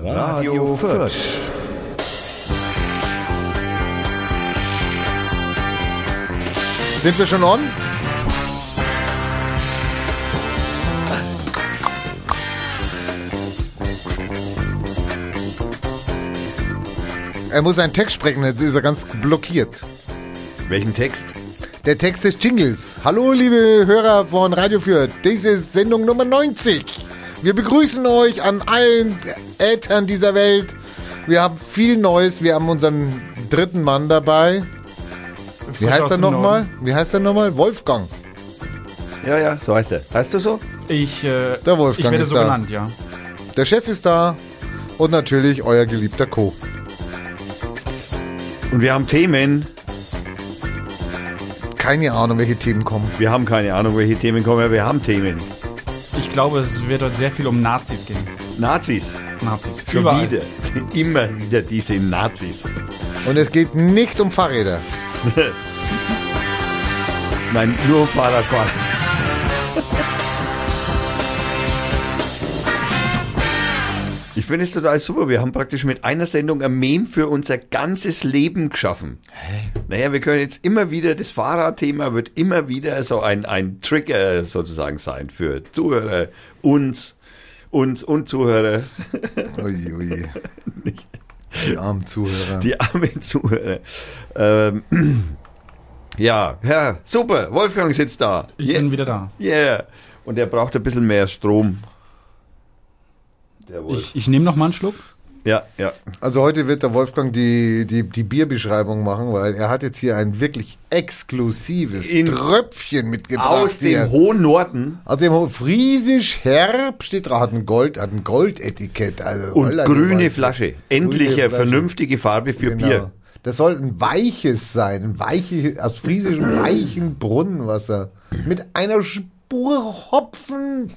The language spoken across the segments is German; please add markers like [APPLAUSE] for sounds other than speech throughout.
Radio Fürth. Sind wir schon on? Er muss einen Text sprechen, jetzt ist er ganz blockiert. Welchen Text? Der Text des Jingles. Hallo, liebe Hörer von Radio Fürth. Dies ist Sendung Nummer 90. Wir begrüßen euch an allen Ätern dieser Welt. Wir haben viel Neues. Wir haben unseren dritten Mann dabei. Wie heißt er nochmal? Wie heißt er nochmal? Wolfgang. Ja, ja, so heißt er. Heißt du so? Ich, äh, Der Wolfgang ich werde ist so da. genannt, ja. Der Chef ist da. Und natürlich euer geliebter Co. Und wir haben Themen. Keine Ahnung, welche Themen kommen. Wir haben keine Ahnung, welche Themen kommen, aber wir haben Themen. Ich glaube, es wird dort sehr viel um Nazis gehen. Nazis. Nazis. Schon Überall. wieder. [LAUGHS] Immer wieder diese Nazis. Und es geht nicht um Fahrräder. [LAUGHS] Nein, nur um Fahrradfahren. [LAUGHS] Ich finde es total super. Wir haben praktisch mit einer Sendung ein Meme für unser ganzes Leben geschaffen. Naja, wir können jetzt immer wieder, das Fahrradthema wird immer wieder so ein, ein Trigger sozusagen sein für Zuhörer, uns, uns und Zuhörer, [LAUGHS] Ui, ui. [LAUGHS] Die armen Zuhörer. die armen Zuhörer. Ähm, [CLEARS THROAT] ja, ja, super. Wolfgang sitzt da. Ich Yeah. bin wieder da. Yeah. Und er braucht ein bisschen mehr Strom. Der Wolf. Ich, ich nehme noch mal einen Schluck. ja, ja. Also heute wird der Wolfgang die, die, die Bierbeschreibung machen, weil er hat jetzt hier ein wirklich exklusives In- Tröpfchen mitgebracht. Aus hier. dem hohen Norden Aus dem Ho- Friesisch Herb steht drauf, hat ein Gold, hat ein Goldetikett. Also und grüne. Flasche. Endlich Grüne eine Flasche. vernünftige Farbe für Genau. Bier. Das soll ein weiches sein, ein weiches, aus friesischem weichen Brunnenwasser. Mit einer Spur Hopfen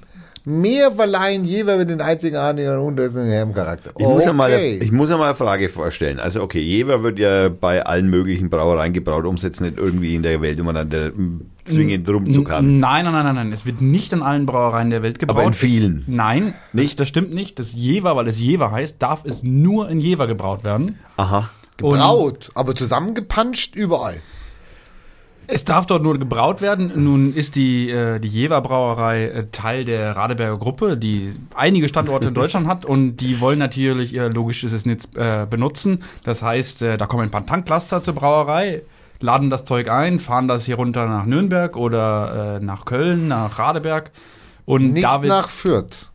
mehr verleihen jeweils mit den einzigartigen und herben Charakter. Ich, muss ja mal, ich muss ja mal eine Frage vorstellen. Also okay, Jever wird ja bei allen möglichen Brauereien gebraut, um es jetzt nicht irgendwie in der Welt, wo man dann da mm, zwingend rumzuckern. Nein, nein, nein, nein, nein. Es wird nicht in allen Brauereien der Welt gebraut. Aber in vielen. Es, nein, nicht. Das stimmt nicht. Das Jever, weil es Jever heißt, darf es nur in Jever gebraut werden. Aha. Gebraut, aber zusammengepanscht überall. Es darf dort nur gebraut werden. Nun ist die, äh, die Jever Brauerei äh, Teil der Radeberger Gruppe, die einige Standorte in [LAUGHS] Deutschland hat und die wollen natürlich ihr logisches Netz äh, benutzen. Das heißt, äh, da kommen ein paar Tanklaster zur Brauerei, laden das Zeug ein, fahren das hier runter nach Nürnberg oder äh, nach Köln, nach Radeberg. Und Nicht da wird nach Fürth.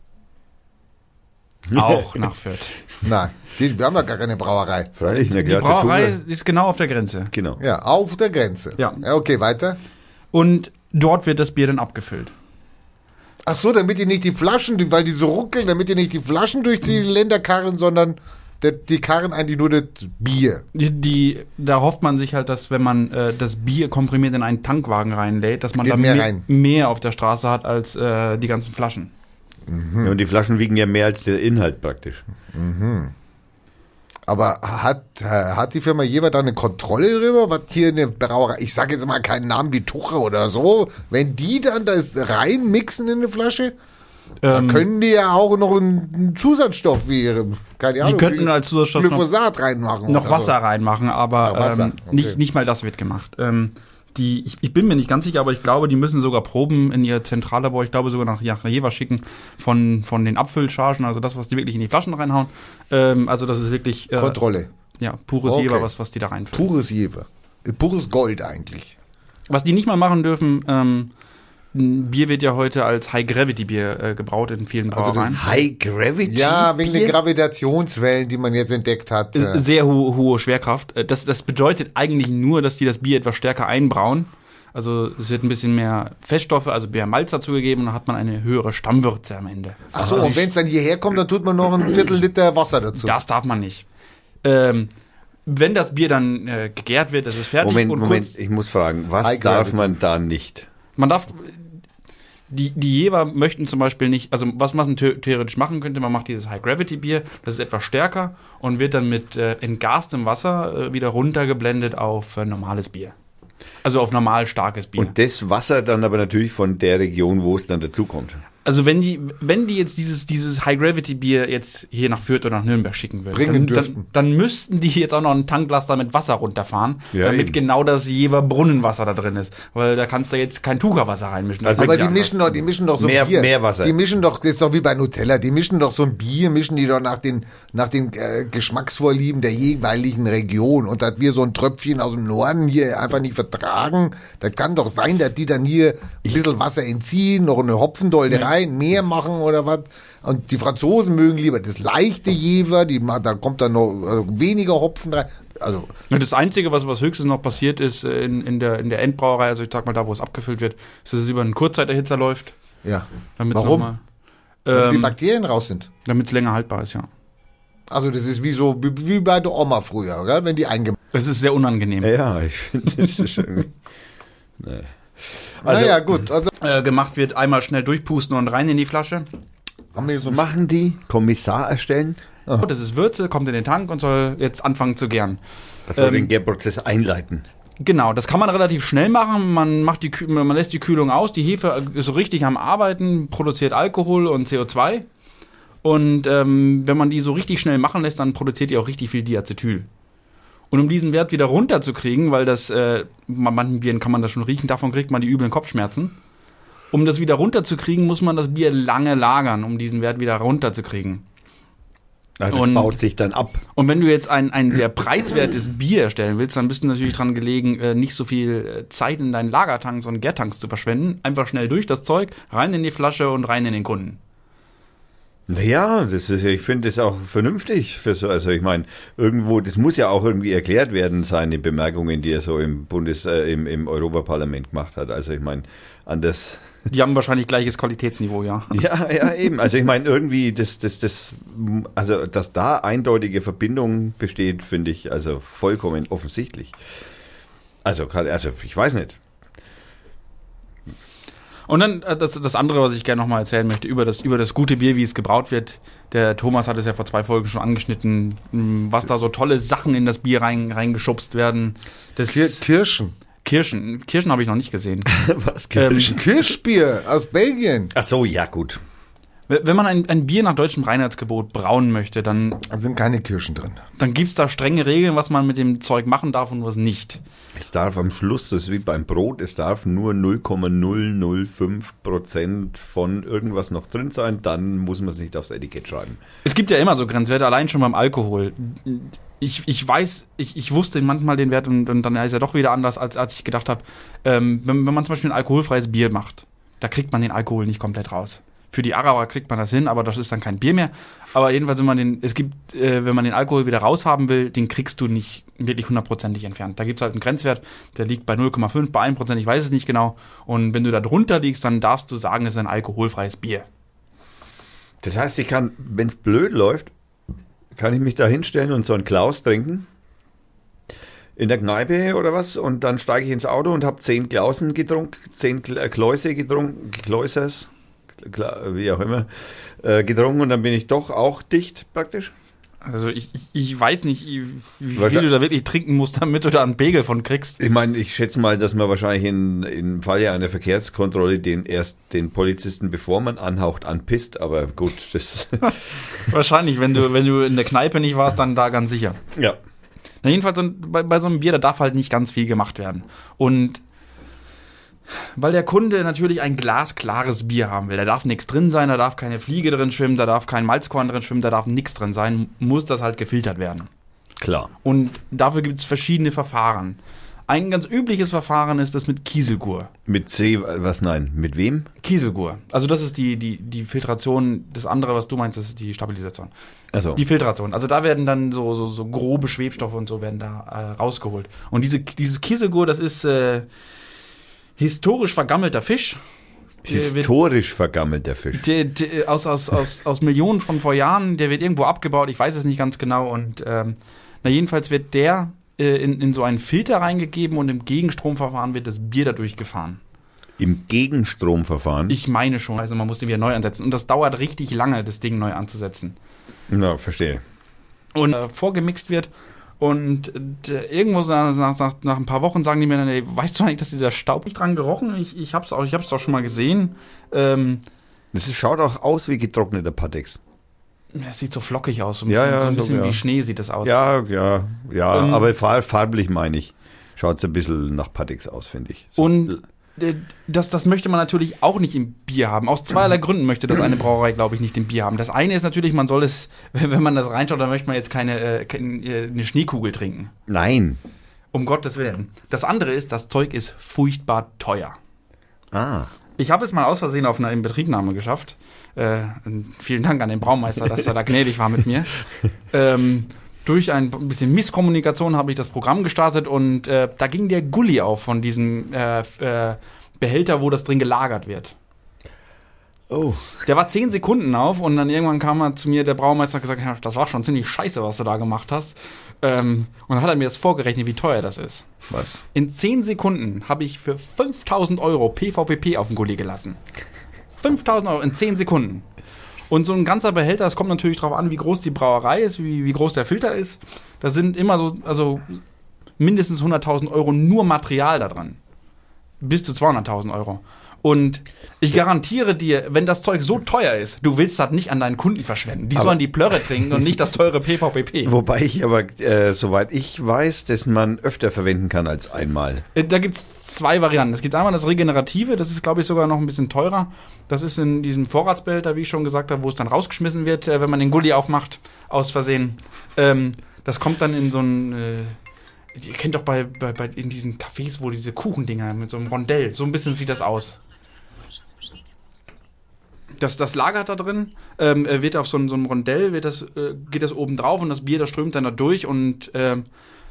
Auch nach Fürth. [LAUGHS] Nein, die- wir haben ja gar keine Brauerei. Freilich, eine Die Brauerei Tunge. ist genau auf der Grenze. Genau. Ja, auf der Grenze. Ja. Okay, weiter. Und dort wird das Bier dann abgefüllt. Ach so, damit die nicht die Flaschen, weil die so ruckeln, damit die nicht die Flaschen durch die Länder karren, sondern der, die karren eigentlich nur das Bier. Die, die, da hofft man sich halt, dass wenn man äh, das Bier komprimiert in einen Tankwagen reinlädt, dass man Geht da mehr mehr, mehr auf der Straße hat als äh, die ganzen Flaschen. Ja, und die Flaschen wiegen ja mehr als der Inhalt praktisch. Aber hat, hat die Firma Jever da eine Kontrolle drüber, was hier in der Brauerei, ich sage jetzt mal keinen Namen wie Tuche oder so, wenn die dann das reinmixen in eine Flasche, Ähm, dann können die ja auch noch einen, Zusatzstoff wie, ihre- keine Ahnung, könnten wie als Zusatzstoff noch- Glyphosat reinmachen. noch Wasser reinmachen, aber Ah, Wasser, ähm, okay. nicht, nicht mal das wird gemacht. Ähm, die, ich, ich bin mir nicht ganz sicher, aber ich glaube, die müssen sogar Proben in ihr Zentrallabor, ich glaube sogar nach, Jever schicken von, von den Abfüllchargen, also das, was die wirklich in die Flaschen reinhauen. Ähm, also das ist wirklich äh, Kontrolle. ja, pures Okay. Jever, was, was die da reinfüllen. Pures Jever. Äh, Pures Gold eigentlich. Was die nicht mal machen dürfen, ähm, Bier wird ja heute als High Gravity Bier äh, gebraut in vielen Also das Brauereien. High Gravity? Ja, wegen den? Gravitationswellen, die man jetzt entdeckt hat. Äh, äh. Sehr hohe, hohe Schwerkraft. Äh, Das, das bedeutet eigentlich nur, dass die das Bier etwas stärker einbrauen. Also es wird ein bisschen mehr Feststoffe, also mehr Malz dazugegeben und dann hat man eine höhere Stammwürze am Ende. Ach so, und wenn es dann hierher kommt, dann tut man noch ein Viertel Liter Wasser dazu. Das darf man nicht. Ähm, wenn das Bier dann äh, gegärt wird, das ist fertig Moment, und Moment, kurz, ich muss fragen, was darf man da nicht? man darf die, die Jever möchten zum Beispiel nicht, also was man the theoretisch machen könnte, man macht dieses High Gravity Bier, das ist etwas stärker und wird dann mit äh, entgastem Wasser äh, wieder runtergeblendet auf äh, normales Bier. Also auf normal starkes Bier. Und das Wasser dann aber natürlich von der Region, wo es dann dazukommt. Also wenn die, wenn die jetzt dieses, dieses High Gravity Bier jetzt hier nach Fürth oder nach Nürnberg schicken würden, Bringen dann, dürften. dann, dann müssten die jetzt auch noch ein Tanklaster mit Wasser runterfahren, Ja, damit eben. genau das Jever Brunnenwasser da drin ist. Weil da kannst du jetzt kein Tucherwasser reinmischen. Also Aber die ja mischen doch, die mischen doch so Mehr- Bier. mehr Wasser. Die mischen doch, das ist doch wie bei Nutella, die mischen doch so ein Bier, mischen die doch nach den, nach den äh, Geschmacksvorlieben der jeweiligen Region. Und dass wir so ein Tröpfchen aus dem Norden hier einfach nicht vertragen, das kann doch sein, dass die dann hier ein bisschen Wasser entziehen, noch eine Hopfendolde rein, mehr machen oder was. Und die Franzosen mögen lieber das leichte Jever, die, ma- da kommt dann noch äh, weniger Hopfen rein. Also, Das Einzige, was, was höchstens noch passiert ist äh, in, in, der, in der Endbrauerei, also ich sag mal da, wo es abgefüllt wird, ist, dass es über einen Kurzzeiterhitzer läuft. ja. Damit Warum? Noch Wenn die ähm, Bakterien raus sind. damit es länger haltbar ist, ja. Also das ist wie so, wie, wie bei der Oma früher, gell? wenn die eingemacht Das ist sehr unangenehm. Ja, ich finde, das ist irgendwie. [LAUGHS] Nee. Also, naja, gut. Also Äh, gemacht wird, einmal schnell durchpusten und rein in die Flasche. haben wir so machen die Kommissar erstellen? Das ist Würze, kommt in den Tank und soll jetzt anfangen zu gären. Also Ähm, den Gärprozess einleiten. Genau, das kann man relativ schnell machen. Man macht die, man lässt die Kühlung aus. Die Hefe ist so richtig am Arbeiten, produziert Alkohol und CO2. Und ähm, wenn man die so richtig schnell machen lässt, dann produziert die auch richtig viel Diacetyl. Und um diesen Wert wieder runterzukriegen, weil das, äh, bei manchen Bieren kann man das schon riechen, davon kriegt man die üblen Kopfschmerzen. Um das wieder runterzukriegen, muss man das Bier lange lagern, um diesen Wert wieder runterzukriegen. Das und- baut sich dann ab. Und wenn du jetzt ein, ein sehr preiswertes Bier erstellen willst, dann bist du natürlich dran gelegen, äh, nicht so viel äh, Zeit in deinen Lagertanks und Gärtanks zu verschwenden. Einfach schnell durch das Zeug, rein in die Flasche und rein in den Kunden. Naja, das ist, ich finde das auch vernünftig für so, also ich meine, irgendwo, das muss ja auch irgendwie erklärt werden, seine Bemerkungen, die er so im Bundes, äh, im, im Europaparlament gemacht hat. Also ich meine, anders, Die haben wahrscheinlich gleiches Qualitätsniveau, ja. [LAUGHS] ja, ja, eben. Also ich meine, irgendwie, das, das, das, also, dass da eindeutige Verbindung besteht, finde ich also vollkommen offensichtlich. Also, also ich weiß nicht. Und dann äh, das, das andere, was ich gerne nochmal erzählen möchte, über das, über das gute Bier, wie es gebraut wird. Der Thomas hat es ja vor zwei Folgen schon angeschnitten, mh, was da so tolle Sachen in das Bier rein, reingeschubst werden. Das Kir Kirschen. Kirschen. Kirschen habe ich noch nicht gesehen. [LAUGHS] Was Ähm, Kirschbier aus Belgien. Ach so, ja gut. Wenn man ein, ein Bier nach deutschem Reinheitsgebot brauen möchte, dann Da sind keine Kirschen drin. dann gibt's da strenge Regeln, was man mit dem Zeug machen darf und was nicht. Es darf am Schluss, das ist wie beim Brot, es darf nur 0,005 Prozent von irgendwas noch drin sein, dann muss man es nicht aufs Etikett schreiben. Es gibt ja immer so Grenzwerte, allein schon beim Alkohol. Ich, ich weiß, ich, ich wusste manchmal den Wert und, und dann ist er doch wieder anders, als, als ich gedacht habe. Ähm, wenn, wenn man zum Beispiel ein alkoholfreies Bier macht, da kriegt man den Alkohol nicht komplett raus. Für die Araber kriegt man das hin, aber das ist dann kein Bier mehr. Aber jedenfalls, wenn man den, es gibt, äh, wenn man den Alkohol wieder raushaben will, den kriegst du nicht wirklich hundertprozentig entfernt. Da gibt's halt einen Grenzwert, der liegt bei 0,5, bei 1%, ich weiß es nicht genau. Und wenn du da drunter liegst, dann darfst du sagen, es ist ein alkoholfreies Bier. Das heißt, ich kann, wenn es blöd läuft, kann ich mich da hinstellen und so einen Klaus trinken in der Kneipe oder was und dann steige ich ins Auto und habe zehn Klausen getrunken, zehn Kl- äh, Kläuse getrunken, Kläusers, Kla- wie auch immer, äh, getrunken und dann bin ich doch auch dicht praktisch. Also ich, ich, weiß nicht, wie viel du da wirklich trinken musst, damit du da einen Pegel von kriegst. Ich meine, ich schätze mal, dass man wahrscheinlich in, im Falle einer Verkehrskontrolle den erst den Polizisten, bevor man anhaucht, anpisst. Aber gut, das [LAUGHS] Wahrscheinlich, wenn du, wenn du in der Kneipe nicht warst, dann da ganz sicher. ja. Na jedenfalls bei, bei so einem Bier, da darf halt nicht ganz viel gemacht werden. Und weil der Kunde natürlich ein glasklares Bier haben will, da darf nichts drin sein, da darf keine Fliege drin schwimmen, da darf kein Malzkorn drin schwimmen, da darf nichts drin sein, muss das halt gefiltert werden. Klar. Und dafür gibt es verschiedene Verfahren. Ein ganz übliches Verfahren ist das mit Kieselgur. Mit C, was nein? Mit wem? Kieselgur. Also das ist die, die, die Filtration. Das andere, was du meinst, das ist die Stabilisation. Also Die Filtration. Also da werden dann so, so, so grobe Schwebstoffe und so werden da äh, rausgeholt. Und diese, dieses Kieselgur, das ist äh, historisch vergammelter Fisch. Wird, historisch vergammelter Fisch. der, der, aus, aus, aus, aus Millionen von vor Jahren, der wird irgendwo abgebaut, ich weiß es nicht ganz genau. Und ähm, na jedenfalls wird der äh, in, in so einen Filter reingegeben und im Gegenstromverfahren wird das Bier dadurch gefahren. Im Gegenstromverfahren. Ich meine schon. Also man muss den wieder neu ansetzen. Und das dauert richtig lange, das Ding neu anzusetzen. Na, verstehe. Und äh, vorgemixt wird. Und äh, irgendwo so nach, nach, nach ein paar Wochen sagen die mir dann, ey, weißt du eigentlich, dass dieser Staub nicht dran gerochen? Ich, ich hab's auch, ich hab's doch schon mal gesehen. Ähm, Das schaut auch aus wie getrockneter Patex. Das sieht so flockig aus. So ein Ja, bisschen, ja, so ein so, bisschen ja. wie Schnee sieht das aus. Ja, ja, ja, Ähm, aber farb, farblich meine ich. Schaut ein bisschen nach Patex aus, finde ich. So. Und das, das möchte man natürlich auch nicht im Bier haben. Aus zweierlei [CLEARS THROAT] Gründen möchte das eine Brauerei, glaube ich, nicht im Bier haben. Das eine ist natürlich, man soll es, [LAUGHS] wenn man das reinschaut, dann möchte man jetzt keine, äh, keine äh, eine Schneekugel trinken. Nein. Um Gottes Willen. Das andere ist, das Zeug ist furchtbar teuer. Ah. Ich habe es mal aus Versehen auf einer Inbetriebnahme geschafft. Äh, vielen Dank an den Braumeister, dass er da [LAUGHS] gnädig war mit mir. Ähm, durch ein bisschen Misskommunikation habe ich das Programm gestartet und äh, da ging der Gully auf von diesem äh, äh, Behälter, wo das drin gelagert wird. Oh. Der war zehn Sekunden auf und dann irgendwann kam er zu mir, der Braumeister, hat gesagt, ja, das war schon ziemlich scheiße, was du da gemacht hast. Ähm, und dann hat er mir das vorgerechnet, wie teuer das ist. Was? In 10 Sekunden habe ich für 5000 Euro PVPP auf den Gully gelassen. 5000 Euro in 10 Sekunden. Und so ein ganzer Behälter, es kommt natürlich darauf an, wie groß die Brauerei ist, wie, wie groß der Filter ist. Da sind immer so, also mindestens 100.000 Euro nur Material da dran. Bis zu 200.000 Euro. Und ich garantiere dir, wenn das Zeug so teuer ist, du willst das nicht an deinen Kunden verschwenden. Die Aber- sollen die Plörre trinken und nicht das teure PVPP. [LAUGHS] Wobei ich aber, äh, soweit ich weiß, dass man öfter verwenden kann als einmal. Äh, Da gibt's zwei Varianten. Es gibt einmal das Regenerative, das ist, glaube ich, sogar noch ein bisschen teurer. Das ist in diesem Vorratsbehälter, wie ich schon gesagt habe, wo es dann rausgeschmissen wird, äh, wenn man den Gully aufmacht, aus Versehen. Ähm, das kommt dann in so ein. Äh, ihr kennt doch bei, bei, bei in diesen Cafés, wo diese Kuchendinger mit so einem Rondell, so ein bisschen sieht das aus. Das, das lagert da drin, ähm, äh, wird auf so, ein- so einem Rondell, wird das, äh, geht das oben drauf und das Bier, das strömt dann da durch und ähm,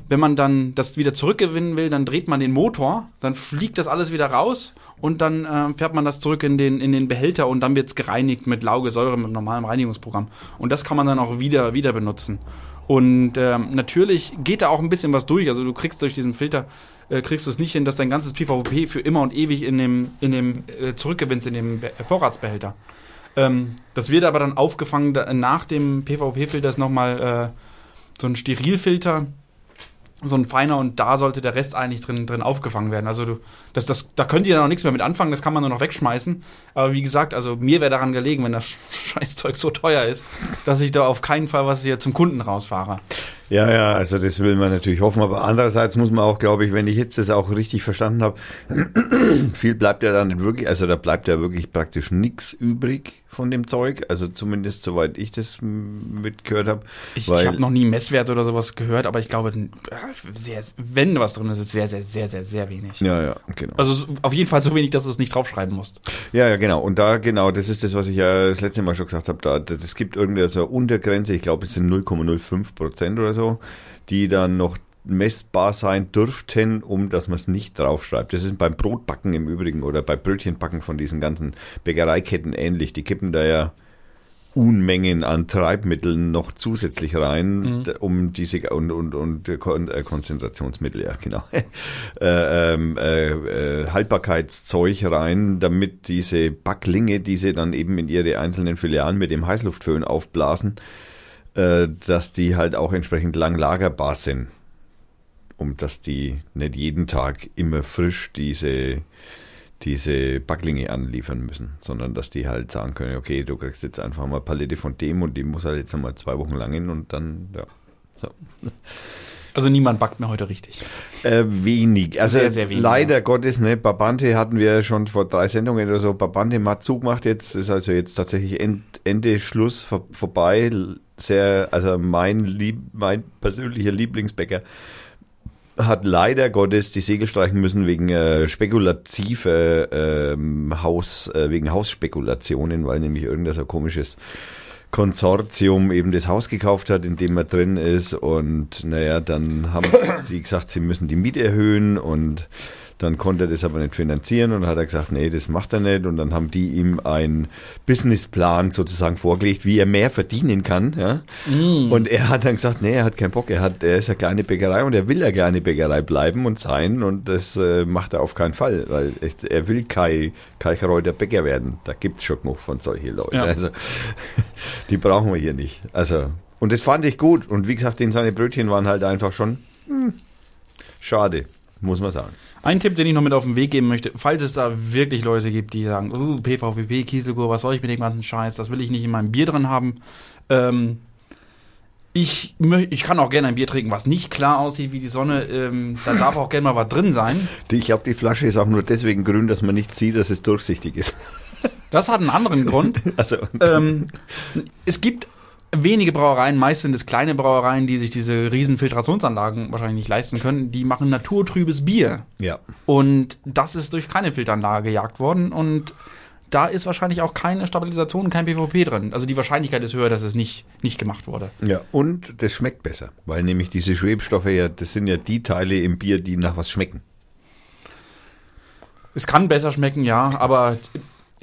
wenn man dann das wieder zurückgewinnen will, dann dreht man den Motor, dann fliegt das alles wieder raus und dann äh, fährt man das zurück in den, in den Behälter und dann wird's gereinigt mit Laugesäure, mit normalem Reinigungsprogramm. Und das kann man dann auch wieder, wieder benutzen. Und ähm, natürlich geht da auch ein bisschen was durch. Also du kriegst durch diesen Filter, äh, kriegst du es nicht hin, dass dein ganzes PVP für immer und ewig in dem, in dem äh, zurückgewinnst, in dem Be Vorratsbehälter. Ähm, das wird aber dann aufgefangen, da, nach dem PVP-Filter ist nochmal äh, so ein Sterilfilter, so ein feiner und da sollte der Rest eigentlich drin, drin aufgefangen werden. Also du, das, das, da könnt ihr dann noch nichts mehr mit anfangen, das kann man nur noch wegschmeißen. Aber wie gesagt, also mir wäre daran gelegen, wenn das [LAUGHS] Scheißzeug so teuer ist, dass ich da auf keinen Fall was hier zum Kunden rausfahre. Ja, ja, also das will man natürlich hoffen, aber andererseits muss man auch, glaube ich, wenn ich jetzt das auch richtig verstanden habe, [CLEARS THROAT] viel bleibt ja da nicht wirklich, also da bleibt ja wirklich praktisch nichts übrig von dem Zeug, also zumindest soweit ich das mitgehört habe. Ich, ich habe noch nie Messwert oder sowas gehört, aber ich glaube, sehr, wenn was drin ist, ist sehr, sehr, sehr, sehr, sehr wenig. Ja, ja, genau. Also so- auf jeden Fall so wenig, dass du es nicht draufschreiben musst. Ja, ja, genau. Und da, genau, das ist das, was ich ja das letzte Mal schon gesagt habe. Da, da- das gibt irgendeine so Untergrenze, ich glaube, es sind 0,05 Prozent oder so, die dann noch messbar sein dürften, um dass man es nicht draufschreibt. Das ist beim Brotbacken im Übrigen oder bei Brötchenbacken von diesen ganzen Bäckereiketten ähnlich. Die kippen da ja Unmengen an Treibmitteln noch zusätzlich rein, d- um diese und und und äh, Kon äh, Konzentrationsmittel, ja genau, [LAUGHS] äh, ähm, äh, äh, Haltbarkeitszeug rein, damit diese Backlinge, die sie dann eben in ihre einzelnen Filialen mit dem Heißluftföhn aufblasen, äh, dass die halt auch entsprechend lang lagerbar sind, um dass die nicht jeden Tag immer frisch diese diese Backlinge anliefern müssen, sondern dass die halt sagen können, okay, du kriegst jetzt einfach mal eine Palette von dem und die muss halt jetzt einmal zwei Wochen lang hin und dann, ja. So. Also niemand backt mir heute richtig. Äh, wenig. Also Sehr, sehr wenig, leider Gottes, ne, Babante hatten wir schon vor drei Sendungen oder so. Babante hat zugemacht jetzt, ist also jetzt tatsächlich End, Ende Schluss vor, vorbei. Sehr, also mein lieb, mein persönlicher Lieblingsbäcker hat leider Gottes die Segel streichen müssen wegen äh, spekulative ähm, Haus, äh, wegen Hausspekulationen, weil nämlich irgendein so komisches Konsortium eben das Haus gekauft hat, in dem er drin ist. Und naja, dann haben sie gesagt, sie müssen die Miete erhöhen. Und dann konnte er das aber nicht finanzieren und hat er gesagt, nee, das macht er nicht und dann haben die ihm einen Businessplan sozusagen vorgelegt, wie er mehr verdienen kann, ja. Und er hat dann gesagt, nee, er hat keinen Bock, er hat, er ist eine kleine Bäckerei und er will eine kleine Bäckerei bleiben und sein und das äh, macht er auf keinen Fall, weil echt, er will kein Kalchreuter Bäcker werden. Da gibt's schon genug von solchen Leuten. Ja. Also, die brauchen wir hier nicht. Also, und das fand ich gut. Und wie gesagt, seine Brötchen waren halt einfach schon hm, schade, muss man sagen. Ein Tipp, den ich noch mit auf den Weg geben möchte, falls es da wirklich Leute gibt, die sagen, uh, PVPP, Kieselgur, was soll ich mit dem ganzen Scheiß, das will ich nicht in meinem Bier drin haben. Ähm, ich, ich kann auch gerne ein Bier trinken, was nicht klar aussieht wie die Sonne. Ähm, da darf auch gerne mal was drin sein. Ich glaube, die Flasche ist auch nur deswegen grün, dass man nicht sieht, dass es durchsichtig ist. Das hat einen anderen Grund. [LAUGHS] Also, ähm, es gibt wenige Brauereien, meist sind es kleine Brauereien, die sich diese riesen Filtrationsanlagen wahrscheinlich nicht leisten können. Die machen naturtrübes Bier. ja. Und das ist durch keine Filteranlage gejagt worden. Und da ist wahrscheinlich auch keine Stabilisation, kein PVP drin. Also die Wahrscheinlichkeit ist höher, dass es nicht, nicht gemacht wurde. Ja, und das schmeckt besser, weil nämlich diese Schwebstoffe ja, das sind ja die Teile im Bier, die nach was schmecken. Es kann besser schmecken, ja, aber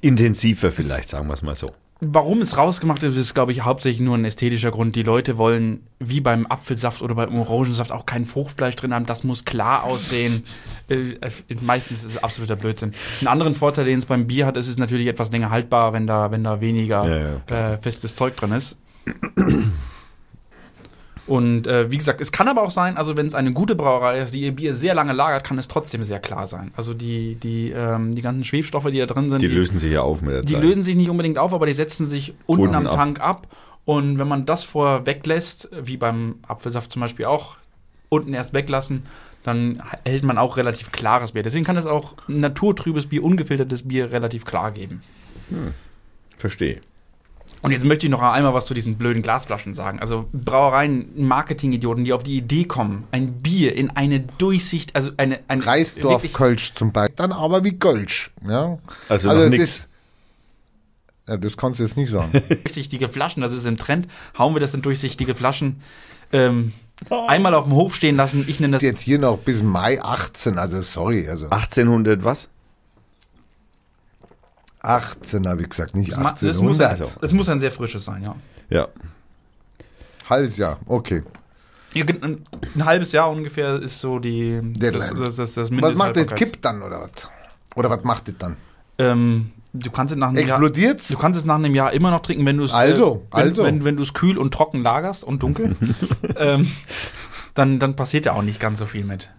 Intensiver vielleicht, sagen wir es mal so. Warum es rausgemacht ist, ist, glaube ich, hauptsächlich nur ein ästhetischer Grund. Die Leute wollen, wie beim Apfelsaft oder beim Orangensaft, auch kein Fruchtfleisch drin haben. Das muss klar aussehen. [LAUGHS] äh, äh, meistens ist es absoluter Blödsinn. Einen anderen Vorteil, den es beim Bier hat, ist es natürlich etwas länger haltbar, wenn da, wenn da weniger Ja, ja, äh, festes Zeug drin ist. Und äh, wie gesagt, es kann aber auch sein, also wenn es eine gute Brauerei ist, die ihr Bier sehr lange lagert, kann es trotzdem sehr klar sein. Also die, die, ähm, die ganzen Schwebstoffe, die da drin sind, Die lösen sich ja auf mit der die Zeit. lösen sich nicht unbedingt auf, aber die setzen sich unten, Unten am ab. Tank ab. Und wenn man das vorher weglässt, wie beim Apfelsaft zum Beispiel auch, unten erst weglassen, dann hält man auch relativ klares Bier. Deswegen kann es auch naturtrübes Bier, ungefiltertes Bier relativ klar geben. Verstehe. Und jetzt möchte ich noch einmal was zu diesen blöden Glasflaschen sagen. Also Brauereien, Marketing-Idioten, die auf die Idee kommen, ein Bier in eine Durchsicht, also eine, eine Reisdorf wirklich- Kölsch zum Beispiel. Dann aber wie Kölsch. Ja? Also noch es nix. ist. Ja, das kannst du jetzt nicht sagen. [LAUGHS] durchsichtige Flaschen, das ist im Trend. Hauen wir das in durchsichtige Flaschen. Ähm, einmal auf dem Hof stehen lassen. Ich nenne das jetzt hier noch bis Mai 18, also sorry, also 1800 was? 18 habe ich gesagt, nicht Das ma- das muss, 1800. ein, das muss ein sehr frisches sein, ja. Ja. Halbes Jahr, okay. Ein, ein halbes Jahr ungefähr ist so die das, Deadline. das, das, das Was macht das? Kippt dann oder was? Oder was macht das dann? Ähm, du kannst es nach einem Jahr, Explodiert's? du kannst es nach einem Jahr immer noch trinken, wenn du es Also, äh, wenn, also. wenn, wenn du es kühl und trocken lagerst und dunkel, [LAUGHS] ähm, dann dann passiert ja auch nicht ganz so viel mit.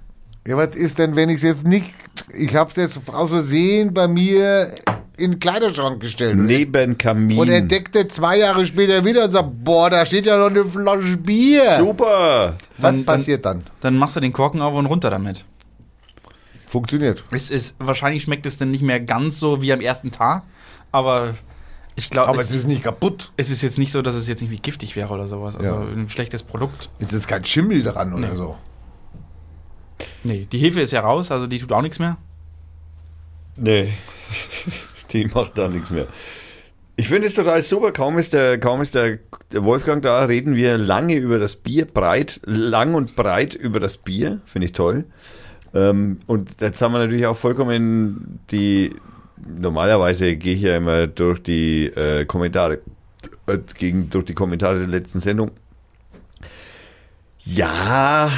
Ja, was ist denn, wenn ich es jetzt nicht, ich habe es jetzt aus Versehen bei mir in den Kleiderschrank gestellt. Neben Kamin. Und entdeckte zwei Jahre später wieder und sagt, boah, da steht ja noch eine Flasche Bier. Super. Was Dann- passiert dann? Dann machst du den Korken auf und runter damit. Funktioniert. Es ist wahrscheinlich schmeckt es dann nicht mehr ganz so wie am ersten Tag, aber ich glaube, Aber es ist nicht kaputt. es ist jetzt nicht so, dass es jetzt irgendwie giftig wäre oder sowas. Also Ja. ein schlechtes Produkt. Ist jetzt kein Schimmel dran oder so. Nee, die Hefe ist ja raus, also die tut auch nichts mehr. Nee. Die macht da nichts mehr. Ich finde es total super. Kaum ist, der, kaum ist der, Wolfgang da, reden wir lange über das Bier, breit, lang und breit über das Bier. Finde ich toll. Ähm, und jetzt haben wir natürlich auch vollkommen die. Normalerweise gehe ich ja immer durch die äh, Kommentare, äh, gegen, durch die Kommentare der letzten Sendung. Ja,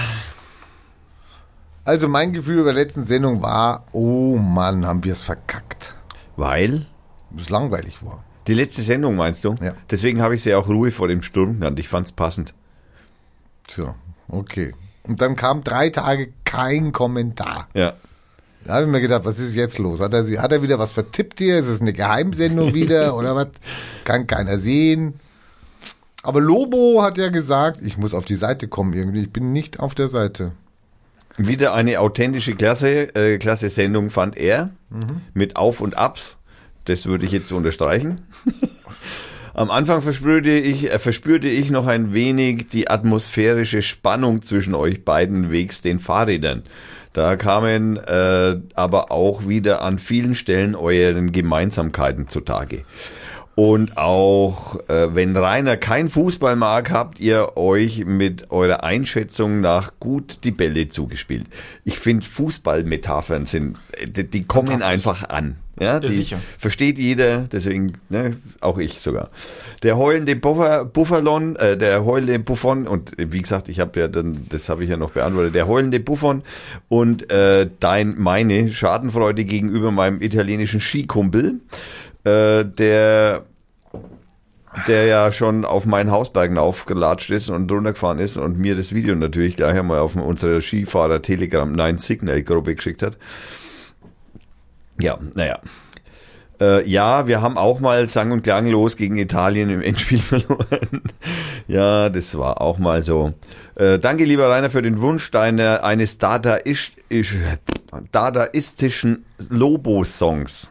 Also mein Gefühl über der letzten Sendung war, oh Mann, haben wir es verkackt. Weil. Das langweilig war. Die letzte Sendung meinst du? Ja. Deswegen habe ich sie auch Ruhe vor dem Sturm genannt. Ich fand es passend. So, okay. Und dann kam drei Tage kein Kommentar. Ja. Da habe ich mir gedacht, was ist jetzt los? Hat er, hat er wieder was vertippt hier? Ist es eine Geheimsendung wieder [LAUGHS] oder was? Kann keiner sehen. Aber Lobo hat ja gesagt, ich muss auf die Seite kommen irgendwie. Ich bin nicht auf der Seite. Wieder eine authentische Klasse, äh, Klasse Sendung fand er Mhm. mit Auf und Abs. Das würde ich jetzt unterstreichen. [LAUGHS] Am Anfang verspürte ich, äh, verspürte ich noch ein wenig die atmosphärische Spannung zwischen euch beiden wegs den Fahrrädern. Da kamen äh, aber auch wieder an vielen Stellen euren Gemeinsamkeiten zutage. Und auch äh, wenn Rainer kein Fußball mag, habt ihr euch mit eurer Einschätzung nach gut die Bälle zugespielt. Ich finde Fußballmetaphern sind, äh, die, die kommen einfach an. Ja, die sicher. versteht jeder, deswegen, ne, auch ich sogar. Der heulende Buffer, Buffalon, äh, der heulende Buffon und äh, wie gesagt, ich habe ja dann, das habe ich ja noch beantwortet, der heulende Buffon und äh, dein, meine Schadenfreude gegenüber meinem italienischen Skikumpel, äh, der der ja schon auf meinen Hausbergen aufgelatscht ist und runtergefahren ist und mir das Video natürlich gleich einmal auf unsere Skifahrer Telegram 9 Signal Gruppe geschickt hat. Ja, naja. Äh, ja, wir haben auch mal sang- und klanglos gegen Italien im Endspiel [LAUGHS] verloren. ja, das war auch mal so. Äh, danke, lieber Rainer, für den Wunsch deiner, eines Dadaist, isch- dadaistischen Lobo-Songs.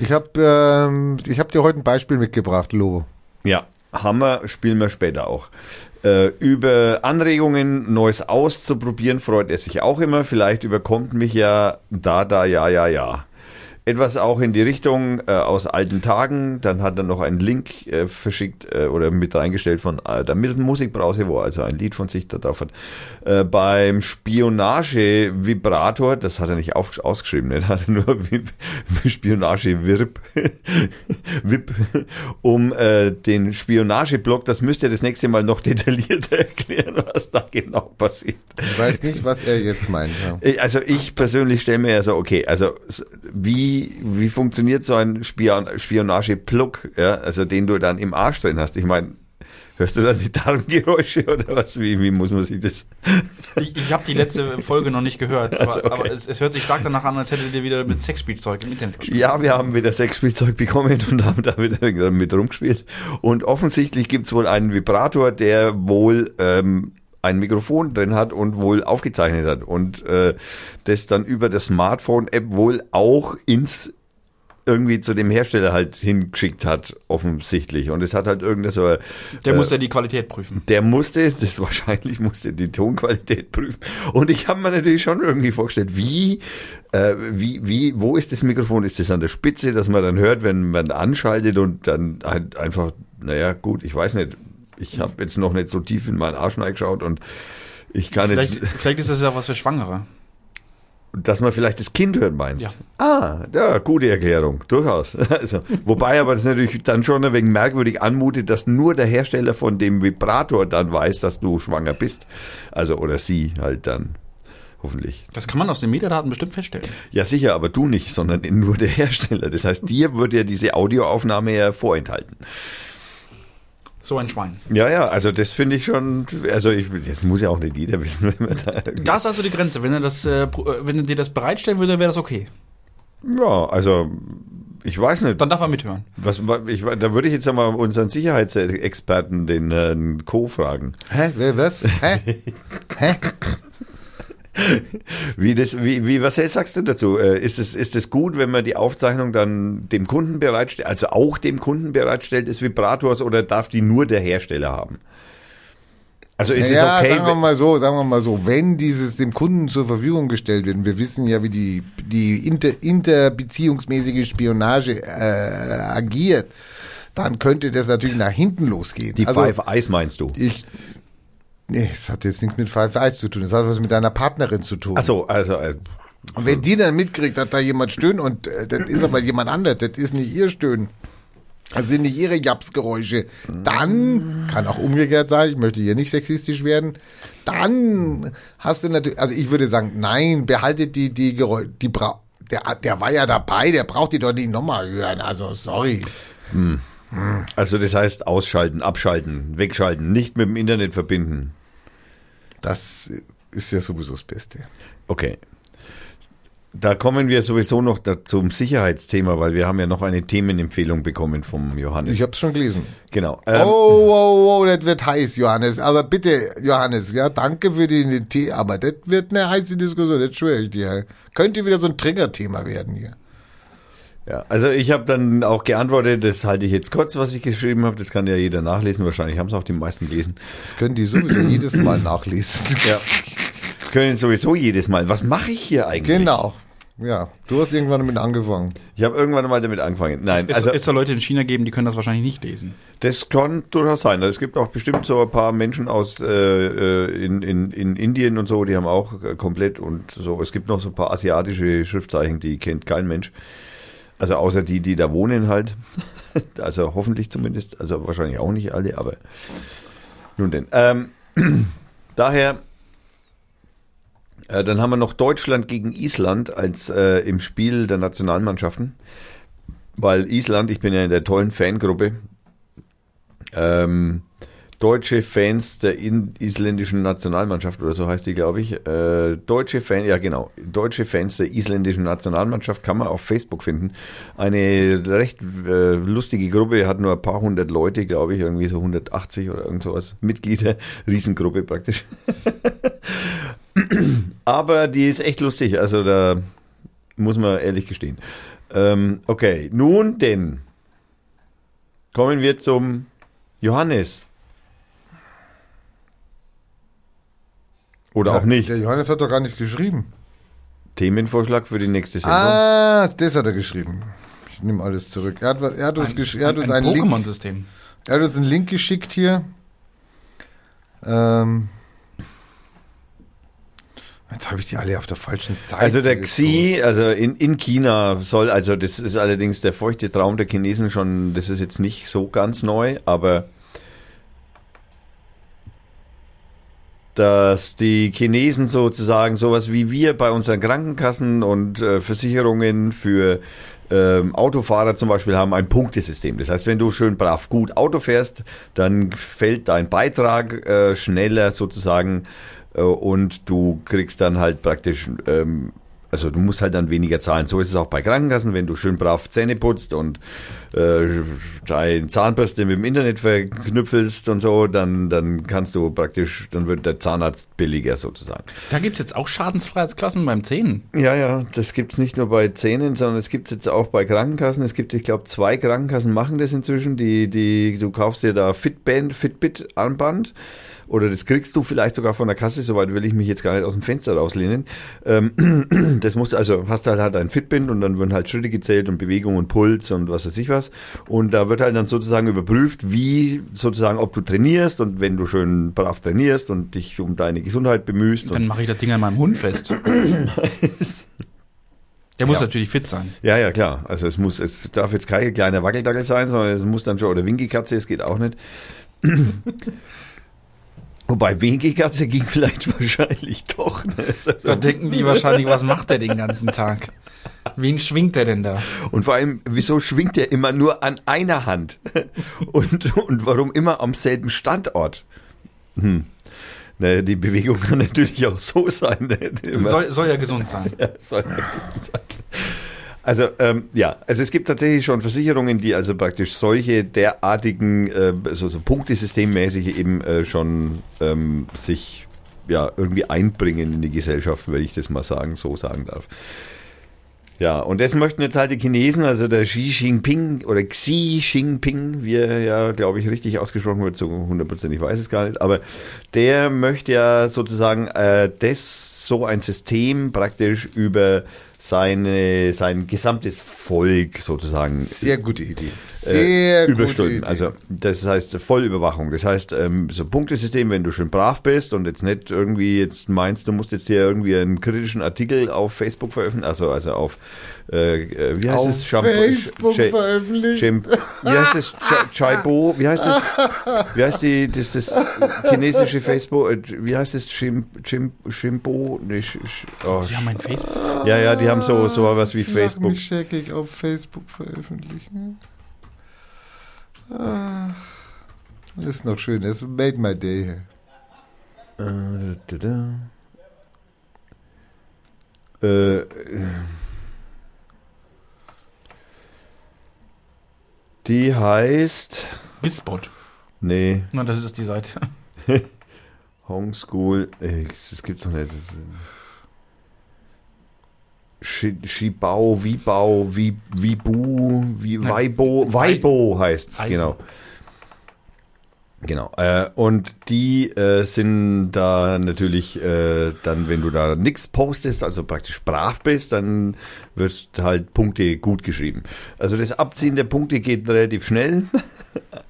Ich habe ähm, hab dir heute ein Beispiel mitgebracht, Lobo. Ja, Hammer spielen wir später auch. Äh, über Anregungen, Neues auszuprobieren, freut er sich auch immer. Vielleicht überkommt mich ja da, da, ja, ja, ja. Etwas auch in die Richtung äh, aus alten Tagen. Dann hat er noch einen Link äh, verschickt äh, oder mit reingestellt von äh, der Musikbrause, wo er also ein Lied von sich da drauf hat. Äh, beim Spionage-Vibrator, das hat er nicht auf, ausgeschrieben, ne? [LAUGHS] da hat er nur Vib- [LAUGHS] Spionage-Virp, [LAUGHS] VIP, um äh, den Spionageblock, das müsst ihr das nächste Mal noch detaillierter erklären, was da genau passiert. Ich weiß nicht, was er jetzt meint. Ja. Ich- Also ich persönlich stelle mir ja so, okay, also s- wie, wie funktioniert so ein Spion Spionage-Plug, ja, also den du dann im Arsch drin hast? Ich meine, hörst du da die Darmgeräusche oder was? Wie, wie muss man sich das? [LAUGHS] Ich, ich habe die letzte Folge noch nicht gehört, aber, Also, okay. aber es, es hört sich stark danach an, als hättet ihr wieder mit Sexspielzeug im Internet gespielt. Ja, wir haben wieder Sexspielzeug bekommen und haben da wieder mit rumgespielt. Und offensichtlich gibt's wohl einen Vibrator, der wohl ähm, ein Mikrofon drin hat und wohl aufgezeichnet hat und äh, das dann über das Smartphone-App wohl auch ins irgendwie zu dem Hersteller halt hingeschickt hat, offensichtlich. Und es hat halt irgendeine so Der äh, muss ja die Qualität prüfen. der musste, das [LAUGHS] wahrscheinlich musste die Tonqualität prüfen. Und ich habe mir natürlich schon irgendwie vorgestellt, wie, äh, wie, wie, wo ist das Mikrofon? Ist das an der Spitze, dass man dann hört, wenn man anschaltet und dann halt einfach, naja, gut, ich weiß nicht. Ich habe jetzt noch nicht so tief in meinen Arsch reingeschaut und ich kann Vielleicht, jetzt, vielleicht ist das ja was für Schwangere. dass man vielleicht das Kind hören meinst. Ja. Ah, ja, gute Erklärung, durchaus. [LAUGHS] Also, wobei aber das natürlich dann schon ein wenig merkwürdig anmutet, dass nur der Hersteller von dem Vibrator dann weiß, dass du schwanger bist. Also, oder sie halt dann. Hoffentlich. Das kann man aus den Metadaten bestimmt feststellen. Ja, sicher, aber du nicht, sondern nur der Hersteller. Das heißt, dir würde ja diese Audioaufnahme ja vorenthalten. So ein Schwein. Ja, ja, also das finde ich schon, also ich, das muss ja auch nicht jeder [LAUGHS] wissen, wenn man da Da ist also die Grenze. Wenn er, das, äh, äh, wenn er dir das bereitstellen würde, wäre das okay. Ja, also ich weiß nicht. Dann darf er mithören. Was, ich, da würde ich jetzt einmal unseren Sicherheitsexperten, den äh, Co. fragen. Hä? Wer, was? Hä? [LAUGHS] Hä? Wie das, wie, wie, was sagst du dazu? Äh, Ist es, ist es gut, wenn man die Aufzeichnung dann dem Kunden bereitstellt, also auch dem Kunden bereitstellt des Vibrators oder darf die nur der Hersteller haben? Also ist ja, es okay, sagen wir mal so, sagen wir mal so, wenn dieses dem Kunden zur Verfügung gestellt wird, und wir wissen ja, wie die, die inter, interbeziehungsmäßige Spionage äh, agiert, dann könnte das natürlich nach hinten losgehen. die also, Five Eyes meinst du? Ich, nee, das hat jetzt nichts mit Five Eyes zu tun, das hat was mit deiner Partnerin zu tun. Ach so, also, äh, Und wenn die dann mitkriegt, dass da jemand stöhnt und äh, das ist aber jemand anderes, das ist nicht ihr Stöhnen, das sind nicht ihre Japsgeräusche, dann kann auch umgekehrt sein, ich möchte hier nicht sexistisch werden, dann hast du natürlich, also ich würde sagen, nein, behaltet die, die Geräusche, die bra der, der war ja dabei, der braucht die doch nicht nochmal hören, also sorry. also das heißt ausschalten, abschalten, wegschalten, nicht mit dem Internet verbinden. Das ist ja sowieso das Beste. Okay. Da kommen wir sowieso noch zum Sicherheitsthema, weil wir haben ja noch eine Themenempfehlung bekommen vom Johannes. Ich hab's schon gelesen. genau. Ähm, Oh, oh, oh, das wird heiß, Johannes. Aber bitte, Johannes, ja, danke für den Tee, aber das wird eine heiße Diskussion, das schwöre ich dir. Könnte wieder so ein Triggerthema werden hier. Ja, also ich habe dann auch geantwortet, das halte ich jetzt kurz, was ich geschrieben habe. Das kann ja jeder nachlesen. Wahrscheinlich haben es auch die meisten gelesen. Das können die sowieso jedes Mal nachlesen. [LAUGHS] Ja. Können sowieso jedes Mal. Was mache ich hier eigentlich? Genau. Ja, du hast irgendwann damit angefangen. Ich habe irgendwann mal damit angefangen. Nein, Es, also es soll Leute in China geben, die können das wahrscheinlich nicht lesen. das kann durchaus sein. Es gibt auch bestimmt so ein paar Menschen aus äh, äh, in, in, in Indien und so, die haben auch äh, komplett und so. Es gibt noch so ein paar asiatische Schriftzeichen, die kennt kein Mensch. Also außer die, die da wohnen halt. Also hoffentlich zumindest. Also wahrscheinlich auch nicht alle, aber nun denn. Ähm, [CLEARS THROAT] daher, äh, dann haben wir noch Deutschland gegen Island als äh, im Spiel der Nationalmannschaften. Weil Island, ich bin ja in der tollen Fangruppe ähm, deutsche Fans der isländischen Nationalmannschaft oder so heißt die, glaube ich. Äh, deutsche Fans, ja genau, deutsche Fans der isländischen Nationalmannschaft kann man auf Facebook finden. Eine recht äh, lustige Gruppe, hat nur ein paar hundert Leute, glaube ich, irgendwie so 180 oder irgend sowas, Mitglieder, [LAUGHS] Riesengruppe praktisch. [LAUGHS] Aber die ist echt lustig, also da muss man ehrlich gestehen. Ähm, okay, nun denn kommen wir zum Johannes. Oder auch nicht. Der Johannes hat doch gar nicht geschrieben. Themenvorschlag für die nächste Sendung. Ah, das hat er geschrieben. Ich nehme alles zurück. Er hat, er hat uns, er hat uns einen Link, Pokémon-System. er hat uns einen Link geschickt hier. Ähm, jetzt habe ich die alle auf der falschen Seite. Also der. Xi, also in, in China soll, also das ist allerdings der feuchte Traum der Chinesen schon, das ist jetzt nicht so ganz neu, aber dass die Chinesen sozusagen sowas wie wir bei unseren Krankenkassen und äh, Versicherungen für ähm, Autofahrer zum Beispiel haben ein Punktesystem. Das heißt, wenn du schön brav gut Auto fährst, dann fällt dein Beitrag äh, schneller sozusagen äh, und du kriegst dann halt praktisch, ähm, also du musst halt dann weniger zahlen. So ist es auch bei Krankenkassen, wenn du schön brav Zähne putzt und äh, deine Zahnbürste mit dem Internet verknüpfelst und so, dann, dann kannst du praktisch, dann wird der Zahnarzt billiger sozusagen. Da gibt's jetzt auch Schadensfreiheitsklassen beim Zähnen. Ja, ja, das gibt's nicht nur bei Zähnen, sondern es gibt's jetzt auch bei Krankenkassen. Es gibt, ich glaube, zwei Krankenkassen machen das inzwischen. Die, die, du kaufst dir da Fitband, Fitbit-Armband oder das kriegst du vielleicht sogar von der Kasse, soweit will ich mich jetzt gar nicht aus dem Fenster rauslehnen. Ähm, [CLEARS THROAT] das musst du, also hast du halt, halt ein Fitband und dann werden halt Schritte gezählt und Bewegung und Puls und was weiß ich was. Und da wird halt dann sozusagen überprüft, wie sozusagen, ob du trainierst und wenn du schön brav trainierst und dich um deine Gesundheit bemühst. Dann mache ich das Ding an meinem Hund fest. [CLEARS THROAT] Der muss Ja. natürlich fit sein. ja, ja, klar. Also es muss, es darf jetzt kein kleiner Wackeldackel sein, sondern es muss dann schon, oder Winkelkatze, es geht auch nicht. [CLEARS THROAT] Wobei Winkelkatze ging vielleicht [LAUGHS] wahrscheinlich doch. Ne? Also, Da denken die [LAUGHS] wahrscheinlich, was macht der den ganzen Tag? Wen schwingt der denn da? Und vor allem, wieso schwingt er immer nur an einer Hand? [LAUGHS] Und, und warum immer am selben Standort? Hm. Naja, die Bewegung kann natürlich auch so sein. Ne? Soll, soll ja gesund sein. Ja, soll ja gesund sein. Also ähm, ja, also es gibt tatsächlich schon Versicherungen, die also praktisch solche derartigen, äh, so, so punktesystemmäßig eben äh, schon ähm, sich ja irgendwie einbringen in die Gesellschaft, wenn ich das mal sagen, so sagen darf. Ja, und das möchten jetzt halt die Chinesen, also der Xi Jinping oder Xi Jinping, wie er ja, glaube ich, richtig ausgesprochen wird, so 100%, ich weiß es gar nicht, aber der möchte ja sozusagen äh, das, so ein System praktisch über seine, sein gesamtes Volk sozusagen Sehr gute Idee. äh, Sehr gute überstülpen. Idee. Also das heißt Vollüberwachung. Das heißt ähm, so Punktesystem, wenn du schön brav bist und jetzt nicht irgendwie jetzt meinst, du musst jetzt hier irgendwie einen kritischen Artikel auf Facebook veröffentlichen, also also auf äh, äh, wie heißt auf es? Shampoo- Facebook Sch- veröffentlicht. Chim, wie heißt das? Ch- Chaibo? Wie heißt das? Wie heißt die, das, das chinesische Facebook? äh, Wie heißt das? Chim, Chim, Chimbo? Nee, sch, oh, Die haben ein Facebook. ja, ja, die haben so, so was wie Lach Facebook. mich scheckig auf Facebook veröffentlichen. Ah, das ist noch schön. Das made my day. Äh, da, da, da. Äh, die heißt. Gizbot. Nee, Na, das ist die Seite. [LAUGHS] Homeschool. Das gibt's doch nicht. Shi- Shibao, Wibao, Wi- Wibu, Weibo, Wei- Weibo heißt's, Weibo. genau. Genau. Äh, und die äh, sind da natürlich äh, dann, wenn du da nichts postest, also praktisch brav bist, dann wirst halt Punkte gut geschrieben. Also das Abziehen der Punkte geht relativ schnell. [LAUGHS]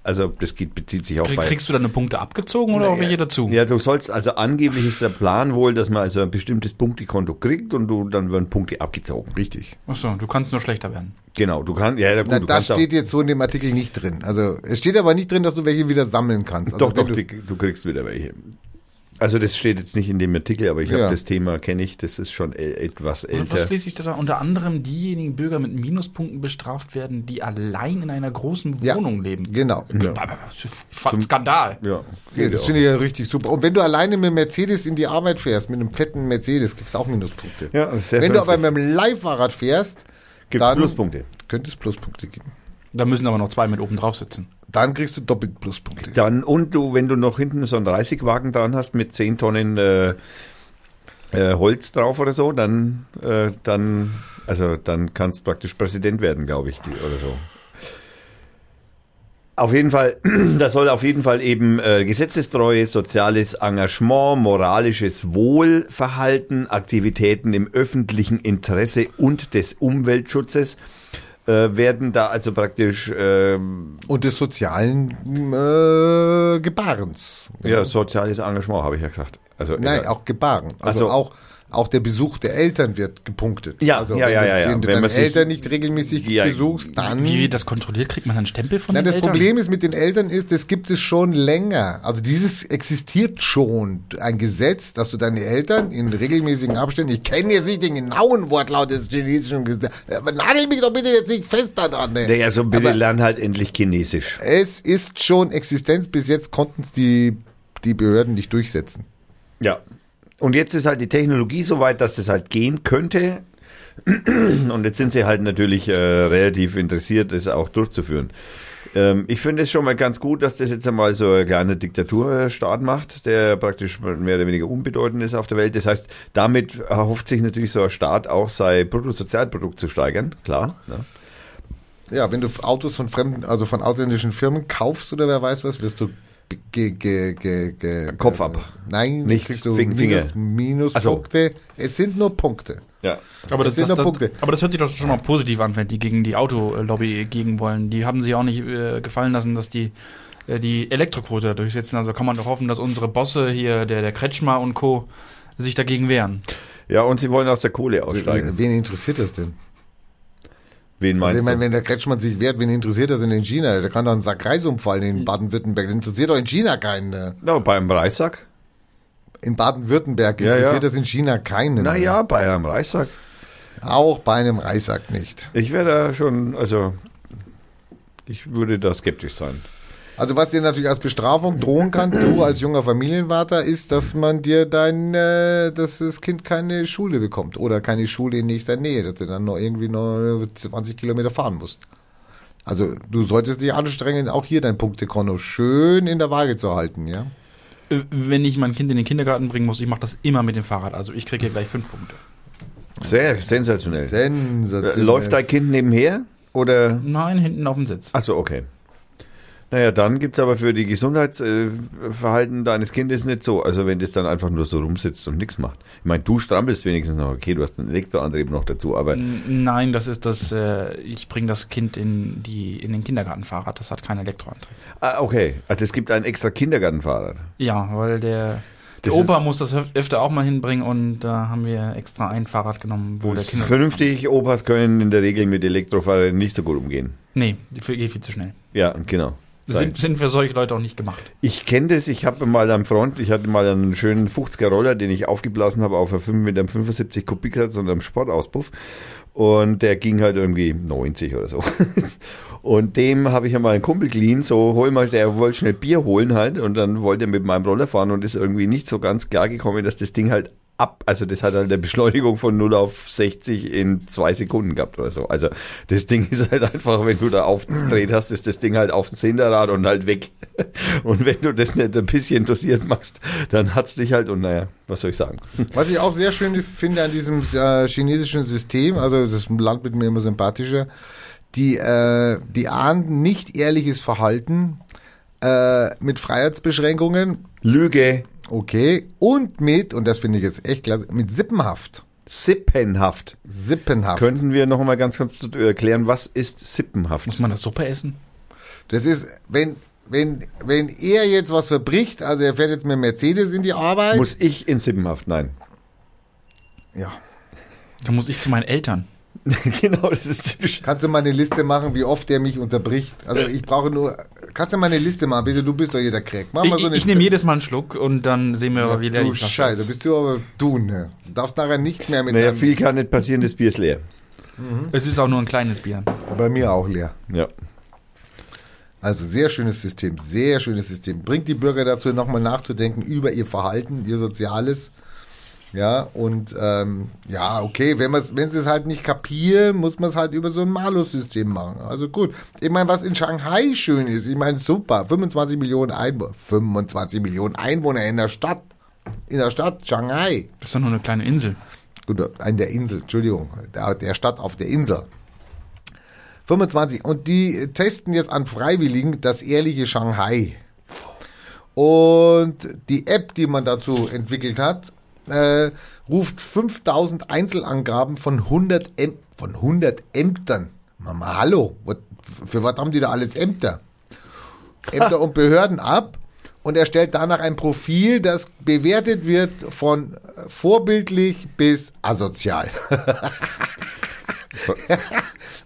Also das geht, bezieht sich auch Krieg, bei kriegst du deine Punkte abgezogen oder auch welche dazu? ja, du sollst, also angeblich ist der Plan wohl, dass man also ein bestimmtes Punktekonto kriegt und du, dann werden Punkte abgezogen. Richtig. Achso, du kannst nur schlechter werden. Genau, du kannst, ja, gut, Na, du das kannst steht jetzt so in dem Artikel nicht drin. Also es steht aber nicht drin, dass du welche wieder sammeln kannst. Also doch, doch, du, du kriegst wieder welche. Also das steht jetzt nicht in dem Artikel, aber ich Ja. habe das Thema, kenne ich, das ist schon etwas Und älter. was lese ich da? Unter anderem diejenigen Bürger mit Minuspunkten bestraft werden, die allein in einer großen Ja. Wohnung leben. Genau. Zum Skandal. Ja, Ja, geht das finde ich ja richtig super. Und wenn du alleine mit Mercedes in die Arbeit fährst, mit einem fetten Mercedes, kriegst du auch Minuspunkte. Ja, das ist sehr wenn du aber mit dem Leihfahrrad fährst, Gibt's dann Pluspunkte. könnte es Pluspunkte geben. Da müssen aber noch zwei mit oben drauf sitzen. Dann kriegst du doppelt Pluspunkte. Dann, und du, wenn du noch hinten so einen 30-Wagen dran hast mit 10 Tonnen äh, äh, Holz drauf oder so, dann, äh, dann, also dann kannst du praktisch Präsident werden, glaube ich, die, oder so. Auf jeden Fall, [CLEARS THROAT] da soll auf jeden Fall eben äh, Gesetzestreue, soziales Engagement, moralisches Wohlverhalten, Aktivitäten im öffentlichen Interesse und des Umweltschutzes äh, werden da also praktisch ähm, Und des sozialen äh, Gebarens. Ja, soziales Engagement, habe ich ja gesagt. Also, Nein, auch Gebaren. Also, Also- auch, auch der Besuch der Eltern wird gepunktet. Ja, also, ja, wenn ja, du ja, ja. Den, du Wenn deine Eltern nicht regelmäßig Ja, besuchst, dann. Wie das kontrolliert? Kriegt man einen Stempel von Na, den das Eltern? Problem ist mit den Eltern ist, das gibt es schon länger. Also dieses existiert schon. Ein Gesetz, dass du deine Eltern in regelmäßigen Abständen, ich kenne jetzt nicht den genauen Wortlaut des chinesischen Gesetzes, aber nagel mich doch bitte jetzt nicht fest daran. Ne? Naja, so bitte aber lern halt endlich Chinesisch. es ist schon Existenz. Bis jetzt konnten es die, die Behörden nicht durchsetzen. Ja. Und jetzt ist halt die Technologie so weit, dass das halt gehen könnte. [CLEARS THROAT] Und jetzt sind sie halt natürlich äh, relativ interessiert, das auch durchzuführen. Ähm, ich finde es schon mal ganz gut, dass das jetzt einmal so ein kleiner Diktaturstaat macht, der praktisch mehr oder weniger unbedeutend ist auf der Welt. Das heißt, damit erhofft sich natürlich so ein Staat auch sein Bruttosozialprodukt zu steigern, klar. Ne? Ja, wenn du Autos von fremden, also von ausländischen Firmen kaufst oder wer weiß was, wirst du ge, ge, ge, ge, Kopf ab. Nein, Nicht kriegst du Fing- Finger. Minus, Ach so. Minuspunkte. Es sind nur Punkte. Ja. Aber das, Das sind das, nur das, Punkte. aber das hört sich doch schon mal positiv an, wenn die gegen die Autolobby gegen wollen. Die haben sich auch nicht äh, gefallen lassen, dass die äh, die Elektroquote da durchsetzen. Also kann man doch hoffen, dass unsere Bosse hier, der, der Kretschmer und Co., sich dagegen wehren. Ja, und sie wollen aus der Kohle aussteigen. Wen interessiert das denn? Wen Also meinst ich meine, wenn der Kretschmann sich wehrt, wen interessiert das denn in China? Der kann doch einen Sack Reis umfallen in Baden-Württemberg. Der interessiert doch in China keinen. ne? Na, beim Reissack? In Baden-Württemberg Ja, interessiert ja. das in China keinen. Naja, bei einem Reissack. Auch bei einem Reissack nicht. Ich wäre da schon, also ich würde da skeptisch sein. Also was dir natürlich als Bestrafung drohen kann, du als junger Familienvater, ist, dass man dir dein, äh, dass das Kind keine Schule bekommt oder keine Schule in nächster Nähe, dass du dann noch irgendwie noch 20 Kilometer fahren musst. Also du solltest dich anstrengen, auch hier dein Punktekonto schön in der Waage zu halten, ja? Äh, Wenn ich mein Kind in den Kindergarten bringen muss, ich mache das immer mit dem Fahrrad. Also ich kriege hier gleich fünf Punkte. Sehr sensationell. Äh, Sensationell. Läuft dein Kind nebenher? Oder? Nein, hinten auf dem Sitz. Achso, okay. Naja, dann gibt's aber für die Gesundheitsverhalten deines Kindes nicht so. Also wenn das dann einfach nur so rumsitzt und nichts macht. Ich meine, du strampelst wenigstens noch. Okay, du hast einen Elektroantrieb noch dazu, aber Nein, das ist das, äh, ich bringe das Kind in, die, in den Kindergartenfahrrad. Das hat keinen Elektroantrieb. ah, okay. Also es gibt ein extra Kindergartenfahrrad. Ja, weil der, der Das Opa muss das öf- öfter auch mal hinbringen und da haben wir extra ein Fahrrad genommen, wo der Das ist Kinder. vernünftig. Opas können in der Regel mit Elektrofahrrädern nicht so gut umgehen. Nee, die geht viel zu schnell. Ja, genau. Sind, sind für solche Leute auch nicht gemacht. Ich kenne das, ich habe mal am Front, ich hatte mal einen schönen 50er Roller, den ich aufgeblasen habe auf einer 5 mit einem 75 Kubiksatz und einem Sportauspuff. Und der ging halt irgendwie 90 oder so. [LAUGHS] Und dem habe ich einmal einen Kumpel geliehen, so hol mal, der wollte schnell Bier holen halt und dann wollte er mit meinem Roller fahren und ist irgendwie nicht so ganz klar gekommen, dass das Ding halt ab, also das hat halt eine Beschleunigung von 0 auf 60 in zwei Sekunden gehabt oder so. Also das Ding ist halt einfach, wenn du da aufgedreht hast, ist das Ding halt auf das Hinterrad und halt weg. [LAUGHS] Und wenn du das nicht ein bisschen dosiert machst, dann hat's dich halt und naja, was soll ich sagen? Was ich auch sehr schön finde an diesem äh, chinesischen System, also das Land wird mir immer sympathischer, die, äh, die ahnden nicht ehrliches Verhalten äh, mit Freiheitsbeschränkungen, Lüge, okay, und mit, und das finde ich jetzt echt klasse, mit Sippenhaft. Sippenhaft. Sippenhaft. Könnten wir noch mal ganz kurz erklären, was ist Sippenhaft? Muss man das Suppe essen? Das ist, wenn, wenn, wenn er jetzt was verbricht, also er fährt jetzt mit Mercedes in die Arbeit. Muss ich in Sippenhaft? Nein. ja. Da muss ich zu meinen Eltern. [LAUGHS] genau, das ist typisch. Kannst du mal eine Liste machen, wie oft der mich unterbricht? Also ich brauche nur. Kannst du mal eine Liste machen, bitte? Du bist doch jeder Crack. Mach mal Ich, so eine ich nehme jedes Mal einen Schluck und dann sehen wir, Ja, wie leer du Scheiße, ist. bist du aber du, ne? Du darfst nachher nicht mehr mit Naja, viel kann nicht passieren, das Bier ist leer. Es ist auch nur ein kleines Bier. Bei mir auch leer. Ja. Also sehr schönes System, sehr schönes System. Bringt die Bürger dazu, nochmal nachzudenken über ihr Verhalten, ihr Soziales. Ja, und ähm, ja, okay, wenn, wenn sie es halt nicht kapieren, muss man es halt über so ein Malus-System machen. Also gut. Ich meine, was in Shanghai schön ist, ich meine, super, 25 Millionen Einwohner, 25 Millionen Einwohner in der Stadt. In der Stadt Shanghai. Das ist doch nur eine kleine Insel. Gut, an der Insel, Entschuldigung, der, der Stadt auf der Insel. 25. Und die testen jetzt an Freiwilligen das ehrliche Shanghai. Und die App, die man dazu entwickelt hat, äh, ruft 5000 Einzelangaben von 100, Äm von 100 Ämtern. Mama, hallo, what, für was haben die da alles Ämter? Ämter und [LAUGHS] Behörden ab und erstellt danach ein Profil, das bewertet wird von äh, vorbildlich bis asozial. [LAUGHS]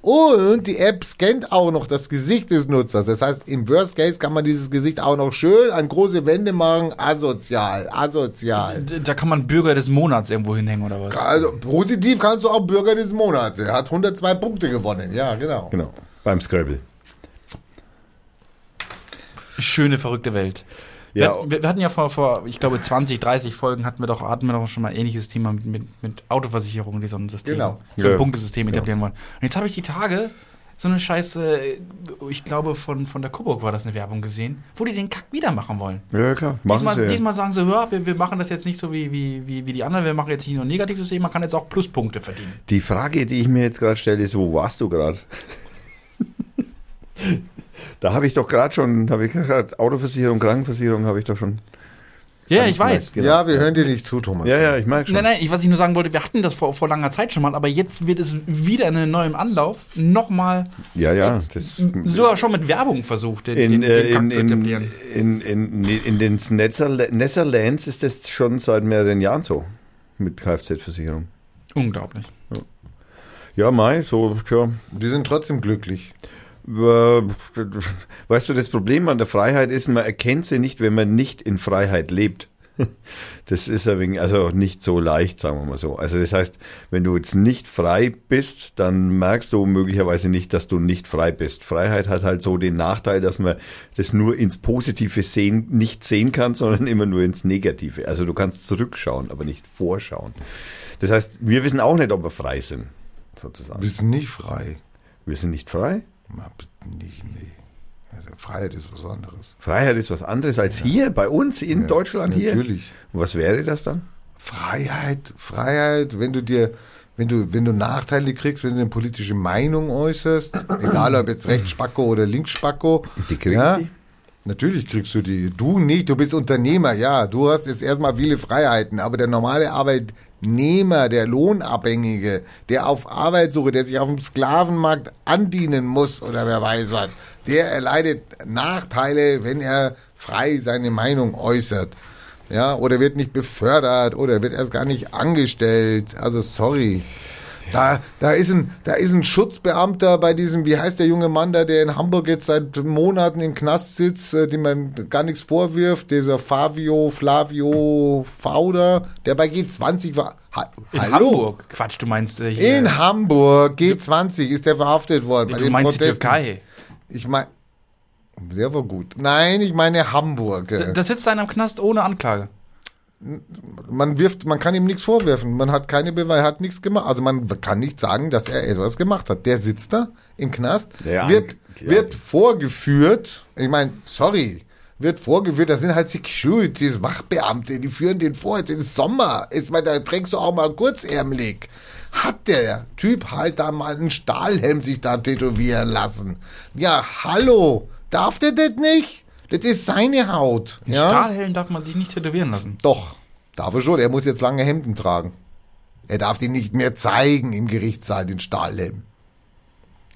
Und die App scannt auch noch das Gesicht des Nutzers. Das heißt, im Worst Case kann man dieses Gesicht auch noch schön an große Wände machen. Asozial, asozial. Da kann man Bürger des Monats irgendwo hinhängen oder was? Also positiv kannst du auch Bürger des Monats. Er hat 102 Punkte gewonnen. Ja, genau. Genau. Beim Scrabble. Schöne, verrückte Welt. Ja. Wir, wir, hatten ja vor, vor, ich glaube, 20, 30 Folgen hatten wir doch, hatten wir doch schon mal ein ähnliches Thema mit, mit, mit Autoversicherung, die so ein System, Genau. so ein Ja. Punktesystem etablieren wollen. Und jetzt habe ich die Tage so eine Scheiße, ich glaube, von, von der Coburg war das eine Werbung gesehen, wo die den Kack wieder machen wollen. Ja, klar. Machen Diesmal, sie. diesmal sagen sie, ja, wir, wir machen das jetzt nicht so wie, wie, wie, wie die anderen, wir machen jetzt nicht nur ein Negativsystem, man kann jetzt auch Pluspunkte verdienen. Die Frage, die ich mir jetzt gerade stelle, ist, wo warst du gerade? [LAUGHS] da habe ich doch gerade schon, habe ich gerade Autoversicherung, Krankenversicherung habe ich doch schon. Ja, ich weiß. Genau. Ja, wir hören dir nicht zu, Thomas. Ja, ja, ich merke schon. Nein, nein, ich, was ich nur sagen wollte, wir hatten das vor, vor langer Zeit schon mal, aber jetzt wird es wieder in einem neuen Anlauf nochmal Ja, ja, das sogar schon mit Werbung versucht, den, in, den, äh, den Kack in, zu in, etablieren. in, in, in den Netherla- Netherlands ist das schon seit mehreren Jahren so mit Kfz-Versicherung. Unglaublich. Ja, Mai, so, ja. Die sind trotzdem glücklich. Äh, Weißt du, das Problem an der Freiheit ist, man erkennt sie nicht, wenn man nicht in Freiheit lebt. [LAUGHS] Das ist ein wenig, also nicht so leicht, sagen wir mal so. Also das heißt, wenn du jetzt nicht frei bist, dann merkst du möglicherweise nicht, dass du nicht frei bist. Freiheit hat halt so den Nachteil, dass man das nur ins Positive sehen, nicht sehen kann, [LAUGHS] sondern immer nur ins Negative. Also du kannst zurückschauen, aber nicht vorschauen. Das heißt, wir wissen auch nicht, ob wir frei sind, sozusagen. Wir sind nicht frei. Wir sind nicht frei. Nicht, nee. Also Freiheit ist was anderes. Freiheit ist was anderes als hier, bei uns in Ja, Deutschland hier. Natürlich. Und was wäre das dann? Freiheit, Freiheit, wenn du dir, wenn du, wenn du Nachteile kriegst, wenn du eine politische Meinung äußerst, egal ob jetzt Rechtsspacko oder Linksspacko. Die kriegen ja, die? Natürlich kriegst du die. Du nicht, du bist Unternehmer, ja. Du hast jetzt erstmal viele Freiheiten, aber der normale Arbeitnehmer, der Lohnabhängige, der auf Arbeitssuche, der sich auf dem Sklavenmarkt andienen muss oder wer weiß was, der erleidet Nachteile, wenn er frei seine Meinung äußert. Ja, oder wird nicht befördert oder wird erst gar nicht angestellt. Also sorry. Da, da, ist ein, da ist ein Schutzbeamter bei diesem, wie heißt der junge Mann da, der in Hamburg jetzt seit Monaten im Knast sitzt, äh, dem man gar nichts vorwirft, dieser Fabio, Flavio Fauder, der bei G20 war. Ha In Hallo? Hamburg. Quatsch, du meinst äh, hier. In Hamburg, G20 ist der verhaftet worden. bei du den meinst die Protesten. Türkei. Ich meine, der war gut. Nein, ich meine Hamburg. Da, da sitzt einer im Knast ohne Anklage. Man wirft, man kann ihm nichts vorwerfen. Man hat keine Beweise, hat nichts gemacht. Also man kann nicht sagen, dass er etwas gemacht hat. Der sitzt da im Knast, Ja, wird, ja. wird vorgeführt. Ich meine, sorry, wird vorgeführt. Das sind halt Securities, Wachbeamte, die führen den vor. Es ist Sommer. Ich meine, da trägst du auch mal kurzärmelig. Hat der Typ halt da mal einen Stahlhelm sich da tätowieren lassen? Ja, hallo, darf der das nicht? Das ist seine Haut. Einen ja? Stahlhelm darf man sich nicht tätowieren lassen. Doch, darf er schon. Er muss jetzt lange Hemden tragen. Er darf den nicht mehr zeigen im Gerichtssaal, den Stahlhelm.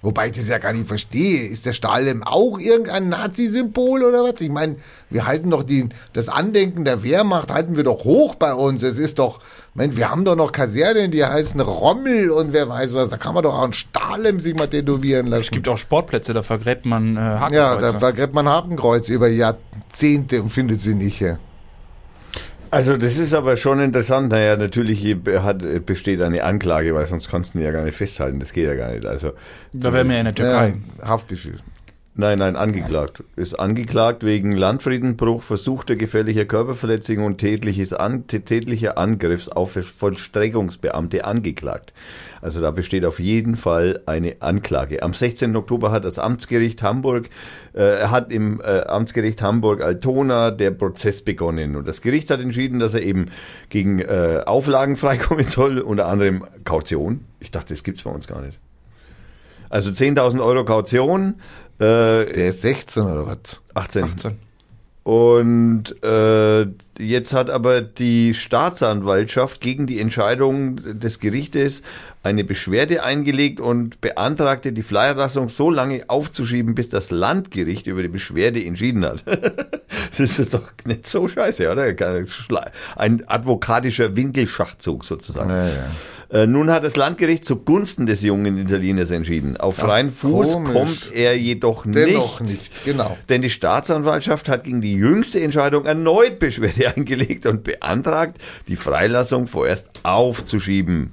Wobei ich das ja gar nicht verstehe. Ist der Stahlhelm auch irgendein Nazi-Symbol oder was? Ich meine, wir halten doch die, das Andenken der Wehrmacht halten wir doch hoch bei uns. Es ist doch, mein, wir haben doch noch Kasernen, die heißen Rommel und wer weiß was. Da kann man doch auch einen Stahlhelm sich mal tätowieren lassen. Es gibt auch Sportplätze, da vergräbt man äh, ja, Hakenkreuze. da vergräbt man Hakenkreuz über Jahrzehnte und findet sie nicht. Ja. Also das ist aber schon interessant. Naja, natürlich hat, besteht eine Anklage, weil sonst kannst du ihn ja gar nicht festhalten. Das geht ja gar nicht. Also da wären wir in der Türkei. Ja, Haftbefehl. Nein, nein, angeklagt. Ist angeklagt wegen Landfriedenbruch, versuchter gefährlicher Körperverletzung und tätliches An tätlicher Angriffs auf Vollstreckungsbeamte angeklagt. Also da besteht auf jeden Fall eine Anklage. Am 16. Oktober hat das Amtsgericht Hamburg, äh, hat im äh, Amtsgericht Hamburg Altona der Prozess begonnen. Und das Gericht hat entschieden, dass er eben gegen äh, Auflagen [LAUGHS] freikommen soll, unter anderem Kaution. Ich dachte, das gibt's bei uns gar nicht. Also 10.000 Euro Kaution. Äh, Der ist 16 oder was? 18. 18. Und äh, jetzt hat aber die Staatsanwaltschaft gegen die Entscheidung des Gerichtes eine Beschwerde eingelegt und beantragte, die Freilassung so lange aufzuschieben, bis das Landgericht über die Beschwerde entschieden hat. [LAUGHS] das ist doch nicht so scheiße, oder? Ein advokatischer Winkelschachzug sozusagen. Ja, ja. Äh, nun hat das Landgericht zugunsten des jungen Italieners entschieden. Auf freien Fuß komisch. kommt er jedoch Dennoch nicht. nicht, genau. Denn die Staatsanwaltschaft hat gegen die jüngste Entscheidung erneut Beschwerde [LAUGHS] eingelegt und beantragt, die Freilassung vorerst aufzuschieben.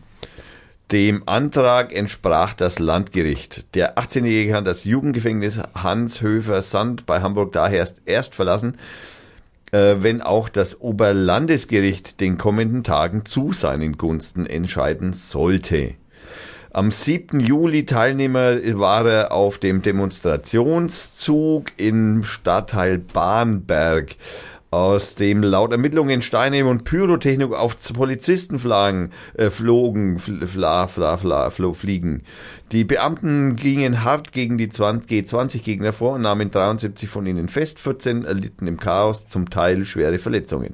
Dem Antrag entsprach das Landgericht. Der 18-Jährige kann das Jugendgefängnis Hans-Höfer-Sand bei Hamburg daher erst, verlassen, äh, wenn auch das Oberlandesgericht den kommenden Tagen zu seinen Gunsten entscheiden sollte. Am 7. Juli Teilnehmer war er auf dem Demonstrationszug im Stadtteil Bahnberg, aus dem laut Ermittlungen Steine und Pyrotechnik auf Polizistenflaggen äh, flogen, fl fla, fla, fla, flo, fliegen. Die Beamten gingen hart gegen die 20 G20-Gegner vor und nahmen 73 von ihnen fest, 14 erlitten im Chaos zum Teil schwere Verletzungen.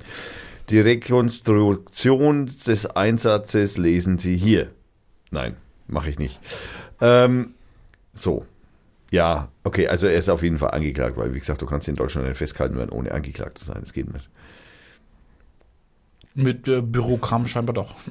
Die Rekonstruktion des Einsatzes lesen Sie hier. Nein, mache ich nicht. Ähm, so. Ja, okay, also er ist auf jeden Fall angeklagt, weil, wie gesagt, du kannst in Deutschland nicht festgehalten werden, ohne angeklagt zu sein. Das geht nicht. Mit äh, Bürokram scheinbar doch. [LAUGHS]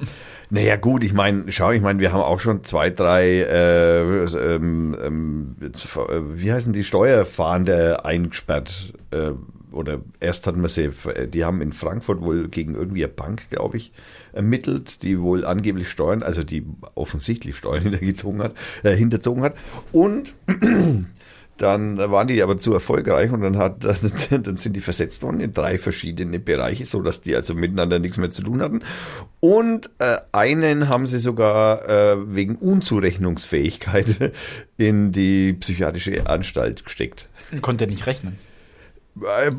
Naja, gut, ich meine, schau, ich meine, wir haben auch schon zwei, drei, äh, ähm, ähm, wie heißen die Steuerfahnder eingesperrt? Äh, oder erst hatten wir sie, die haben in Frankfurt wohl gegen irgendwie eine Bank, glaube ich, ermittelt, die wohl angeblich Steuern, also die offensichtlich Steuern [LAUGHS] hintergezogen hat, äh, hinterzogen hat. Und [CLEARS THROAT] dann waren die aber zu erfolgreich und dann hat [LAUGHS] dann sind die versetzt worden in drei verschiedene Bereiche, so dass die also miteinander nichts mehr zu tun hatten. Und äh, einen haben sie sogar äh, wegen Unzurechnungsfähigkeit [LAUGHS] in die psychiatrische Anstalt gesteckt. Konnte er nicht rechnen. Äh,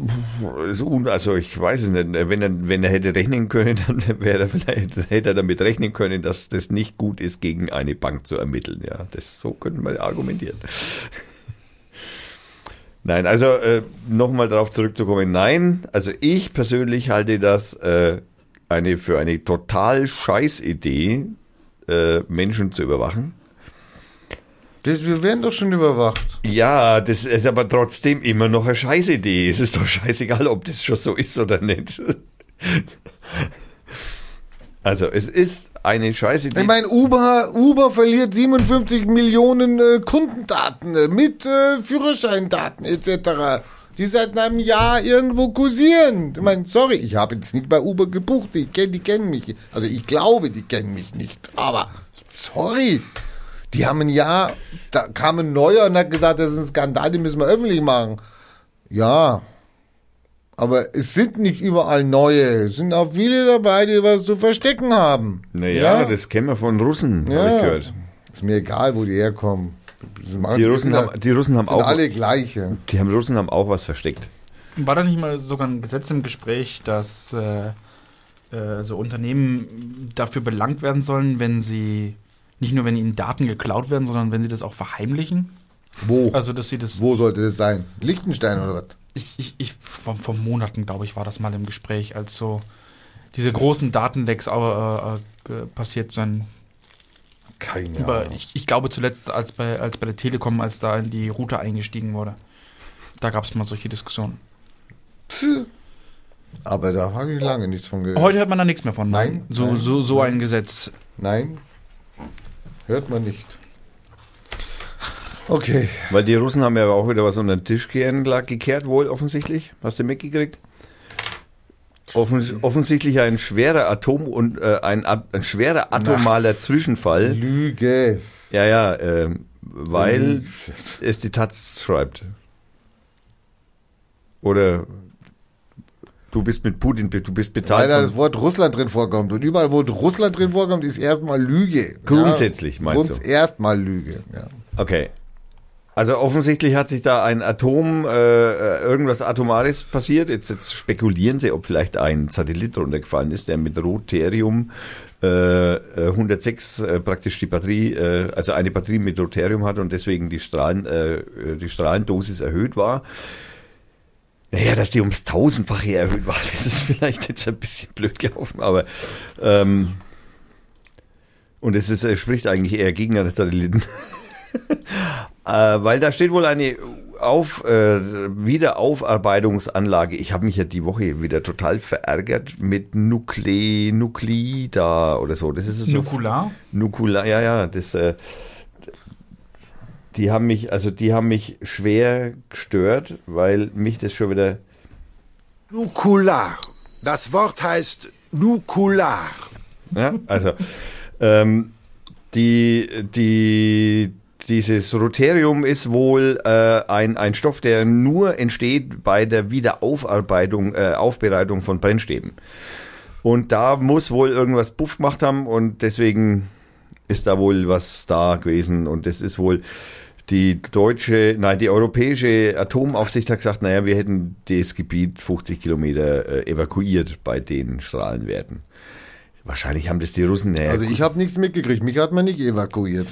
so, Also ich weiß es nicht. Wenn er, wenn er hätte rechnen können, [LAUGHS] dann wäre er vielleicht, hätte er damit rechnen können, dass das nicht gut ist, gegen eine Bank zu ermitteln. Ja, das so könnte man argumentieren. [LAUGHS] Nein, also äh, nochmal darauf zurückzukommen. Nein, also ich persönlich halte das äh, eine für eine total scheiß Idee, äh, Menschen zu überwachen. Das, wir werden doch schon überwacht. Ja, das ist aber trotzdem immer noch eine Scheißidee. Es ist doch scheißegal, ob das schon so ist oder nicht. Also, es ist eine Scheißidee. Ich meine, Uber, Uber verliert 57 Millionen äh, Kundendaten äh, mit äh, Führerscheindaten etc., die seit einem Jahr irgendwo kursieren. Ich meine, sorry, ich habe jetzt nicht bei Uber gebucht, die, kenn, die kennen mich. Also ich glaube, die kennen mich nicht. Aber sorry, die haben ein Jahr, da kam ein neuer und hat gesagt, das ist ein Skandal, den müssen wir öffentlich machen. Ja, aber es sind nicht überall neue. Es sind auch viele dabei, die was zu verstecken haben. Naja, das kennen wir von Russen, Ja. habe ich gehört. Ist mir egal, wo die herkommen. Die Russen haben, die Russen haben sind auch, alle gleiche. die haben Russen haben auch was versteckt. War da nicht mal sogar ein Gesetz im Gespräch, dass äh, äh, so Unternehmen dafür belangt werden sollen, wenn sie nicht nur wenn ihnen Daten geklaut werden, sondern wenn sie das auch verheimlichen? Wo? Also dass sie das Wo sollte das sein? Liechtenstein oder was? ich, ich, ich vor, vor Monaten, glaube ich, war das mal im Gespräch, als so diese großen Datenlecks äh, äh, ge- passiert sind. Keine Aber Ahnung. ich, ich glaube zuletzt, als bei, als bei der Telekom, als da in die Route eingestiegen wurde. Da gab es mal solche Diskussionen. Pff. Aber da habe ich lange nichts von gehört. Heute hört man da nichts mehr von. Nein, So, nein, so, so ein Gesetz. Nein, hört man nicht. Okay. Weil die Russen haben ja auch wieder was unter den Tisch gekehrt, wohl offensichtlich. Hast du mitgekriegt? Offens offensichtlich ein schwerer Atom und äh, ein, ein schwerer atomaler Zwischenfall. Lüge. Ja, ja, ähm, weil es die Taz schreibt. Oder du bist mit Putin, du bist Weil bezahlt. da von- das Wort Russland drin vorkommt. Und überall, wo Russland drin vorkommt, ist erstmal Lüge. Grundsätzlich, ja, meinst du? Grunds erstmal Lüge. Ja. Okay. Also offensichtlich hat sich da ein Atom, äh, äh, irgendwas Atomares passiert. Jetzt, jetzt spekulieren sie, ob vielleicht ein Satellit runtergefallen ist, der mit Roterium äh, äh, 106 äh, praktisch die Batterie, äh, also eine Batterie mit Roterium hat und deswegen die Strahlen, äh, äh, die Strahlendosis erhöht war. Naja, dass die ums tausendfache erhöht war, [LAUGHS] das ist vielleicht jetzt ein bisschen blöd gelaufen, aber ähm, und es ist, spricht eigentlich eher gegen einen Satelliten. [LAUGHS] äh, weil da steht wohl eine auf, äh, Wiederaufarbeitungsanlage. Ich habe mich ja die Woche wieder total verärgert mit Nukle, Nuklida oder so. Das ist so Nukular? Nukular, ja, ja, das, äh, die haben mich, also die haben mich schwer gestört, weil mich das schon wieder, Nukular. Das Wort heißt Nukular. ja, also, ähm, die, die, dieses Roterium ist wohl äh, ein, ein Stoff, der nur entsteht bei der Wiederaufarbeitung, äh, Aufbereitung von Brennstäben. Und da muss wohl irgendwas Puff gemacht haben und deswegen ist da wohl was da gewesen und das ist wohl die deutsche, nein, die europäische Atomaufsicht hat gesagt, naja, wir hätten das Gebiet 50 Kilometer äh, evakuiert bei den Strahlenwerten. Wahrscheinlich haben das die Russen, naja, Also ich habe nichts mitgekriegt. Mich hat man nicht evakuiert.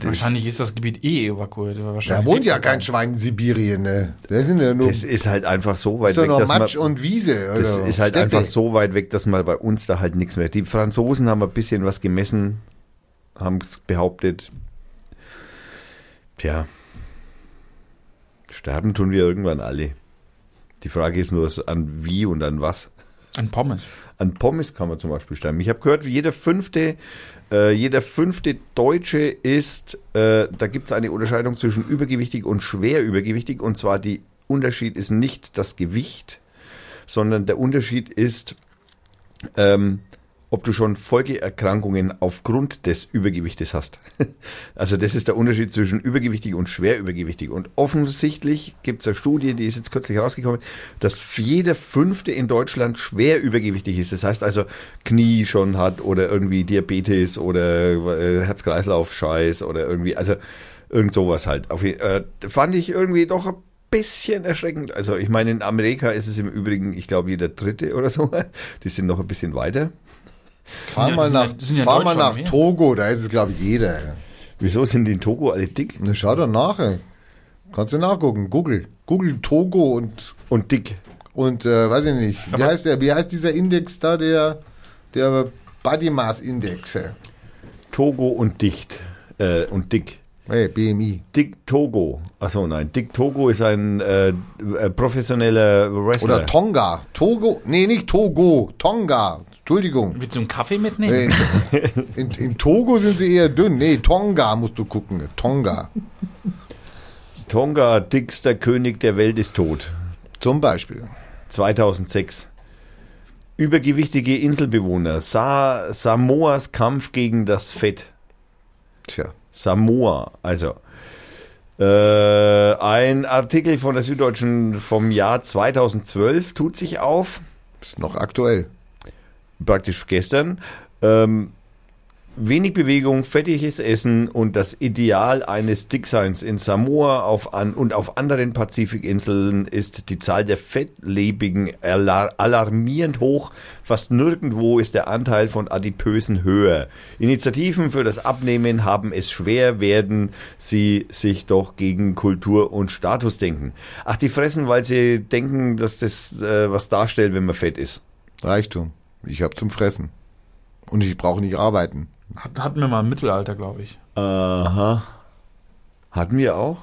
Wahrscheinlich ist das Gebiet eh evakuiert. Da wohnt ja kein Schwein in Sibirien. Ne? Da sind ja nur, das ist halt einfach so weit ist weg, noch dass Matsch man, und Wiese. das oder ist halt Steppe. einfach so weit weg, dass man bei uns da halt nichts mehr. Die Franzosen haben ein bisschen was gemessen, haben es behauptet. Tja, sterben tun wir irgendwann alle. Die Frage ist nur, an wie und an was. Ein Pommes. An Pommes kann man zum Beispiel sterben. Ich habe gehört, jeder fünfte, äh, jeder fünfte Deutsche ist, äh, da gibt es eine Unterscheidung zwischen übergewichtig und schwer übergewichtig. Und zwar die Unterschied ist nicht das Gewicht, sondern der Unterschied ist, ähm, ob du schon Folgeerkrankungen aufgrund des Übergewichtes hast. [LAUGHS] Also das ist der Unterschied zwischen übergewichtig und schwer übergewichtig. Und offensichtlich gibt es eine Studie, die ist jetzt kürzlich rausgekommen, dass jeder Fünfte in Deutschland schwer übergewichtig ist. Das heißt also Knie schon hat oder irgendwie Diabetes oder äh, Herz-Kreislauf-Scheiß oder irgendwie, also irgend sowas halt. Auf, äh, fand ich irgendwie doch ein bisschen erschreckend. Also ich meine, in Amerika ist es im Übrigen, ich glaube, jeder Dritte oder so. [LAUGHS] Die sind noch ein bisschen weiter. Fahr ja- mal nach, ja- fahr mal nach. Togo, da ist es, glaube ich, jeder. Wieso sind die in Togo alle dick Ne, schau doch nach. ey. Kannst du nachgucken. Google. Google Togo und, und dick? und äh, weiß ich nicht. Wie Aber- heißt der? Wie heißt dieser Index da, der, der Body Mass Index? ey? Togo und dicht. Äh, und dick. Hey, BMI. Dick Togo. Achso, nein. Dick Togo ist ein äh, äh, professioneller Wrestler. Oder Tonga. Togo. Nee, nicht Togo. Tonga. Entschuldigung. Willst du einen Kaffee mitnehmen? Nee, in, in, in Togo sind sie eher dünn. Nee, Tonga musst du gucken. Tonga. Tonga, dickster König der Welt ist tot. Zum Beispiel. 2006. Übergewichtige Inselbewohner. Sa Samoas Kampf gegen das Fett. Tja. Samoa, also. Äh, ein Artikel von der Süddeutschen vom Jahr 2012 tut sich auf. Ist noch aktuell. Praktisch gestern. Ähm, wenig Bewegung, fettiges Essen und das Ideal eines Dickseins in Samoa auf an, und auf anderen Pazifikinseln ist die Zahl der Fettlebigen alar alarmierend hoch. Fast nirgendwo ist der Anteil von Adipösen höher. Initiativen für das Abnehmen haben es schwer, werden sie sich doch gegen Kultur und Status denken. Ach, die fressen, weil sie denken, dass das äh, was darstellt, wenn man fett ist. Reichtum. Ich hab zum Fressen. Und ich brauche nicht arbeiten. Hat, hatten wir mal im Mittelalter, glaube ich. Aha. Hatten wir auch?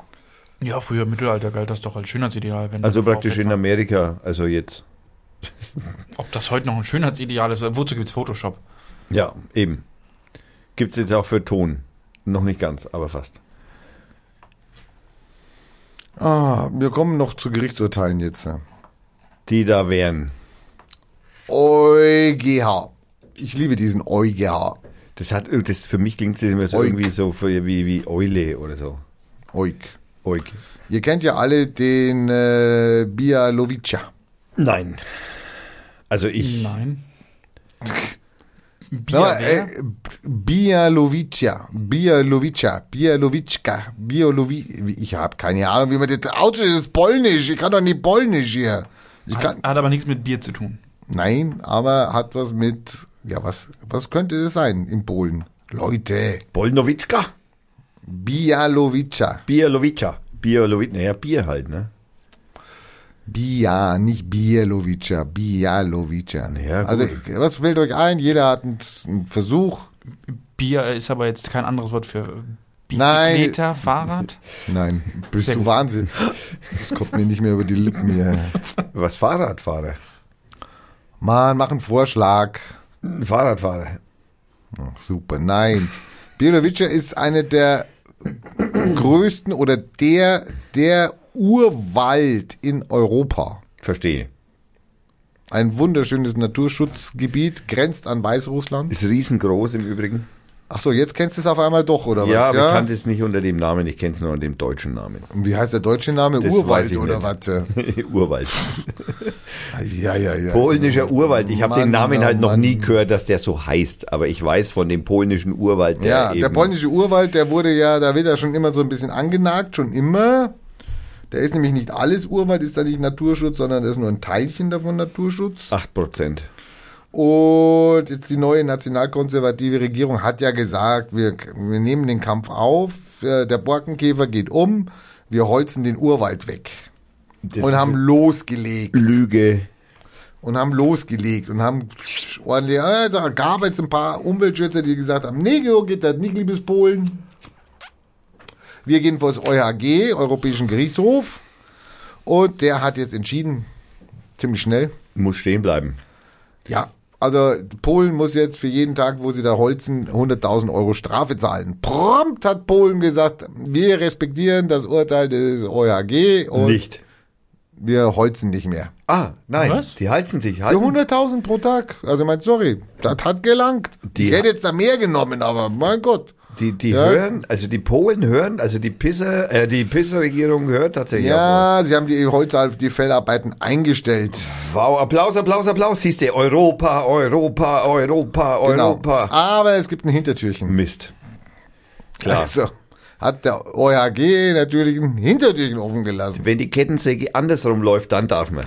Ja, früher im Mittelalter galt das doch als Schönheitsideal. Wenn Also praktisch in. Amerika, also jetzt. Ob das heute noch ein Schönheitsideal ist? Wozu gibt's Photoshop? Ja, eben. Gibt's jetzt auch für Ton. Noch nicht ganz, aber fast. Ah, wir kommen noch zu Gerichtsurteilen jetzt. Die da wären. EuGH. Ich liebe diesen EuGH. Das hat, das für mich klingt es immer so Oik. irgendwie so für, wie, wie Eule oder so. Eug. Oik. Ihr kennt ja alle den äh, Bialovica. Nein. Also ich. Nein. [LAUGHS] Sag mal, äh, Bialovica. Bialovica. Bialowitschka. Bialovi Ich habe keine Ahnung, wie man das ausspricht. Das ist polnisch. Ich kann doch nicht polnisch hier. Ich kann, hat, hat aber nichts mit Bier zu tun. Nein, aber hat was mit, ja, was, was könnte das sein in Polen? Leute, Bolnowiczka? Bialovica. Bialowica. Bialowica. Naja, Bier halt, ne? Bia, nicht Bialovica, Bialovica. Ja, also, was fällt euch ein? Jeder hat einen, einen Versuch. Bier ist aber jetzt kein anderes Wort für Nein. Bicycleta, Fahrrad. Nein, bist Sehr du gut. Wahnsinn. Das kommt mir nicht mehr über die Lippen hier. Was Fahrradfahrer? Mann, mach einen Vorschlag. Fahrradfahrer. Ach, super, nein. Bialovica ist eine der größten oder der, der Urwald in Europa. Verstehe. Ein wunderschönes Naturschutzgebiet, grenzt an Weißrussland. Ist riesengroß im Übrigen. Ach so, jetzt kennst du es auf einmal doch, oder ja, was? aber ich kannte es nicht unter dem Namen, ich kenne es nur unter dem deutschen Namen. Und wie heißt der deutsche Name? Das Urwald oder was? [LAUGHS] Urwald. Ja, ja, ja. Polnischer Urwald. Ich habe den Namen oh halt noch Mann. nie gehört, dass der so heißt, aber ich weiß von dem polnischen Urwald. Der Ja, der polnische Urwald, der wurde ja, da wird er schon immer so ein bisschen angenagt, schon immer. Der ist nämlich nicht alles Urwald, ist da nicht Naturschutz, sondern da ist nur ein Teilchen davon Naturschutz. 8 Prozent. Und jetzt die neue nationalkonservative Regierung hat ja gesagt, wir, wir nehmen den Kampf auf, äh, der Borkenkäfer geht um, wir holzen den Urwald weg. und haben losgelegt. Lüge. und haben losgelegt und haben ordentlich, äh, da gab es ein paar Umweltschützer, die gesagt haben, nee, geht das nicht, liebes Polen. Wir gehen vor das EuHG, Europäischen Gerichtshof, und der hat jetzt entschieden, ziemlich schnell, Muss stehen bleiben. ja, also Polen muss jetzt für jeden Tag, wo sie da holzen, 100.000 Euro Strafe zahlen. Prompt hat Polen gesagt, wir respektieren das Urteil des EuHG und Nicht. wir holzen nicht mehr. Ah, nein. Was? Die halten sich. Für Halten. 100.000 pro Tag. Also mein, sorry, das hat gelangt. Die- ich hätte jetzt da mehr genommen, aber mein Gott. Die, die Ja. hören, also die Polen hören, also die Pisser, äh, die Pisser-Regierung hört tatsächlich Ja, sie haben die Holz, die Fellarbeiten eingestellt. Wow, Applaus, Applaus, Applaus. Siehst du, Europa, Europa, Europa, Genau. Europa. Aber es gibt ein Hintertürchen. Mist. Klar. Also hat der EuHG natürlich ein Hintertürchen offen gelassen. Wenn die Kettensäge andersrum läuft, dann darf man.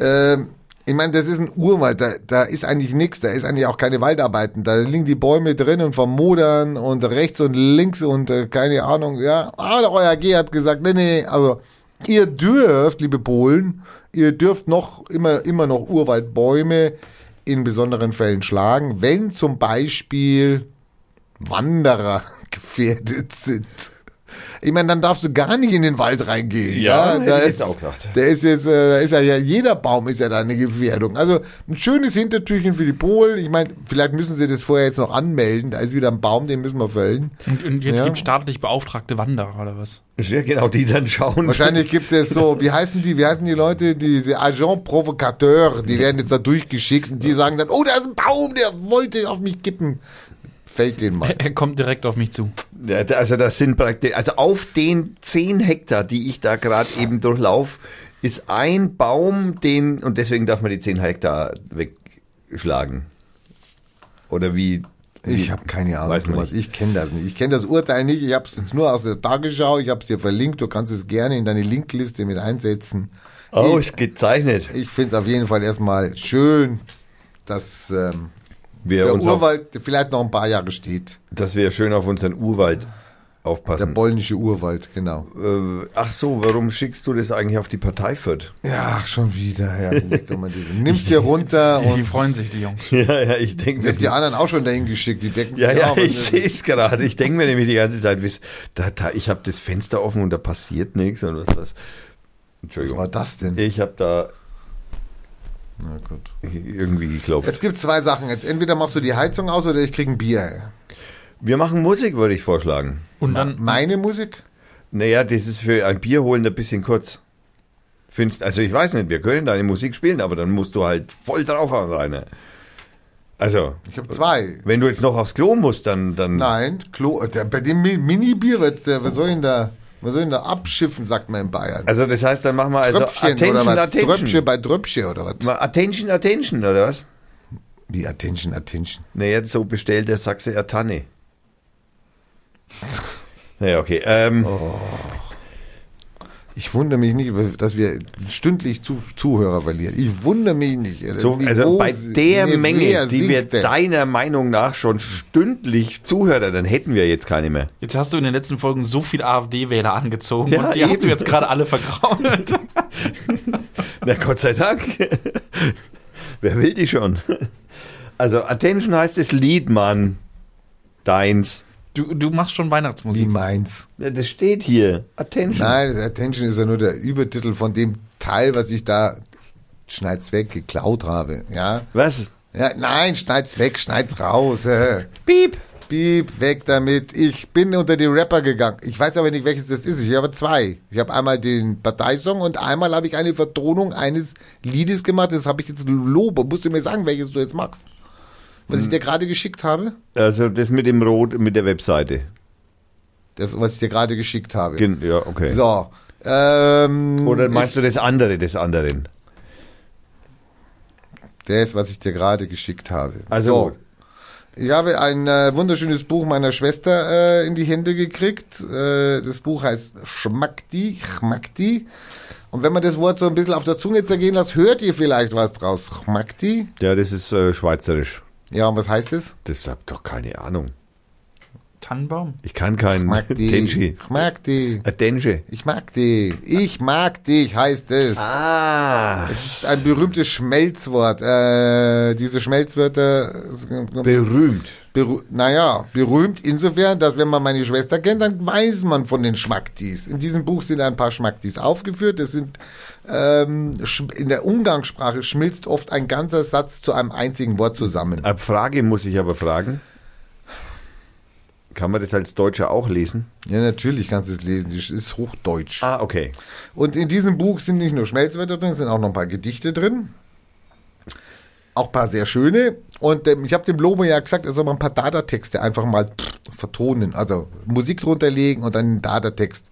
Ähm, ich meine, das ist ein Urwald, da, da ist eigentlich nichts, da ist eigentlich auch keine Waldarbeiten. Da liegen die Bäume drin und vermodern und rechts und links und äh, keine Ahnung, ja. Aber der EuHG hat gesagt, nee, nee, also ihr dürft, liebe Polen, ihr dürft noch immer, immer noch Urwaldbäume in besonderen Fällen schlagen, wenn zum Beispiel Wanderer [LAUGHS] gefährdet sind. Ich meine, dann darfst du gar nicht in den Wald reingehen. Ja, hätte da ist, jetzt auch gesagt. Der ist jetzt, äh, da ist ja, ja, jeder Baum ist ja da eine Gefährdung. Also ein schönes Hintertürchen für die Polen. Ich meine, vielleicht müssen sie das vorher jetzt noch anmelden. Da ist wieder ein Baum, den müssen wir fällen. Und, und jetzt Ja. gibt staatlich beauftragte Wanderer oder was? Ja, genau, die dann schauen. Wahrscheinlich gibt es so, wie heißen die, wie heißen die Leute, die, die Agent Provocateur, die werden jetzt da durchgeschickt und die sagen dann, oh, da ist ein Baum, der wollte auf mich kippen. Fällt den mal. [LAUGHS] Er kommt direkt auf mich zu. Also das sind praktisch, also auf den 10 Hektar, die ich da gerade eben durchlauf, ist ein Baum, den, und deswegen darf man die 10 Hektar wegschlagen. Oder wie? Ich habe keine Ahnung, Weiß man Thomas. nicht. Ich kenne das nicht. Ich kenne das Urteil nicht. Ich habe es jetzt nur aus der Tagesschau. Ich habe es dir verlinkt. Du kannst es gerne in deine Linkliste mit einsetzen. Oh, ich ist gezeichnet. ich finde es auf jeden Fall erstmal schön, dass ähm, Wir der uns auf, Urwald vielleicht noch ein paar Jahre steht. dass wir schön auf unseren Urwald Der aufpassen. polnische Urwald, genau. Äh, ach so, warum schickst du das eigentlich auf die Partei Fürth? Ja, ach, schon wieder, Herr [LAUGHS] Kommandeur. Nimm's dir runter und Die freuen sich, die Jungs. [LAUGHS] Ja, ja, ich ich denke hab die anderen auch schon dahin geschickt. Die decken Ja, sich ja, auch. ich sehe es gerade. Ich denke mir nämlich die ganze Zeit, wie's- da, da, ich habe das Fenster offen und da passiert nichts und was was. Was Entschuldigung. war das denn? Ich habe da Na gut. irgendwie geklopft. Jetzt gibt zwei Sachen. Jetzt entweder machst du die Heizung aus oder ich krieg ein Bier. Wir machen Musik, würde ich vorschlagen. Und dann, Meine Musik? Naja, das ist für ein Bier holen ein bisschen kurz. Findest, also ich weiß nicht, wir können deine Musik spielen, aber dann musst du halt voll draufhauen, Rainer. Also, Ich habe zwei. wenn du jetzt noch aufs Klo musst, dann, dann Nein, Klo, der, bei dem Mi- Mini-Bier, was, soll ihn da, was soll ihn da abschiffen, sagt man in Bayern. also das heißt, dann machen wir also Tröpfchen Attention, oder was? Attention. Tröpfchen bei Tröpfchen oder was? Mal Attention, Attention, oder was? Wie Attention, Attention. Naja, so bestellt der Sachse er Tanne. [LAUGHS] Naja, okay. Ähm, Oh. Ich wundere mich nicht, dass wir stündlich zu, Zuhörer verlieren. Ich wundere mich nicht. so, also bei der nee, Menge, die wir denn? deiner Meinung nach schon stündlich Zuhörer, dann hätten wir jetzt keine mehr. jetzt hast du in den letzten Folgen so viele AfD-Wähler angezogen Ja, und die hast eben. du jetzt gerade alle vergrault. [LAUGHS] Na Gott sei Dank. Wer will die schon? Also Attention heißt das Lied, Mann. Deins. Du, du machst schon Wie Weihnachtsmusik. meins. Ja, Das steht hier. Attention. Nein, das Attention ist ja nur der Übertitel von dem Teil, was ich da schneid's weg, geklaut habe. Ja. Was? ja nein, schneid's weg, schneid's raus. Äh. Piep. Piep, weg damit. Ich bin unter die Rapper gegangen. Ich weiß aber nicht, welches das ist. Ich habe zwei. Ich habe einmal den Parteisong und einmal habe ich eine Vertonung eines Liedes gemacht. Das habe ich jetzt lobe. Musst du mir sagen, welches du jetzt machst? Was ich dir gerade geschickt habe? Also das mit dem Rot, mit der Webseite. Das, was ich dir gerade geschickt habe. Gen- Ja, okay. So. Ähm, Oder meinst du das andere des anderen? Das, was ich dir gerade geschickt habe. Also so. Ich habe ein äh, wunderschönes Buch meiner Schwester äh, in die Hände gekriegt. Äh, das Buch heißt Schmackdi, Schmackdi. Und wenn man das Wort so ein bisschen auf der Zunge zergehen lässt, hört ihr vielleicht was draus. Schmackdi? Ja, das ist äh, schweizerisch. Ja, und was heißt es? Das hab doch keine Ahnung. Tannenbaum? Ich kann kein Schmackdi. Tenji. Ich mag die. Äh, Tenji. Ich mag die. Ich mag dich heißt es. Ah. Es ist ein berühmtes Schmelzwort. Äh, diese Schmelzwörter Berühmt. Beru naja, berühmt insofern, dass wenn man meine Schwester kennt, dann weiß man von den Schmacktis. In diesem Buch sind ein paar Schmacktis aufgeführt. Das sind ähm, in der Umgangssprache schmilzt oft ein ganzer Satz zu einem einzigen Wort zusammen. Eine Frage muss ich aber fragen. Kann man das als Deutscher auch lesen? Ja, natürlich kannst du es lesen. Das ist Hochdeutsch. Ah, okay. Und in diesem Buch sind nicht nur Schmelzwörter drin, es sind auch noch ein paar Gedichte drin. Auch ein paar sehr schöne. Und ähm, ich habe dem Lobo ja gesagt, er soll mal ein paar Dada-Texte einfach mal pff, vertonen. Also Musik drunter legen und dann den Dada-Text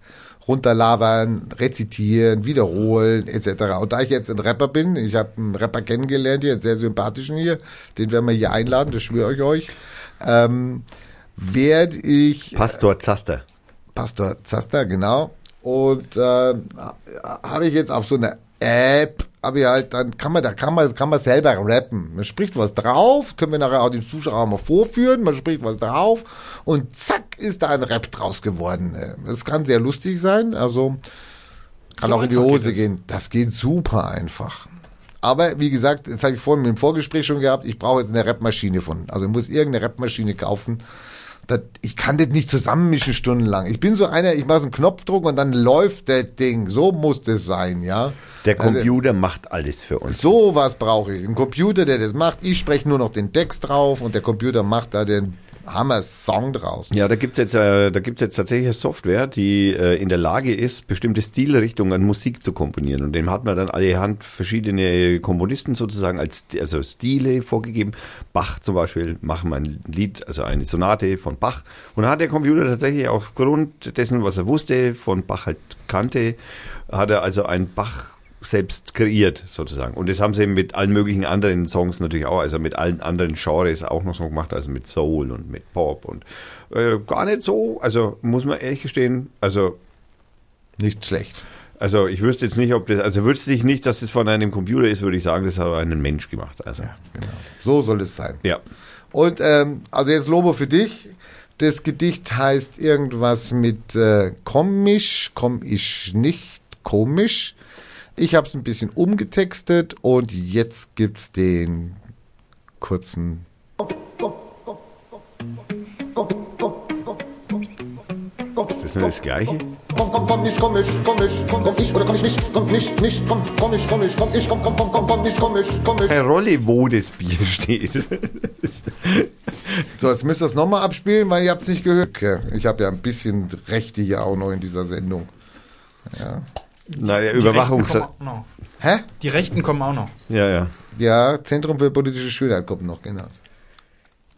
runterlabern, rezitieren, wiederholen, etc. Und da ich jetzt ein Rapper bin, ich habe einen Rapper kennengelernt hier, einen sehr sympathischen hier, den werden wir hier einladen, das schwöre ich euch, ähm, werde ich Pastor Zaster. Pastor Zaster, genau. Und äh, habe ich jetzt auf so einer App, habe ich halt, dann kann man, da kann man, kann man selber rappen. Man spricht was drauf, können wir nachher auch den Zuschauern mal vorführen, man spricht was drauf und zack ist da ein Rap draus geworden. Das kann sehr lustig sein, also kann So auch in die Hose gehen. Das geht super einfach. Aber wie gesagt, das habe ich vorhin im Vorgespräch schon gehabt, ich brauche jetzt eine Rapmaschine von. Also ich muss irgendeine Rapmaschine kaufen. Das, ich kann das nicht zusammenmischen stundenlang. Ich bin so einer, ich mache so einen Knopfdruck und dann läuft das Ding. So muss das sein, ja. Der Also, Computer macht alles für uns. so was brauche ich. Ein Computer, der das macht. Ich spreche nur noch den Text drauf und der Computer macht da den Hammer-Song draus. Ja, da gibt's jetzt, äh, da gibt's jetzt tatsächlich eine Software, die äh, in der Lage ist, bestimmte Stilrichtungen an Musik zu komponieren. Und dem hat man dann allerhand verschiedene Komponisten sozusagen als also Stile vorgegeben. Bach zum Beispiel machen wir ein Lied, also eine Sonate von Bach. Und hat der Computer tatsächlich aufgrund dessen, was er wusste, von Bach halt kannte, hat er also ein Bach selbst kreiert, sozusagen. Und das haben sie mit allen möglichen anderen Songs natürlich auch, also mit allen anderen Genres auch noch so gemacht, also mit Soul und mit Pop und äh, gar nicht so, also muss man ehrlich gestehen, also Nicht schlecht. also ich wüsste jetzt nicht, ob das, also wüsste ich nicht, dass das von einem Computer ist, würde ich sagen, das hat einen Mensch gemacht. Also Genau. So soll es sein. ja. Und ähm, also jetzt Lobo für dich. Das Gedicht heißt irgendwas mit äh, komisch, komm ich nicht komisch. Ich habe es ein bisschen umgetextet und jetzt gibt's den kurzen. Ist das nur das Gleiche? Komm, komm, komm nicht komisch, komisch, komm, komm ich oder komm ich nicht, komm nicht, nicht, komm, komm ich, komm ich, komm ich, komm, komm, komm, komm, komm nicht komisch, komisch. Keine Rolle, wo das Bier steht. So, jetzt müsst ihr es nochmal abspielen, weil ihr habt es nicht gehört. Okay. Ich habe ja ein bisschen Rechte hier auch noch in dieser Sendung. Ja. Naja, Die Überwachungs... Rechten kommen auch noch. Hä? Die Rechten kommen auch noch. Ja, ja. Ja, Zentrum für politische Schönheit kommt noch, genau.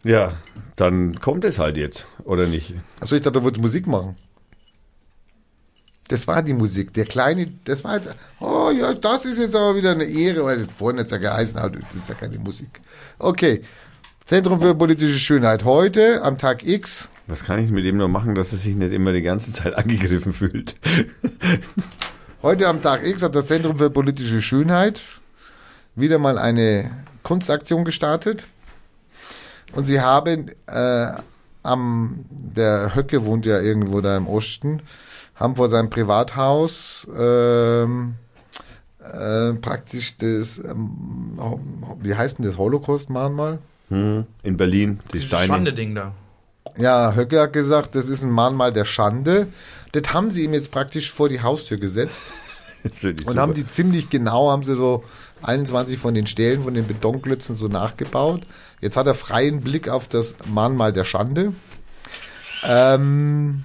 Ja, dann kommt es halt jetzt, oder nicht? Achso, ich dachte, du wolltest Musik machen. Das war die Musik. Der kleine, das war jetzt, oh ja, das ist jetzt aber wieder eine Ehre, weil das vorhin jetzt ja geheißen hat, das ist ja keine Musik. Okay. Zentrum für politische Schönheit. Heute, am Tag X, Was kann ich mit ihm noch machen, dass er sich nicht immer die ganze Zeit angegriffen fühlt? [LAUGHS] Heute am Tag X hat das Zentrum für politische Schönheit wieder mal eine Kunstaktion gestartet. Und sie haben äh, am, der Höcke wohnt ja irgendwo da im Osten, haben vor seinem Privathaus ähm, äh, praktisch das, ähm, wie heißt denn das, Holocaust-Mahnmal? Hm, In Berlin, die Steine. Schande-Ding da. Ja, Höcke hat gesagt, das ist ein Mahnmal der Schande. Das haben sie ihm jetzt praktisch vor die Haustür gesetzt. [LAUGHS] Und super. haben die ziemlich genau, haben sie so 21 von den Stellen von den Betonklötzen so nachgebaut. Jetzt hat er freien Blick auf das Mahnmal der Schande. Ähm,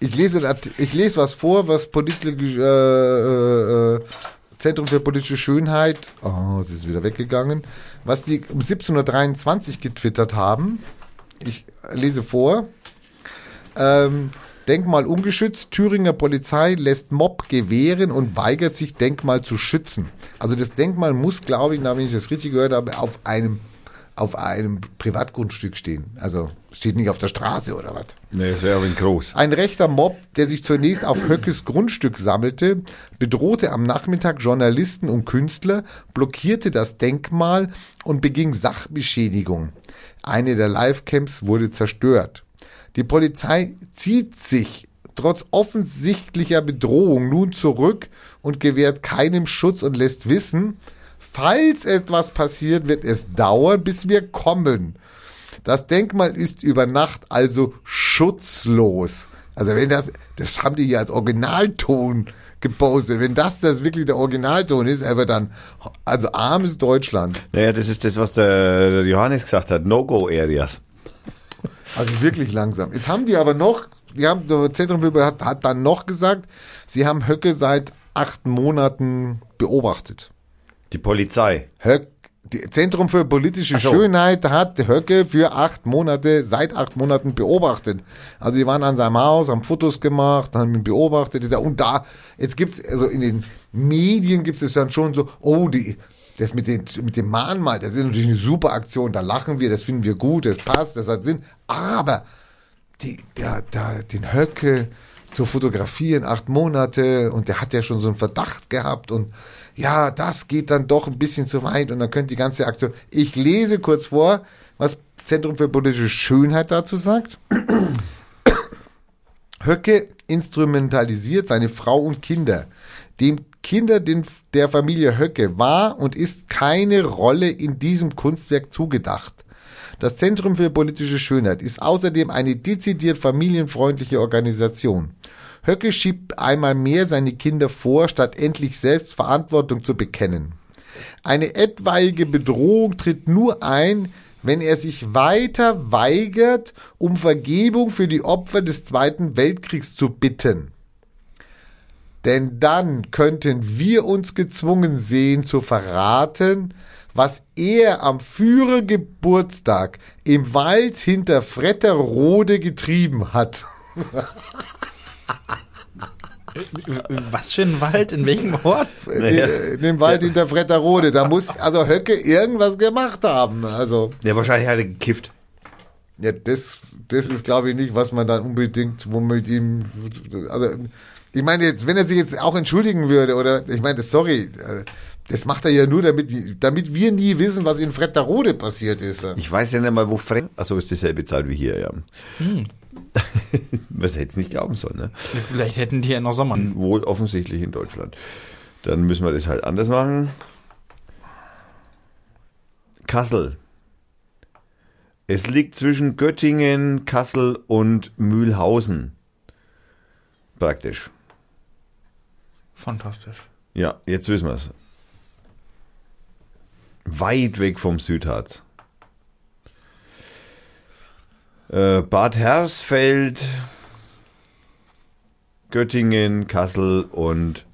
ich lese, ich lese was vor, was politische, äh, äh, Zentrum für politische Schönheit, oh, es ist wieder weggegangen, was die um 1723 getwittert haben. Ich lese vor. Ähm, Denkmal ungeschützt. Thüringer Polizei lässt Mob gewähren und weigert sich, Denkmal zu schützen. Also das Denkmal muss, glaube ich, wenn ich das richtig gehört habe, auf einem, auf einem Privatgrundstück stehen. Also steht nicht auf der Straße oder was. Nee, das wäre aber groß. Ein rechter Mob, der sich zunächst auf Höckes Grundstück sammelte, bedrohte am Nachmittag Journalisten und Künstler, blockierte das Denkmal und beging Sachbeschädigung. Eine der Livecamps wurde zerstört. Die Polizei zieht sich trotz offensichtlicher Bedrohung nun zurück und gewährt keinem Schutz und lässt wissen, falls etwas passiert, wird es dauern, bis wir kommen. Das Denkmal ist über Nacht also schutzlos. Also wenn das, das haben die hier als Originalton gepostet. Wenn das das wirklich der Originalton ist, aber dann, also armes Deutschland. Naja, das ist das, was der, der Johannes gesagt hat. No-Go-Areas. Also wirklich langsam. Jetzt haben die aber noch, die haben, das Zentrum für hat, hat dann noch gesagt, sie haben Höcke seit acht Monaten beobachtet. Die Polizei. Höck, die Zentrum für politische so. Schönheit hat Höcke für acht Monate, seit acht Monaten beobachtet. Also die waren an seinem Haus, haben Fotos gemacht, haben ihn beobachtet. Und da, jetzt gibt's also in den Medien gibt es dann schon so, oh, die, das mit, den, mit dem Mahnmal, das ist natürlich eine super Aktion, da lachen wir, das finden wir gut, das passt, das hat Sinn. Aber die, der, der, den Höcke zu fotografieren, acht Monate, und der hat ja schon so einen Verdacht gehabt und ja, das geht dann doch ein bisschen zu weit und dann könnte die ganze Aktion. Ich lese kurz vor, was Zentrum für politische Schönheit dazu sagt. [COUGHS] Höcke instrumentalisiert seine Frau und Kinder. Dem Kinder der Familie Höcke war und ist keine Rolle in diesem Kunstwerk zugedacht. Das Zentrum für politische Schönheit ist außerdem eine dezidiert familienfreundliche Organisation. Höcke schiebt einmal mehr seine Kinder vor, statt endlich selbst Verantwortung zu bekennen. Eine etwaige Bedrohung tritt nur ein, wenn er sich weiter weigert, um Vergebung für die Opfer des Zweiten Weltkriegs zu bitten. Denn dann könnten wir uns gezwungen sehen zu verraten, was er am Führergeburtstag im Wald hinter Fretterrode getrieben hat. [LAUGHS] Was für ein Wald? In welchem Ort? Naja. Den, den Wald hinter Fretterrode. Da muss also Höcke irgendwas gemacht haben. Also Ja, wahrscheinlich hat er gekifft. Ja, das, das ist, glaube ich, nicht, was man dann unbedingt, wo mit ihm, also, ich meine jetzt, wenn er sich jetzt auch entschuldigen würde, oder, ich meine, sorry, äh, das macht er ja nur, damit, damit wir nie wissen, was in Fretterode passiert ist. Ich weiß ja nicht mal, wo Frank, also ist dieselbe Zeit wie hier, ja. Hm. [LAUGHS] Was hätte es nicht glauben sollen, ne? Vielleicht hätten die ja noch Sommer. Wohl offensichtlich in Deutschland. Dann müssen wir das halt anders machen. Kassel. Es liegt zwischen Göttingen, Kassel und Mühlhausen. Praktisch. Fantastisch. Ja, jetzt wissen wir es. Weit weg vom Südharz. Äh, Bad Hersfeld, Göttingen, Kassel und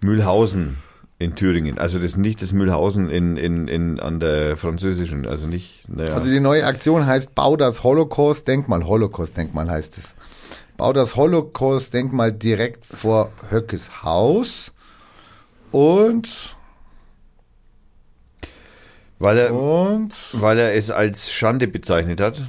Mühlhausen in Thüringen. Also das ist nicht das Mühlhausen in, in, in, an der französischen, also nicht. Naja. Also die neue Aktion heißt Bau das Holocaust-Denkmal. Holocaust-Denkmal heißt es. Bau das Holocaust-Denkmal direkt vor Höckes Haus und weil er, und weil er es als Schande bezeichnet hat.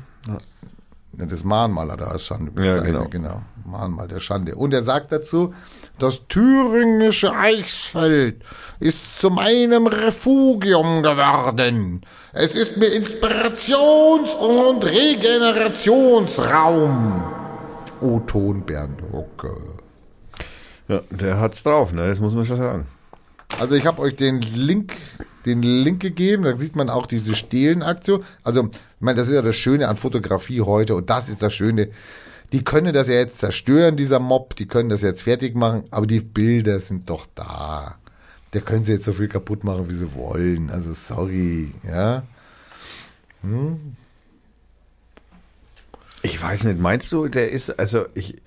Ja, das Mahnmal hat er als Schande bezeichnet, Ja, genau. genau. Mahnmal der Schande. Und er sagt dazu, das thüringische Eichsfeld ist zu meinem Refugium geworden. Es ist mir Inspirations- und Regenerationsraum. O-Ton Bernd Hucke. Ja, der hat's drauf, ne? Das muss man schon sagen. Also ich habe euch den Link, den Link gegeben, da sieht man auch diese Stehlenaktion. Also, ich meine, das ist ja das Schöne an Fotografie heute und das ist das Schöne. Die können das ja jetzt zerstören, dieser Mob, die können das jetzt fertig machen, aber die Bilder sind doch da. Da können sie jetzt so viel kaputt machen, wie sie wollen. Also sorry, ja. Ich weiß nicht, meinst du, der ist, also ich,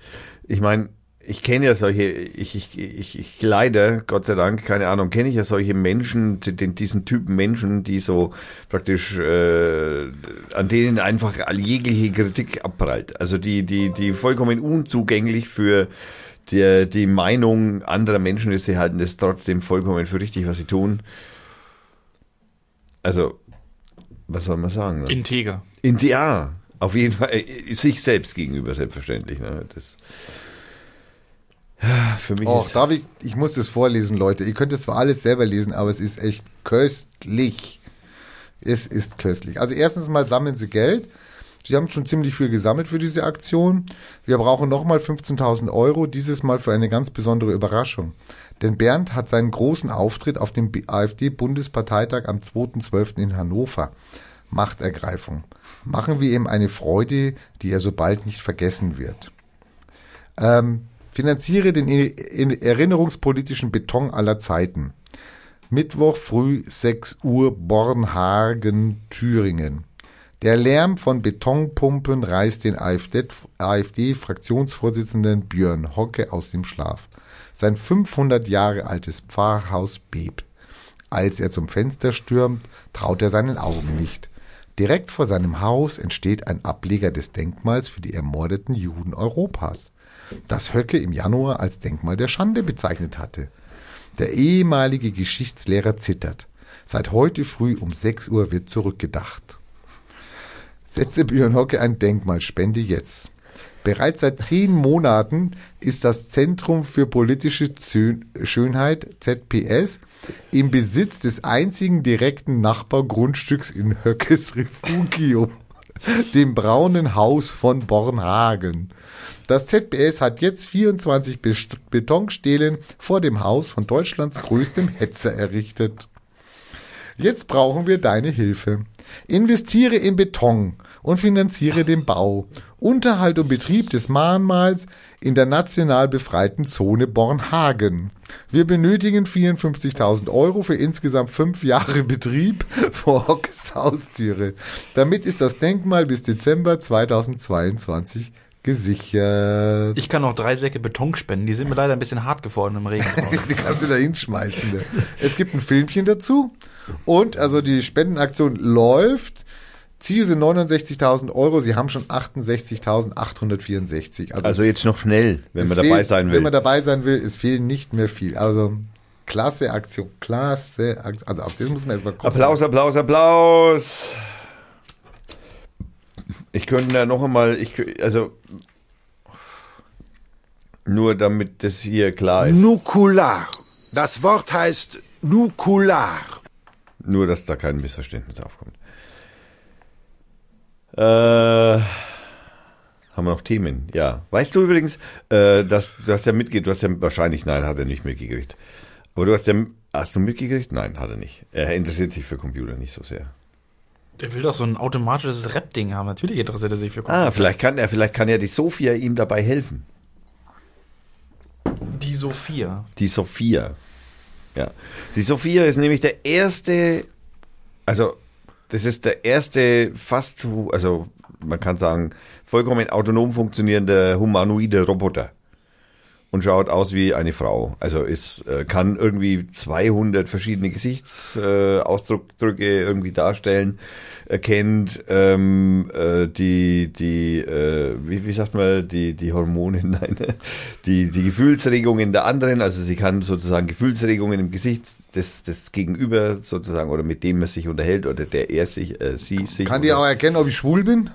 ich meine, ich kenne ja solche, ich, ich, ich, ich leider, Gott sei Dank, keine Ahnung, kenne ich ja solche Menschen, den, diesen Typen Menschen, die so praktisch, äh, an denen einfach all jegliche Kritik abprallt. Also die, die, die vollkommen unzugänglich für die, die Meinung anderer Menschen ist, sie halten das trotzdem vollkommen für richtig, was sie tun. Also, was soll man sagen? Ne? Integer. In ja, auf jeden Fall äh, sich selbst gegenüber selbstverständlich. Ne? Das für mich Och, ist darf ich, ich muss das vorlesen, Leute. Ihr könnt es zwar alles selber lesen, aber es ist echt köstlich. Es ist köstlich. Also erstens mal sammeln sie Geld. Sie haben schon ziemlich viel gesammelt für diese Aktion. Wir brauchen nochmal 15.000 Euro, dieses Mal für eine ganz besondere Überraschung. Denn Bernd hat seinen großen Auftritt auf dem AfD-Bundesparteitag am 2.12. in Hannover. Machtergreifung. Machen wir ihm eine Freude, die er so bald nicht vergessen wird. Ähm, finanziere den in- erinnerungspolitischen Beton aller Zeiten. Mittwoch früh 6 Uhr Bornhagen, Thüringen. Der Lärm von Betonpumpen reißt den AfD AfD-Fraktionsvorsitzenden Björn Hocke aus dem Schlaf. Sein 500 Jahre altes Pfarrhaus bebt. Als er zum Fenster stürmt, traut er seinen Augen nicht. Direkt vor seinem Haus entsteht ein Ableger des Denkmals für die ermordeten Juden Europas, das Höcke im Januar als Denkmal der Schande bezeichnet hatte. Der ehemalige Geschichtslehrer zittert. Seit heute früh um 6 Uhr wird zurückgedacht. Setze Björn Hocke ein Denkmal, spende jetzt. Bereits seit zehn Monaten ist das Zentrum für politische Schönheit, ZPS, im Besitz des einzigen direkten Nachbargrundstücks in Höckes Refugium, dem braunen Haus von Bornhagen. Das ZPS hat jetzt 24 Best- Betonstelen vor dem Haus von Deutschlands größtem Hetzer errichtet. Jetzt brauchen wir deine Hilfe. Investiere in Beton und finanziere den Bau, Unterhalt und Betrieb des Mahnmals in der national befreiten Zone Bornhagen. Wir benötigen 54.000 Euro für insgesamt fünf Jahre Betrieb [LAUGHS] vor Hockes Haustüre. Damit ist das Denkmal bis Dezember 2022 gesichert. Ich kann noch drei Säcke Beton spenden. Die sind mir leider ein bisschen hart geworden im Regen. [LAUGHS] Die kannst du da hinschmeißen. Ne? Es gibt ein Filmchen dazu. Und also die Spendenaktion läuft. Ziel sind 69.000 Euro. Sie haben schon 68.864. also jetzt noch schnell, wenn man dabei fehlt- sein will. Wenn man dabei sein will, es fehlt nicht mehr viel. Also klasse Aktion, klasse Aktion. Also auf das muss man erstmal gucken. Applaus, Applaus, Applaus. Ich könnte da noch einmal, ich, also nur damit das hier klar ist, Nukular. Das Wort heißt Nukular. nur dass da kein Missverständnis aufkommt. Äh, haben wir noch Themen? Ja. Weißt du übrigens, äh, dass du hast ja mitgekriegt, du hast ja wahrscheinlich, nein, hat er nicht mitgekriegt. Aber du hast ja, hast du mitgekriegt? Nein, hat er nicht. Er interessiert sich für Computer nicht so sehr. Der will doch so ein automatisches Rap-Ding haben. Natürlich interessiert er sich für Ah, vielleicht kann er, vielleicht kann ja die Sophia ihm dabei helfen. Die Sophia. Die Sophia. Ja. Die Sophia ist nämlich der erste, also das ist der erste fast, also man kann sagen, vollkommen autonom funktionierende humanoide Roboter. Und schaut aus wie eine Frau. Also ist, äh, kann irgendwie 200 verschiedene Gesichtsausdrücke äh, irgendwie darstellen. Erkennt ähm, äh, die, die äh, wie, wie sagt man, die, die Hormone, [LAUGHS] nein, die, die Gefühlsregungen der anderen. Also sie kann sozusagen Gefühlsregungen im Gesicht des, des Gegenüber sozusagen oder mit dem er sich unterhält oder der er sich, äh, sie sich. Kann die auch erkennen, ob ich schwul bin?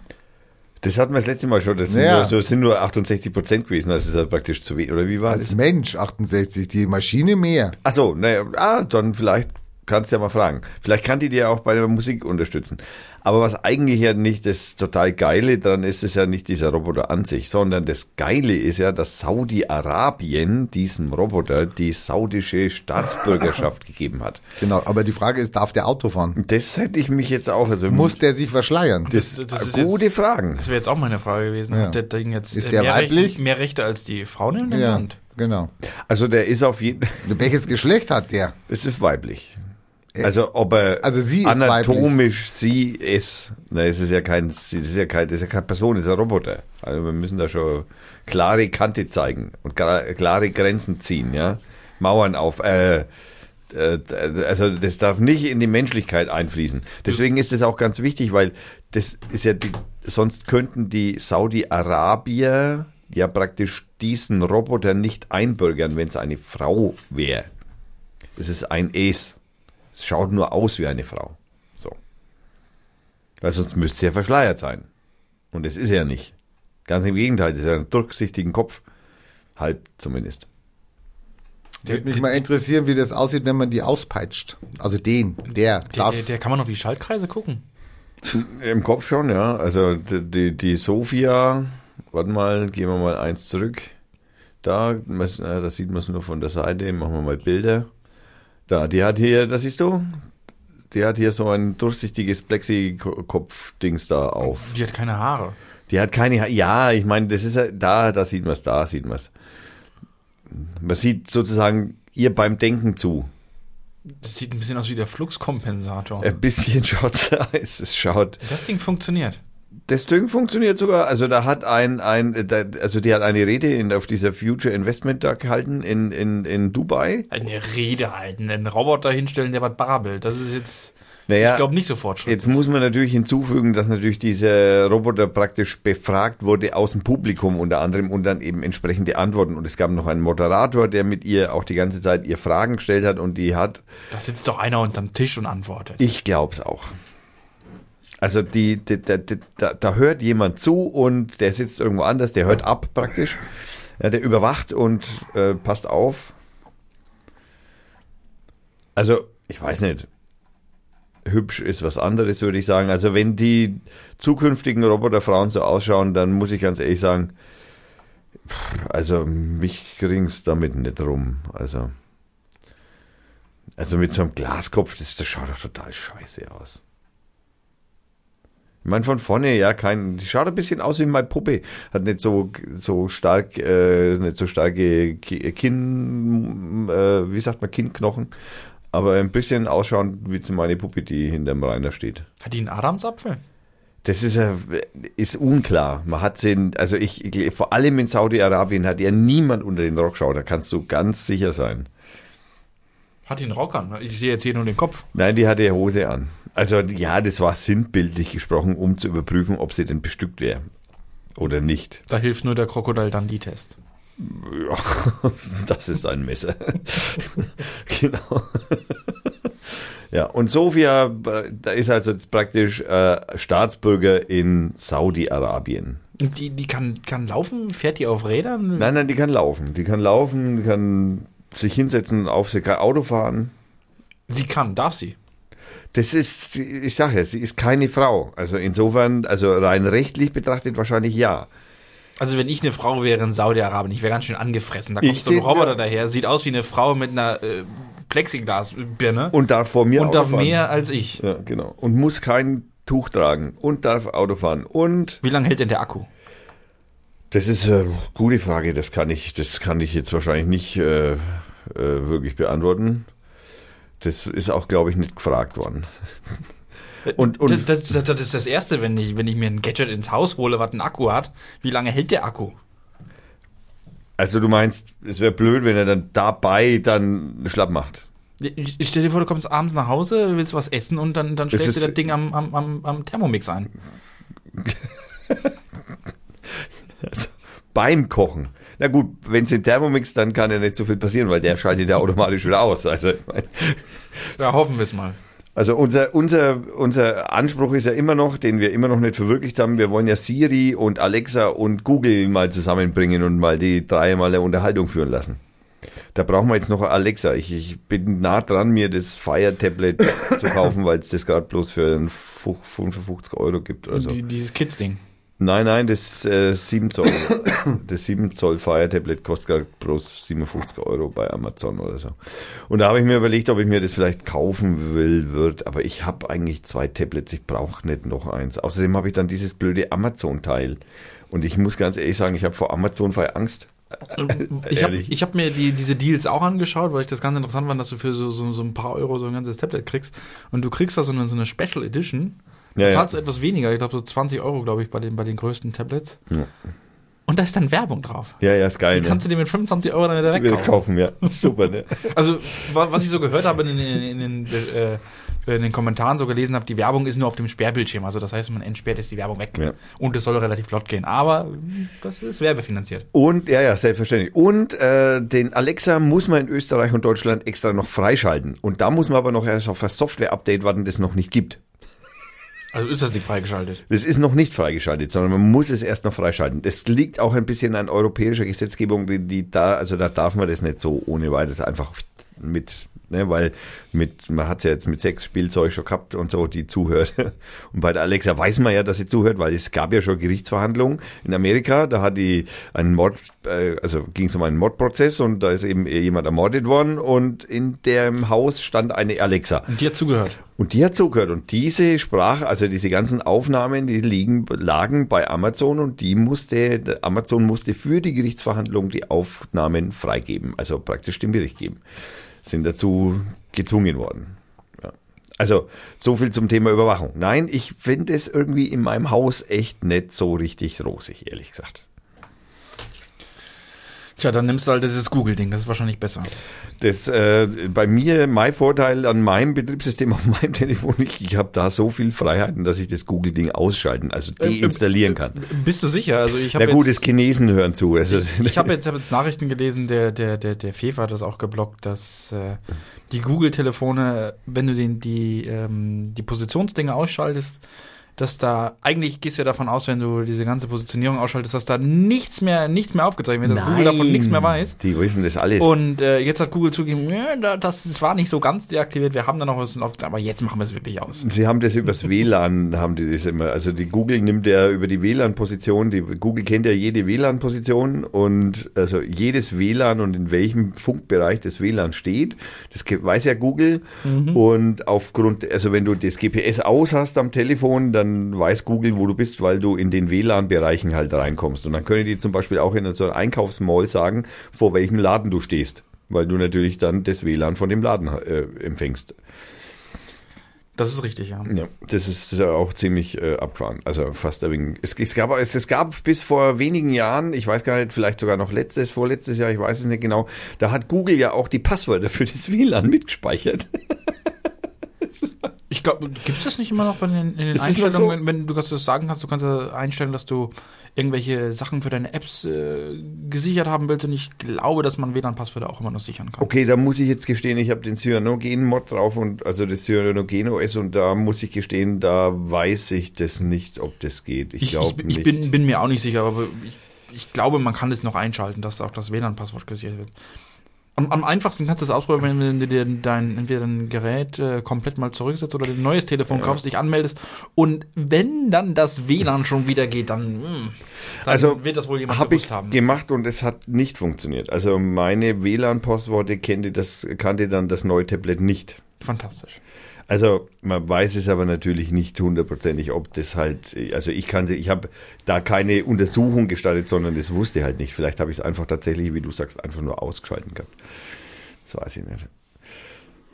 Das hatten wir das letzte Mal schon. Das sind, Ja. nur, das sind nur 68 Prozent gewesen. Das ist halt praktisch zu wenig. Oder wie war Als das? Mensch 68, die Maschine mehr. Ach so, naja, ah, dann vielleicht kannst du ja mal fragen. Vielleicht kann die dir auch bei der Musik unterstützen. Aber was eigentlich ja nicht das total Geile dran ist, ist ja nicht dieser Roboter an sich, sondern das Geile ist ja, dass Saudi-Arabien diesem Roboter die saudische Staatsbürgerschaft [LAUGHS] gegeben hat. Genau, aber die Frage ist, darf der Auto fahren? Das hätte ich mich jetzt auch, also Muss der sich verschleiern? das, Das- das ist gute jetzt- Fragen. Das wäre jetzt auch meine Frage gewesen. Ja. Hat der Ding jetzt Ist äh, der mehr, weiblich? Rechte, mehr Rechte als die Frauen in dem Ja, Land? genau. Also der ist auf jeden, Welches Geschlecht hat der? es ist weiblich. Also ob er Also sie anatomisch sie ist, na, es ist ja kein, es ist ja kein, das ist ja keine Person, es ist ein Roboter. Also wir müssen da schon klare Kante zeigen und klare Grenzen ziehen, ja, Mauern auf. Äh, äh, also das darf nicht in die Menschlichkeit einfließen. Deswegen ist es auch ganz wichtig, weil das ist ja die, sonst könnten die Saudi-Arabier ja praktisch diesen Roboter nicht einbürgern, wenn es eine Frau wäre. Es ist ein Es. Es schaut nur aus wie eine Frau. So. Weil sonst müsste es ja verschleiert sein. Und es ist ja nicht. Ganz im Gegenteil, das ist ja ein durchsichtigen Kopf. Halb zumindest. Würde mich mal interessieren, wie das aussieht, wenn man die auspeitscht. Also den, der, Der, darf. der, der kann man auf die Schaltkreise gucken. Im Kopf schon, ja. Also die, die, die Sophia, warte mal, gehen wir mal eins zurück. Da, das, äh, das sieht man es nur von der Seite, machen wir mal Bilder. Da, die hat hier, das siehst du? Die hat hier so ein durchsichtiges Plexikopf-Dings da auf. Die hat keine Haare. Die hat keine, Ha- ja, ich meine, das ist ja, da, da sieht man es, da sieht man es. Man sieht sozusagen ihr beim Denken zu. Das sieht ein bisschen aus wie der Fluxkompensator. Ein bisschen [LAUGHS] schaut's aus. Es schaut, Das Ding funktioniert. Das Ding funktioniert sogar. Also da hat ein, ein da, also die hat eine Rede in, auf dieser Future Investment da gehalten in, in, in Dubai. Eine Rede halten, einen Roboter hinstellen, der was babbelt. Das ist jetzt, Naja, ich glaube, nicht so Fortschritt. jetzt muss man natürlich hinzufügen, dass natürlich dieser Roboter praktisch befragt wurde aus dem Publikum unter anderem und dann eben entsprechende Antworten. Und es gab noch einen Moderator, der mit ihr auch die ganze Zeit ihr Fragen gestellt hat und die hat, Da sitzt doch einer unterm Tisch und antwortet. ich glaub's auch. Also die, die, die, da, da hört jemand zu und der sitzt irgendwo anders, der hört ab praktisch. Ja, der überwacht und äh, passt auf. Also, ich weiß nicht. Hübsch ist was anderes, würde ich sagen. Also, wenn die zukünftigen Roboterfrauen so ausschauen, dann muss ich ganz ehrlich sagen, also mich gering's damit nicht rum. Also, also mit so einem Glaskopf, das, das schaut doch total scheiße aus. Ich meine, von vorne, ja, kein, die schaut ein bisschen aus wie meine Puppe. Hat nicht so, so stark, äh, nicht so starke Ki- Kinn, äh, wie sagt man, Kinnknochen. Aber ein bisschen ausschauen wie zu meine Puppe, die hinterm Rainer steht. Hat die einen Adamsapfel? Das ist, ja- ist unklar. Man hat sie, also ich, vor allem in Saudi-Arabien hat ja niemand unter den Rock geschaut. Da kannst du ganz sicher sein. Hat die einen Rock an? Ich sehe jetzt hier nur den Kopf. Nein, die hatte Hose an. Also ja, das war sinnbildlich gesprochen, um zu überprüfen, ob sie denn bestückt wäre oder nicht. Da hilft nur der Krokodil Dundee-Test. Ja, [LAUGHS] das ist ein Messer. [LAUGHS] genau. Ja, und Sofia, da ist also jetzt praktisch äh, Staatsbürger in Saudi-Arabien. Die, die kann, kann laufen? Fährt die auf Rädern? Nein, nein, die kann laufen. Die kann laufen, die kann sich hinsetzen auf, sie kann Auto fahren. Sie kann, darf sie. Das ist, ich sage ja, sie ist keine Frau. Also insofern, also rein rechtlich betrachtet wahrscheinlich ja. Also wenn ich eine Frau wäre in Saudi-Arabien, ich wäre ganz schön angefressen. Da kommt Ich so ein Roboter daher, sieht aus wie eine Frau mit einer äh, Plexiglasbirne Und darf vor mir und darf fahren. mehr als ich. Ja, genau. Und muss kein Tuch tragen und darf Auto fahren. Und Wie lange hält denn der Akku? das ist eine gute Frage. Das kann ich, das kann ich jetzt wahrscheinlich nicht äh, äh, wirklich beantworten. Das ist auch, glaube ich, nicht gefragt worden. Und- und- das, das, das, ist das Erste, wenn ich, wenn ich mir ein Gadget ins Haus hole, was einen Akku hat. Wie lange hält der Akku? Also du meinst, es wäre blöd, wenn er dann dabei dann schlapp macht. Ich stell dir vor, du kommst abends nach Hause, willst was essen und dann, dann stellst du das Ding am, am, am, am Thermomix ein. [LAUGHS] Beim Kochen. Na gut, wenn es den Thermomix, dann kann ja nicht so viel passieren, weil der schaltet ja automatisch wieder aus. Also, Ja, hoffen wir es mal. also unser, unser, unser Anspruch ist ja immer noch, den wir immer noch nicht verwirklicht haben, wir wollen ja Siri und Alexa und Google mal zusammenbringen und mal die drei mal eine Unterhaltung führen lassen. Da brauchen wir jetzt noch Alexa. Ich, ich bin nah dran, mir das Fire Tablet zu kaufen, [LAUGHS] weil es das gerade bloß für einen Fuch- 55 Euro gibt oder so. Die, dieses Kids-Ding. Nein, nein, das äh, 7 Zoll. das 7 Zoll Fire Tablet kostet gerade bloß 57 Euro bei Amazon oder so. Und da habe ich mir überlegt, ob ich mir das vielleicht kaufen will, wird. Aber ich habe eigentlich zwei Tablets, ich brauche nicht noch eins. Außerdem habe ich dann dieses blöde Amazon-Teil. Und ich muss ganz ehrlich sagen, ich habe vor Amazon voll Angst. Ich habe hab mir die, diese Deals auch angeschaut, weil ich das ganz interessant fand, dass du für so, so, so ein paar Euro so ein ganzes Tablet kriegst. Und du kriegst da so eine, so eine Special Edition. Ja, da ja. zahlst du etwas weniger, ich glaube so 20 Euro, glaube ich, bei den, bei den größten Tablets. Ja. Und da ist dann Werbung drauf. Ja, ja, ist geil. Die kannst du dir mit 25 Euro dann direkt kaufen. kaufen, ja. [LAUGHS] Super, ne? Also, wa- was ich so gehört habe in, den- in, in, den, äh, in den Kommentaren so gelesen habe, die Werbung ist nur auf dem Sperrbildschirm. Also das heißt, wenn man entsperrt, ist die Werbung weg. Ja. Und es soll relativ flott gehen. Aber das ist werbefinanziert. Und, ja, ja, selbstverständlich. Und äh, den Alexa muss man in Österreich und Deutschland extra noch freischalten. Und da muss man aber noch erst auf ein Software-Update warten, das noch nicht gibt. Also ist das Ding freigeschaltet. Das ist noch nicht freigeschaltet, sondern man muss es erst noch freischalten. Das liegt auch ein bisschen an europäischer Gesetzgebung, die, die da, also da darf man das nicht so ohne weiteres einfach mit, ne, weil mit, man hat ja jetzt mit sechs Spielzeug schon gehabt und so, die zuhört. [LAUGHS] Und bei der Alexa weiß man ja, dass sie zuhört, weil es gab ja schon Gerichtsverhandlungen in Amerika, da hat die einen Mord, äh, also ging es um einen Mordprozess und da ist eben jemand ermordet worden und in dem Haus stand eine Alexa. Und die hat zugehört. Und die hat zugehört. Und diese Sprache, also diese ganzen Aufnahmen, die liegen, lagen bei Amazon und die musste, Amazon musste für die Gerichtsverhandlung die Aufnahmen freigeben, also praktisch dem Bericht geben. Sind dazu gezwungen worden. Ja. Also, so viel zum Thema Überwachung. Nein, ich finde es irgendwie in meinem Haus echt nicht so richtig rosig, ehrlich gesagt. Tja, dann nimmst du halt dieses Google-Ding. Das ist wahrscheinlich besser. Das äh, bei mir mein Vorteil an meinem Betriebssystem auf meinem [LAUGHS] Telefon, ich, ich habe da so viel Freiheiten, dass ich das Google-Ding ausschalten, also deinstallieren kann. Bist du sicher? Also ich Na gut, jetzt, das Chinesen hören zu. Also, ich habe [LAUGHS] jetzt, hab jetzt Nachrichten gelesen, der, der, der, der Fefa hat das auch geblockt, dass äh, die Google-Telefone, wenn du den, die, ähm, die Positionsdinge ausschaltest, dass da, eigentlich gehst du ja davon aus, wenn du diese ganze Positionierung ausschaltest, dass da nichts mehr, nichts mehr aufgezeichnet wird, dass Google davon nichts mehr weiß. Die wissen das alles. Und äh, jetzt hat Google zugegeben, ja, da- das, das war nicht so ganz deaktiviert, wir haben da noch was aufgezeichnet, aber jetzt machen wir es wirklich aus. Sie haben das übers WLAN, haben die das immer. Also die Google nimmt ja über die WLAN-Position, die Google kennt ja jede WLAN-Position und also jedes WLAN und in welchem Funkbereich das WLAN steht, das weiß ja Google. Und aufgrund, also wenn du das GPS aus hast am Telefon, dann weiß Google, wo du bist, weil du in den WLAN-Bereichen halt reinkommst. Und dann können die zum Beispiel auch in so einem Einkaufsmall sagen, vor welchem Laden du stehst. Weil du natürlich dann das WLAN von dem Laden äh, empfängst. Das ist richtig, ja. Ja, das ist ja auch ziemlich äh, abgefahren. Also fast ein. Es, es, gab, es, es gab bis vor wenigen Jahren, ich weiß gar nicht, vielleicht sogar noch letztes, vorletztes Jahr, ich weiß es nicht genau, da hat Google ja auch die Passwörter für das WLAN [LAUGHS] mitgespeichert. [LAUGHS] Ich glaube, gibt es das nicht immer noch bei den, in den Einstellungen, wenn, wenn du das sagen kannst, du kannst äh, einstellen, dass du irgendwelche Sachen für deine Apps äh, gesichert haben willst und ich glaube, dass man WLAN-Passwörter auch immer noch sichern kann. Okay, da muss ich jetzt gestehen, ich habe den Cyanogen-Mod drauf und also das Cyanogen-OS und da muss ich gestehen, da weiß ich das nicht, ob das geht. Ich, Ich, glaube ich, nicht. ich bin, bin mir auch nicht sicher, aber ich, ich glaube, man kann das noch einschalten, dass auch das WLAN-Passwort gesichert wird. Am, am einfachsten kannst du das ausprobieren, wenn du dir dein, entweder dein Gerät äh, komplett mal zurücksetzt oder dir ein neues Telefon kaufst, dich anmeldest und wenn dann das WLAN schon wieder geht, dann, mh, dann also wird das wohl jemand gewusst ich haben. gemacht und es hat nicht funktioniert. Also meine WLAN-Passworte kannte das kannte dann das neue Tablet nicht. Fantastisch. Also man weiß es aber natürlich nicht hundertprozentig, ob das halt, also ich kannte, ich habe da keine Untersuchung gestartet, sondern das wusste halt nicht. Vielleicht habe ich es einfach tatsächlich, wie du sagst, einfach nur ausgeschalten gehabt. Das weiß ich nicht.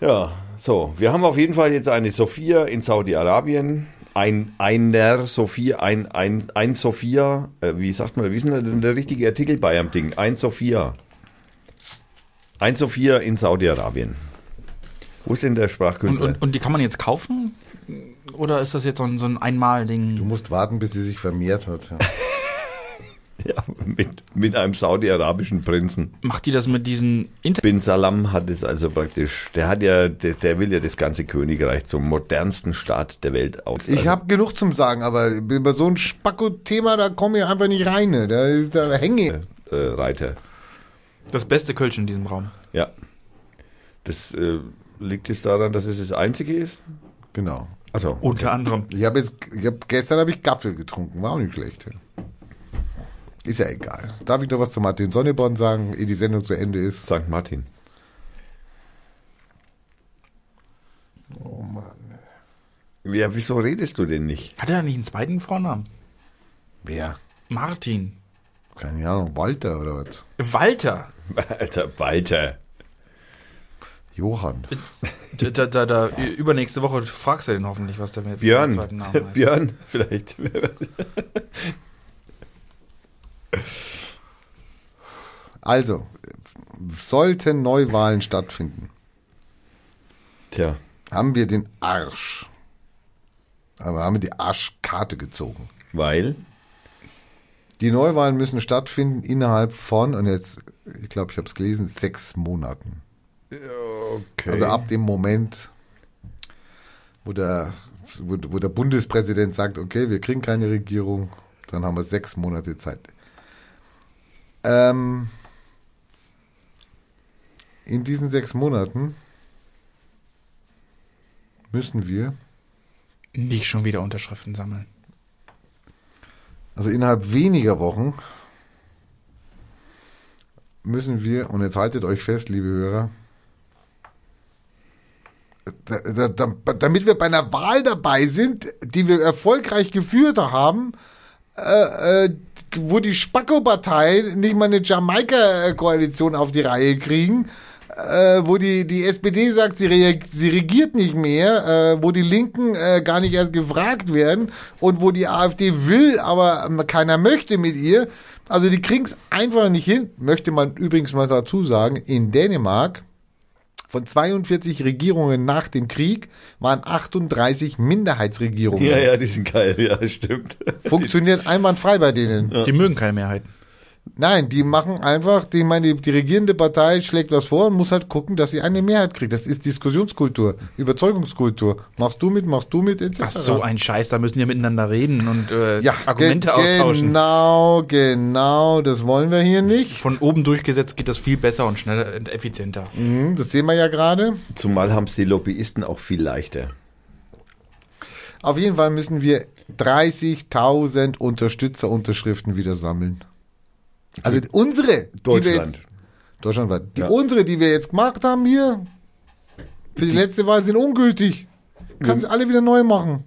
Ja, so, wir haben auf jeden Fall jetzt eine Sophia in Saudi-Arabien, ein einer Sophia, ein, ein, ein Sophia, äh, wie sagt man, wie ist denn der richtige Artikel bei am Ding? Ein Sophia. Ein Sophia in Saudi-Arabien. Wo ist denn der Und, Sprachkünstler? und, und die kann man jetzt kaufen? Oder ist das jetzt so ein, so ein Du Einmal-Ding? musst warten, bis sie sich vermehrt hat. Ja. [LAUGHS] Ja, mit, mit einem saudi-arabischen Prinzen. Macht die das mit diesen Inter Bin Salam hat es also praktisch, der hat ja, der, der will ja das ganze Königreich zum modernsten Staat der Welt aus. Ich also, habe genug zum Sagen, aber über so ein Spacko-Thema, da komme ich einfach nicht rein. ne? Da, da hänge ich. äh, Reiter. das beste Kölsch in diesem Raum? Ja. Das äh, liegt es daran, dass es das einzige ist? Genau. Also, Unter anderem. Ich habe jetzt, ich hab, gestern habe ich Gaffel getrunken, war auch nicht schlecht. Ist ja egal. Darf ich noch was zu Martin Sonneborn sagen, ehe die Sendung zu Ende ist? St. Martin. Oh Mann. Ja, wieso redest du denn nicht? Hat er nicht einen zweiten Vornamen? Wer? Martin. Keine Ahnung, Walter oder was? Walter. [LAUGHS] Alter, Walter. Johann. Da, da, da, da, übernächste Woche fragst du den hoffentlich, was der mit Björn. dem zweiten Namen [LAUGHS] heißt. Björn, vielleicht. Also, sollten Neuwahlen stattfinden, Tja. haben wir den Arsch. Aber haben wir die Arschkarte gezogen. Weil? Die Neuwahlen müssen stattfinden innerhalb von, und jetzt, ich glaube, ich habe es gelesen, sechs Monaten. Okay. Also ab dem Moment, wo der, wo, wo der Bundespräsident sagt, okay, wir kriegen keine Regierung, dann haben wir sechs Monate Zeit. Ähm, in diesen sechs Monaten müssen wir, Nicht schon wieder Unterschriften sammeln. also innerhalb weniger Wochen, müssen wir, und jetzt haltet euch fest, liebe Hörer, da, da, da, damit wir bei einer Wahl dabei sind, die wir erfolgreich geführt haben, äh, äh, wo die Spacko-Partei nicht mal eine Jamaika-Koalition auf die Reihe kriegen, äh, wo die, die SPD sagt, sie, sie regiert nicht mehr, äh, wo die Linken äh, gar nicht erst gefragt werden und wo die AfD will, aber keiner möchte mit ihr. Also die kriegen es einfach nicht hin. Möchte man übrigens mal dazu sagen, in Dänemark von 42 Regierungen nach dem Krieg waren 38 Minderheitsregierungen. Ja, ja, die sind geil, ja, stimmt. Funktioniert einwandfrei bei denen. Die mögen keine Mehrheiten. Nein, die machen einfach, die, meine, die, regierende Partei schlägt was vor und muss halt gucken, dass sie eine Mehrheit kriegt. Das ist Diskussionskultur, Überzeugungskultur. Machst du mit, machst du mit, etc. Ach, so ein Scheiß, da müssen die miteinander reden und äh, ja, Argumente ge- austauschen. Genau, genau, das wollen wir hier nicht. Von oben durchgesetzt geht das viel besser und schneller und effizienter. Mhm, Das sehen wir ja gerade. Zumal haben es die Lobbyisten auch viel leichter. Auf jeden Fall müssen wir 30.000 Unterstützerunterschriften wieder sammeln. Also unsere, die wir Deutschland. jetzt, deutschlandweit, die Ja. unsere, die wir jetzt gemacht haben hier, für die, letzte Wahl sind ungültig. Kannst du alle wieder neu machen.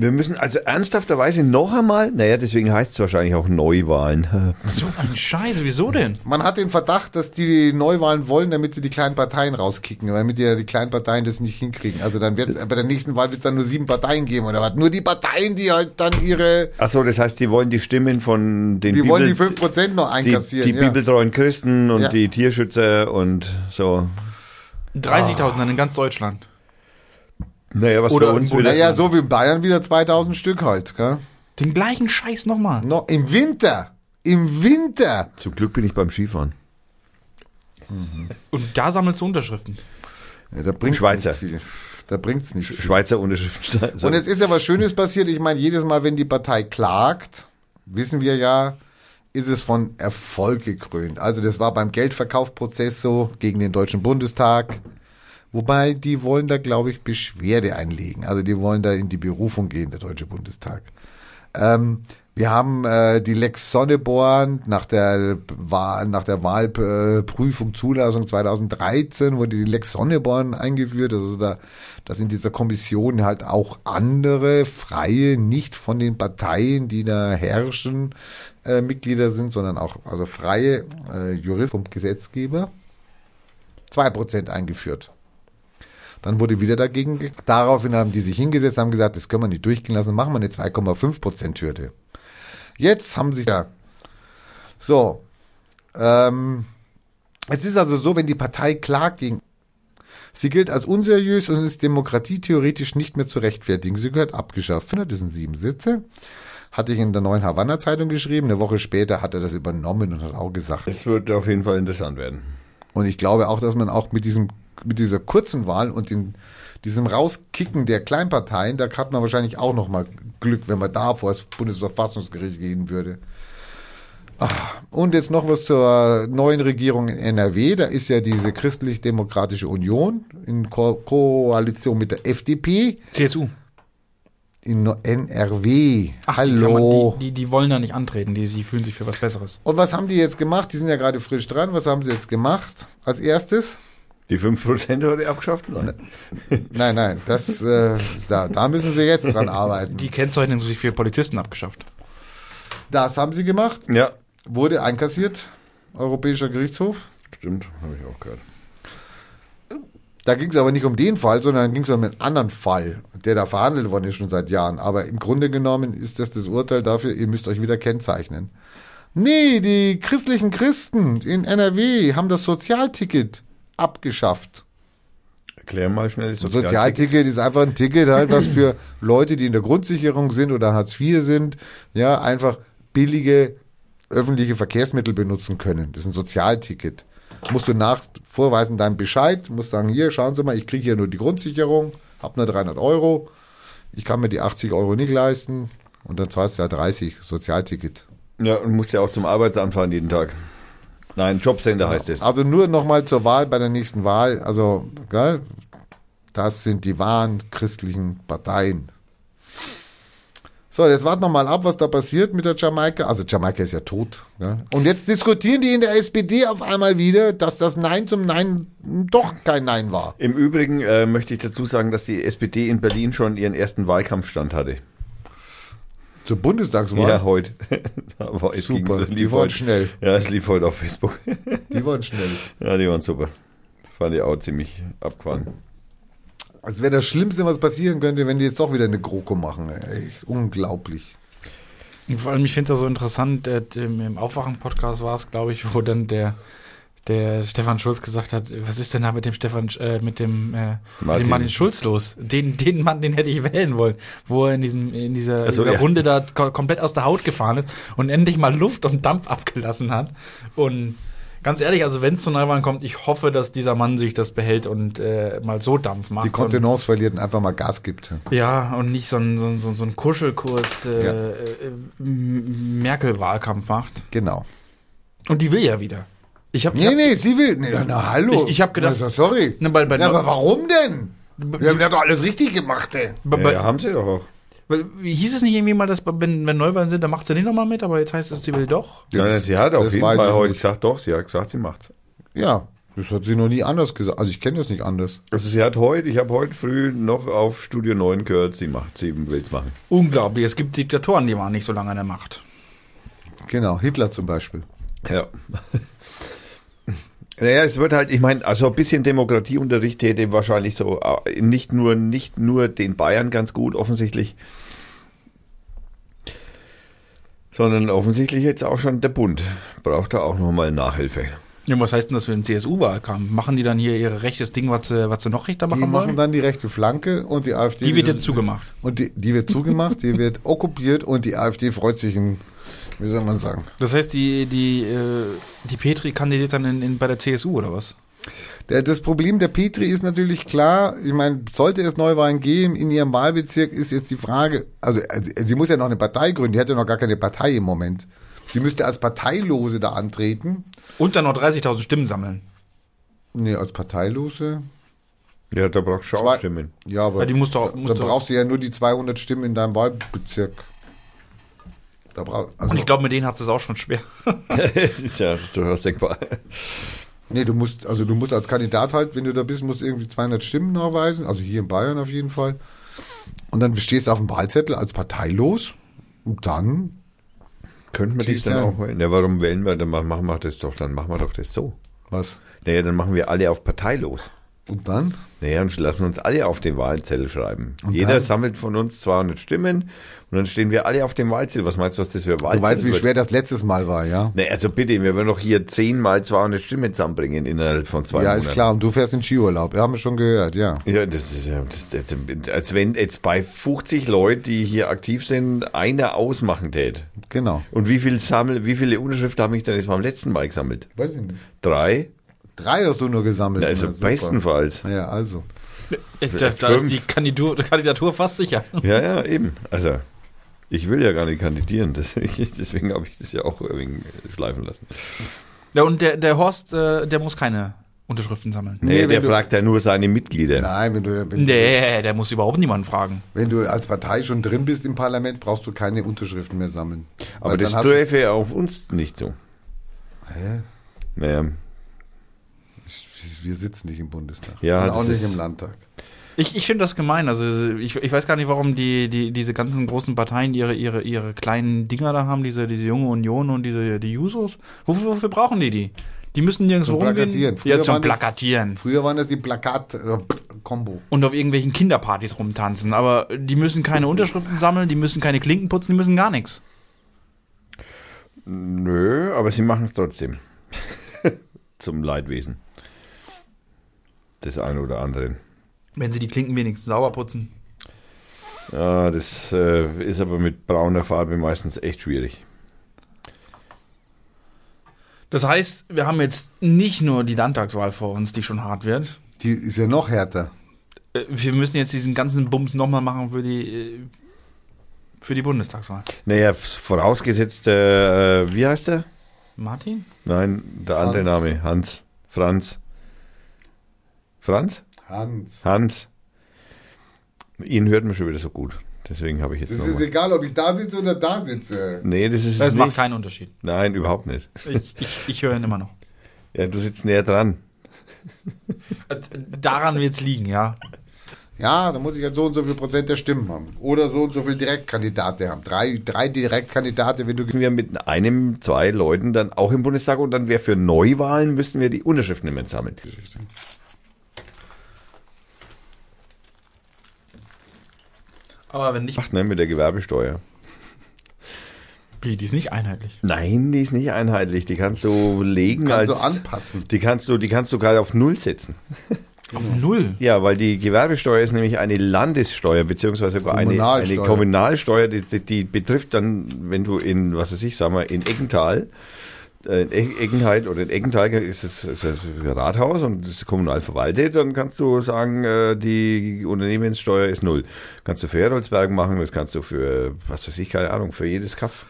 Wir müssen also ernsthafterweise noch einmal, naja, deswegen heißt es wahrscheinlich auch Neuwahlen. So ein Scheiß, wieso denn? Man hat den Verdacht, dass die Neuwahlen wollen, damit sie die kleinen Parteien rauskicken, damit die, ja die kleinen Parteien das nicht hinkriegen. Also dann wird bei der nächsten Wahl wird es dann nur sieben Parteien geben oder was? Nur die Parteien, die halt dann ihre, Achso, das heißt, die wollen die Stimmen von den die wollen die Bibel- 5% noch die, einkassieren. die ja. bibeltreuen Christen und Ja. die Tierschützer und so. 30.000 dann in ganz Deutschland. Naja, was Oder für uns wieder. Naja, so wie in Bayern wieder 2000 Stück halt. Gell? Den gleichen Scheiß nochmal. No, Im Winter. Im Winter. Zum Glück bin ich beim Skifahren. Und da sammelst du Unterschriften. Ja, da bringt's Schweizer. nicht viel. Da bringt's nicht viel. Schweizer Unterschrift. Und jetzt ist ja was Schönes passiert. Ich meine, jedes Mal, wenn die Partei klagt, wissen wir ja, ist es von Erfolg gekrönt. Also das war beim Geldverkaufprozess so gegen den Deutschen Bundestag. Wobei, die wollen da, glaube ich, Beschwerde einlegen. Also die wollen da in die Berufung gehen, der Deutsche Bundestag. Ähm, wir haben äh, die Lex Sonneborn nach der Wahl, nach der Wahlprüfung Zulassung 2013 wurde die Lex Sonneborn eingeführt. Also da, dass in dieser Kommission halt auch andere freie, nicht von den Parteien, die da herrschen, äh, Mitglieder sind, sondern auch also freie äh, Juristen und Gesetzgeber. Zwei Prozent eingeführt. Dann wurde wieder dagegen, ge- daraufhin haben die sich hingesetzt, haben gesagt, das können wir nicht durchgehen lassen, machen wir eine 2,5 Prozent Hürde. Jetzt haben sich ja, so, ähm, es ist also so, wenn die Partei klagt gegen, sie gilt als unseriös und ist demokratietheoretisch nicht mehr zu rechtfertigen. Sie gehört abgeschafft. Das sind sieben Sitze. Hatte ich in der neuen Havanna Zeitung geschrieben. Eine Woche später hat er das übernommen und hat auch gesagt, Es wird auf jeden Fall interessant werden. und ich glaube auch, dass man auch mit diesem, mit dieser kurzen Wahl und den, diesem Rauskicken der Kleinparteien, da hat man wahrscheinlich auch noch mal Glück, wenn man da vor das Bundesverfassungsgericht gehen würde. Ah, Und jetzt noch was zur neuen Regierung in NRW. Da ist ja diese christlich-demokratische Union in Ko Koalition mit der FDP CSU. in NRW. Ach, Hallo. Die, die, die, die wollen da nicht antreten, die, die fühlen sich für was Besseres. Und was haben die jetzt gemacht? Die sind ja gerade frisch dran. Was haben sie jetzt gemacht? Als erstes? Die 5% wurde abgeschafft? Nein. Nein, nein, das, äh, da, da müssen sie jetzt dran arbeiten. Die Kennzeichnung sich für Polizisten abgeschafft. Das haben sie gemacht, Ja, wurde einkassiert, Europäischer Gerichtshof. stimmt, habe ich auch gehört. Da ging es aber nicht um den Fall, sondern ging es um einen anderen Fall, der da verhandelt worden ist schon seit Jahren. Aber im Grunde genommen ist das das Urteil dafür, ihr müsst euch wieder kennzeichnen. Nee, die christlichen Christen in NRW haben das Sozialticket abgeschafft. Erklär mal schnell das Sozialticket. Sozialticket ist einfach ein Ticket halt, was [CLEARS THROAT] für Leute, die in der Grundsicherung sind oder Hartz IV sind, ja, einfach billige öffentliche Verkehrsmittel benutzen können. Das ist ein Sozialticket. Musst du nach vorweisen deinen Bescheid, musst sagen, hier, schauen Sie mal, ich kriege hier nur die Grundsicherung, hab nur 300 Euro, ich kann mir die 80 Euro nicht leisten und dann zahlst du ja 30 Sozialticket. Ja, und musst ja auch zum Arbeitsamt fahren jeden Tag. Nein, Jobcenter heißt es. Also nur nochmal zur Wahl bei der nächsten Wahl. Also, gell, das sind die wahren christlichen Parteien. So, jetzt warten wir mal ab, was da passiert mit der Jamaika. Also Jamaika ist ja tot. Gell? Und jetzt diskutieren die in der SPD auf einmal wieder, dass das Nein zum Nein doch kein Nein war. Im Übrigen äh, möchte ich dazu sagen, dass die SPD in Berlin schon ihren ersten Wahlkampfstand hatte. Zur Bundestagswahl. Ja, heute. [LAUGHS] Aber es Super, ging, die waren heute- schnell. Ja, es lief heute auf Facebook. [LAUGHS] Die waren schnell. ja, die waren super. Fand ich auch ziemlich abgefahren. Es wäre das Schlimmste, was passieren könnte, wenn die jetzt doch wieder eine GroKo machen. Echt unglaublich. Vor allem, ich finde es ja so interessant, äh, im, im Aufwachen-Podcast war es, glaube ich, wo dann der, der Stefan Schulz gesagt hat, was ist denn da mit dem Stefan, äh, mit dem, äh, mit Martin. dem Martin Schulz los? Den, den Mann, den hätte ich wählen wollen, wo er in diesem, in dieser, Ach so, dieser ja. Runde da ko komplett aus der Haut gefahren ist und endlich mal Luft und Dampf [LAUGHS] abgelassen hat. Und ganz ehrlich, also wenn es zu Neuwahlen kommt, ich hoffe, dass dieser Mann sich das behält und äh, mal so Dampf macht. Die Kontenance verliert und einfach mal Gas gibt. ja, und nicht so ein, so ein, so ein- Kuschelkurs äh, Ja. äh, Merkel-Wahlkampf macht. Genau. Und die will ja wieder. Ich habe Nee, nee, sie will. Nee, na, na hallo. Ich- ich hab gedacht- Na, sorry. Na, bei- bei- ja, aber warum denn? Wir haben ja doch alles richtig gemacht, ey. Ja, ja, haben sie doch auch. hieß es nicht irgendwie mal, dass wenn, wenn Neuwahlen sind, dann macht sie nicht nochmal mit, aber jetzt heißt es, sie will doch. Ja, sie hat auf das jeden Fall ich heute gesagt, doch, sie hat gesagt, sie macht. Ja, das hat sie noch nie anders gesagt. Also ich kenne das nicht anders. Also sie hat heute, ich habe heute früh noch auf Studio 9 gehört, sie macht, sie will es machen. Unglaublich, es gibt Diktatoren, die waren nicht so lange an der Macht. Genau, Hitler zum Beispiel. Ja. Naja, es wird halt, ich meine, also ein bisschen Demokratieunterricht täte wahrscheinlich so äh, nicht nur, nicht nur den Bayern ganz gut, offensichtlich, sondern offensichtlich jetzt auch schon der Bund braucht da auch nochmal Nachhilfe. Ja, was heißt denn das für den CSU-Wahlkampf? Machen die dann hier ihr rechtes Ding, was sie, was sie noch rechter Die machen machen wollen? dann die rechte Flanke und die AfD. Die wird jetzt zugemacht. Und die, die wird zugemacht, die wird okkupiert und die AfD freut sich in, wie soll man sagen? Das heißt, die, die, äh, die Petri kandidiert dann in, in, bei der CSU oder was? Der, das Problem der Petri ist natürlich klar, ich meine, sollte es Neuwahlen geben in ihrem Wahlbezirk, ist jetzt die Frage, also, also sie muss ja noch eine Partei gründen, die hat ja noch gar keine Partei im Moment. Die müsste als Parteilose da antreten. Und dann noch 30.000 Stimmen sammeln. Nee, als Parteilose. Ja, da brauchst du auch Zwei- Stimmen. Ja, aber Ja, die muss doch- da, muss da doch- brauchst du ja nur die 200 Stimmen in deinem Wahlbezirk. Da brauch, also, Und ich glaube, mit denen hat es auch schon schwer. [LAUGHS] Es ist ja durchaus denkbar. nee, du musst, also du musst als Kandidat halt, wenn du da bist, musst du irgendwie 200 Stimmen nachweisen, also hier in Bayern auf jeden Fall. Und dann stehst du auf dem Wahlzettel als parteilos und dann Könnten wir dich dann auch wählen? Ja, warum wählen wir? Dann machen wir das doch, dann machen wir doch das so. was? Naja, dann machen wir alle auf parteilos. Und dann? Naja, und lassen uns alle auf den Wahlzettel schreiben. Und Jeder dann? sammelt von uns 200 Stimmen und dann stehen wir alle auf dem Wahlzettel. Was meinst du, was das für Wahlzettel Du weißt, wie wird? schwer das letztes Mal war, ja? Nee, also bitte, wir werden doch hier zehnmal 200 Stimmen zusammenbringen innerhalb von zwei Ja, Monaten. ist klar. Und du fährst in Skiurlaub. Wir haben es schon gehört, ja. Ja, das ist ja, das, das, als wenn jetzt bei 50 Leuten, die hier aktiv sind, einer ausmachen tät. Genau. Und wie viel sammel, wie viele Unterschriften habe ich dann jetzt beim letzten Mal gesammelt? Weiß ich nicht. Drei? Drei hast du nur gesammelt. Ja, also Na, bestenfalls. Ja, also. Da, da ist die Kandidatur, Kandidatur fast sicher. Ja, ja, eben. Also, ich will ja gar nicht kandidieren, [LAUGHS] deswegen, deswegen habe ich das ja auch irgendwie schleifen lassen. Ja, und der, der Horst, äh, der muss keine Unterschriften sammeln. Nee, wenn der du- fragt ja nur seine Mitglieder. Nein, wenn du, wenn, Nee, der muss überhaupt niemanden fragen. wenn du als Partei schon drin bist im Parlament, brauchst du keine Unterschriften mehr sammeln. Aber Weil das dann hast du- träfe ja auf uns nicht so. Hä? Naja, Wir sitzen nicht im Bundestag. Ja, Und auch nicht ist- im Landtag. Ich, ich finde das gemein. Also ich, ich weiß gar nicht, warum die, die, diese ganzen großen Parteien ihre, ihre, ihre kleinen Dinger da haben, diese, diese junge Union und diese die Jusos. Wofür, wofür brauchen die die? Die müssen nirgendwo Zum rumgehen. Plakatieren. Ja, Früher zum waren das- Plakatieren. Früher waren das die Plakat-Kombo. Und auf irgendwelchen Kinderpartys rumtanzen. Aber die müssen keine [LAUGHS] Unterschriften sammeln, die müssen keine Klinken putzen, die müssen gar nichts. nö, aber sie machen es trotzdem. [LAUGHS] Zum Leidwesen. Des einen oder anderen. Wenn sie die Klinken wenigstens sauber putzen. Ja, das äh, ist aber mit brauner Farbe meistens echt schwierig. Das heißt, wir haben jetzt nicht nur die Landtagswahl vor uns, die schon hart wird. Die ist ja noch härter. Äh, Wir müssen jetzt diesen ganzen Bums nochmal machen für die, äh, für die Bundestagswahl. Naja, vorausgesetzt, äh, wie heißt der? Martin? Nein, der andere Hans. Name. Hans. Franz. Franz? Hans. Hans. Ihn hört man schon wieder so gut. Deswegen habe ich jetzt Das ist nochmal. egal, ob ich da sitze oder da sitze. Nee, das ist Das es macht nicht. keinen Unterschied. Nein, überhaupt nicht. Ich, ich, ich höre ihn immer noch. Ja, du sitzt näher dran. [LAUGHS] Daran wird es liegen, ja. Ja, da muss ich halt so und so viel Prozent der Stimmen haben. Oder so und so viel Direktkandidate haben. Drei, drei Direktkandidate, wenn du Müssen wir mit einem, zwei Leuten dann auch im Bundestag und dann wäre für Neuwahlen müssen wir die Unterschriften immer sammeln. Aber wenn nicht, Macht, ne, mit der Gewerbesteuer. Wie, die ist nicht einheitlich. Nein, die ist nicht einheitlich. Die kannst du legen kannst du als. anpassen. die kannst du, die kannst du gerade auf Null setzen. Auf null. Ja, weil die Gewerbesteuer ist nämlich eine Landessteuer, beziehungsweise sogar eine, eine Kommunalsteuer. Kommunalsteuer, die, die, die betrifft dann, wenn du in, was weiß ich, sag mal, in Eckental, äh, in Eck- Eckenheit oder in Eckental ist es ist das Rathaus und das ist kommunal verwaltet, dann kannst du sagen, äh, die Unternehmenssteuer ist null. Kannst du für Heroldsberg machen, das kannst du für, was weiß ich, keine Ahnung, für jedes Kaff,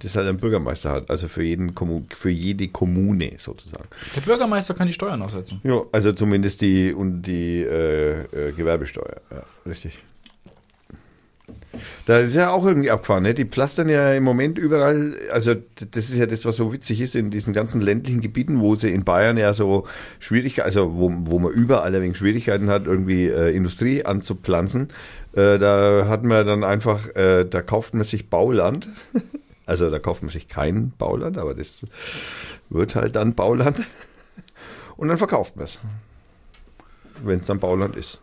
das halt ein Bürgermeister hat, also für jeden Kommu für jede Kommune sozusagen. Der Bürgermeister kann die Steuern aussetzen. Ja, also zumindest die und die äh, äh, Gewerbesteuer. Ja, richtig. Da ist ja auch irgendwie abgefahren, ne? Die pflastern ja im Moment überall, also das ist ja das, was so witzig ist in diesen ganzen ländlichen Gebieten, wo sie in Bayern ja so Schwierigkeiten, also wo, wo man überall wenig Schwierigkeiten hat, irgendwie äh, Industrie anzupflanzen. Äh, da hat man dann einfach, äh, da kauft man sich Bauland. [LAUGHS] Also da kauft man sich kein Bauland, aber das wird halt dann Bauland. Und dann verkauft man es. Wenn es dann Bauland ist.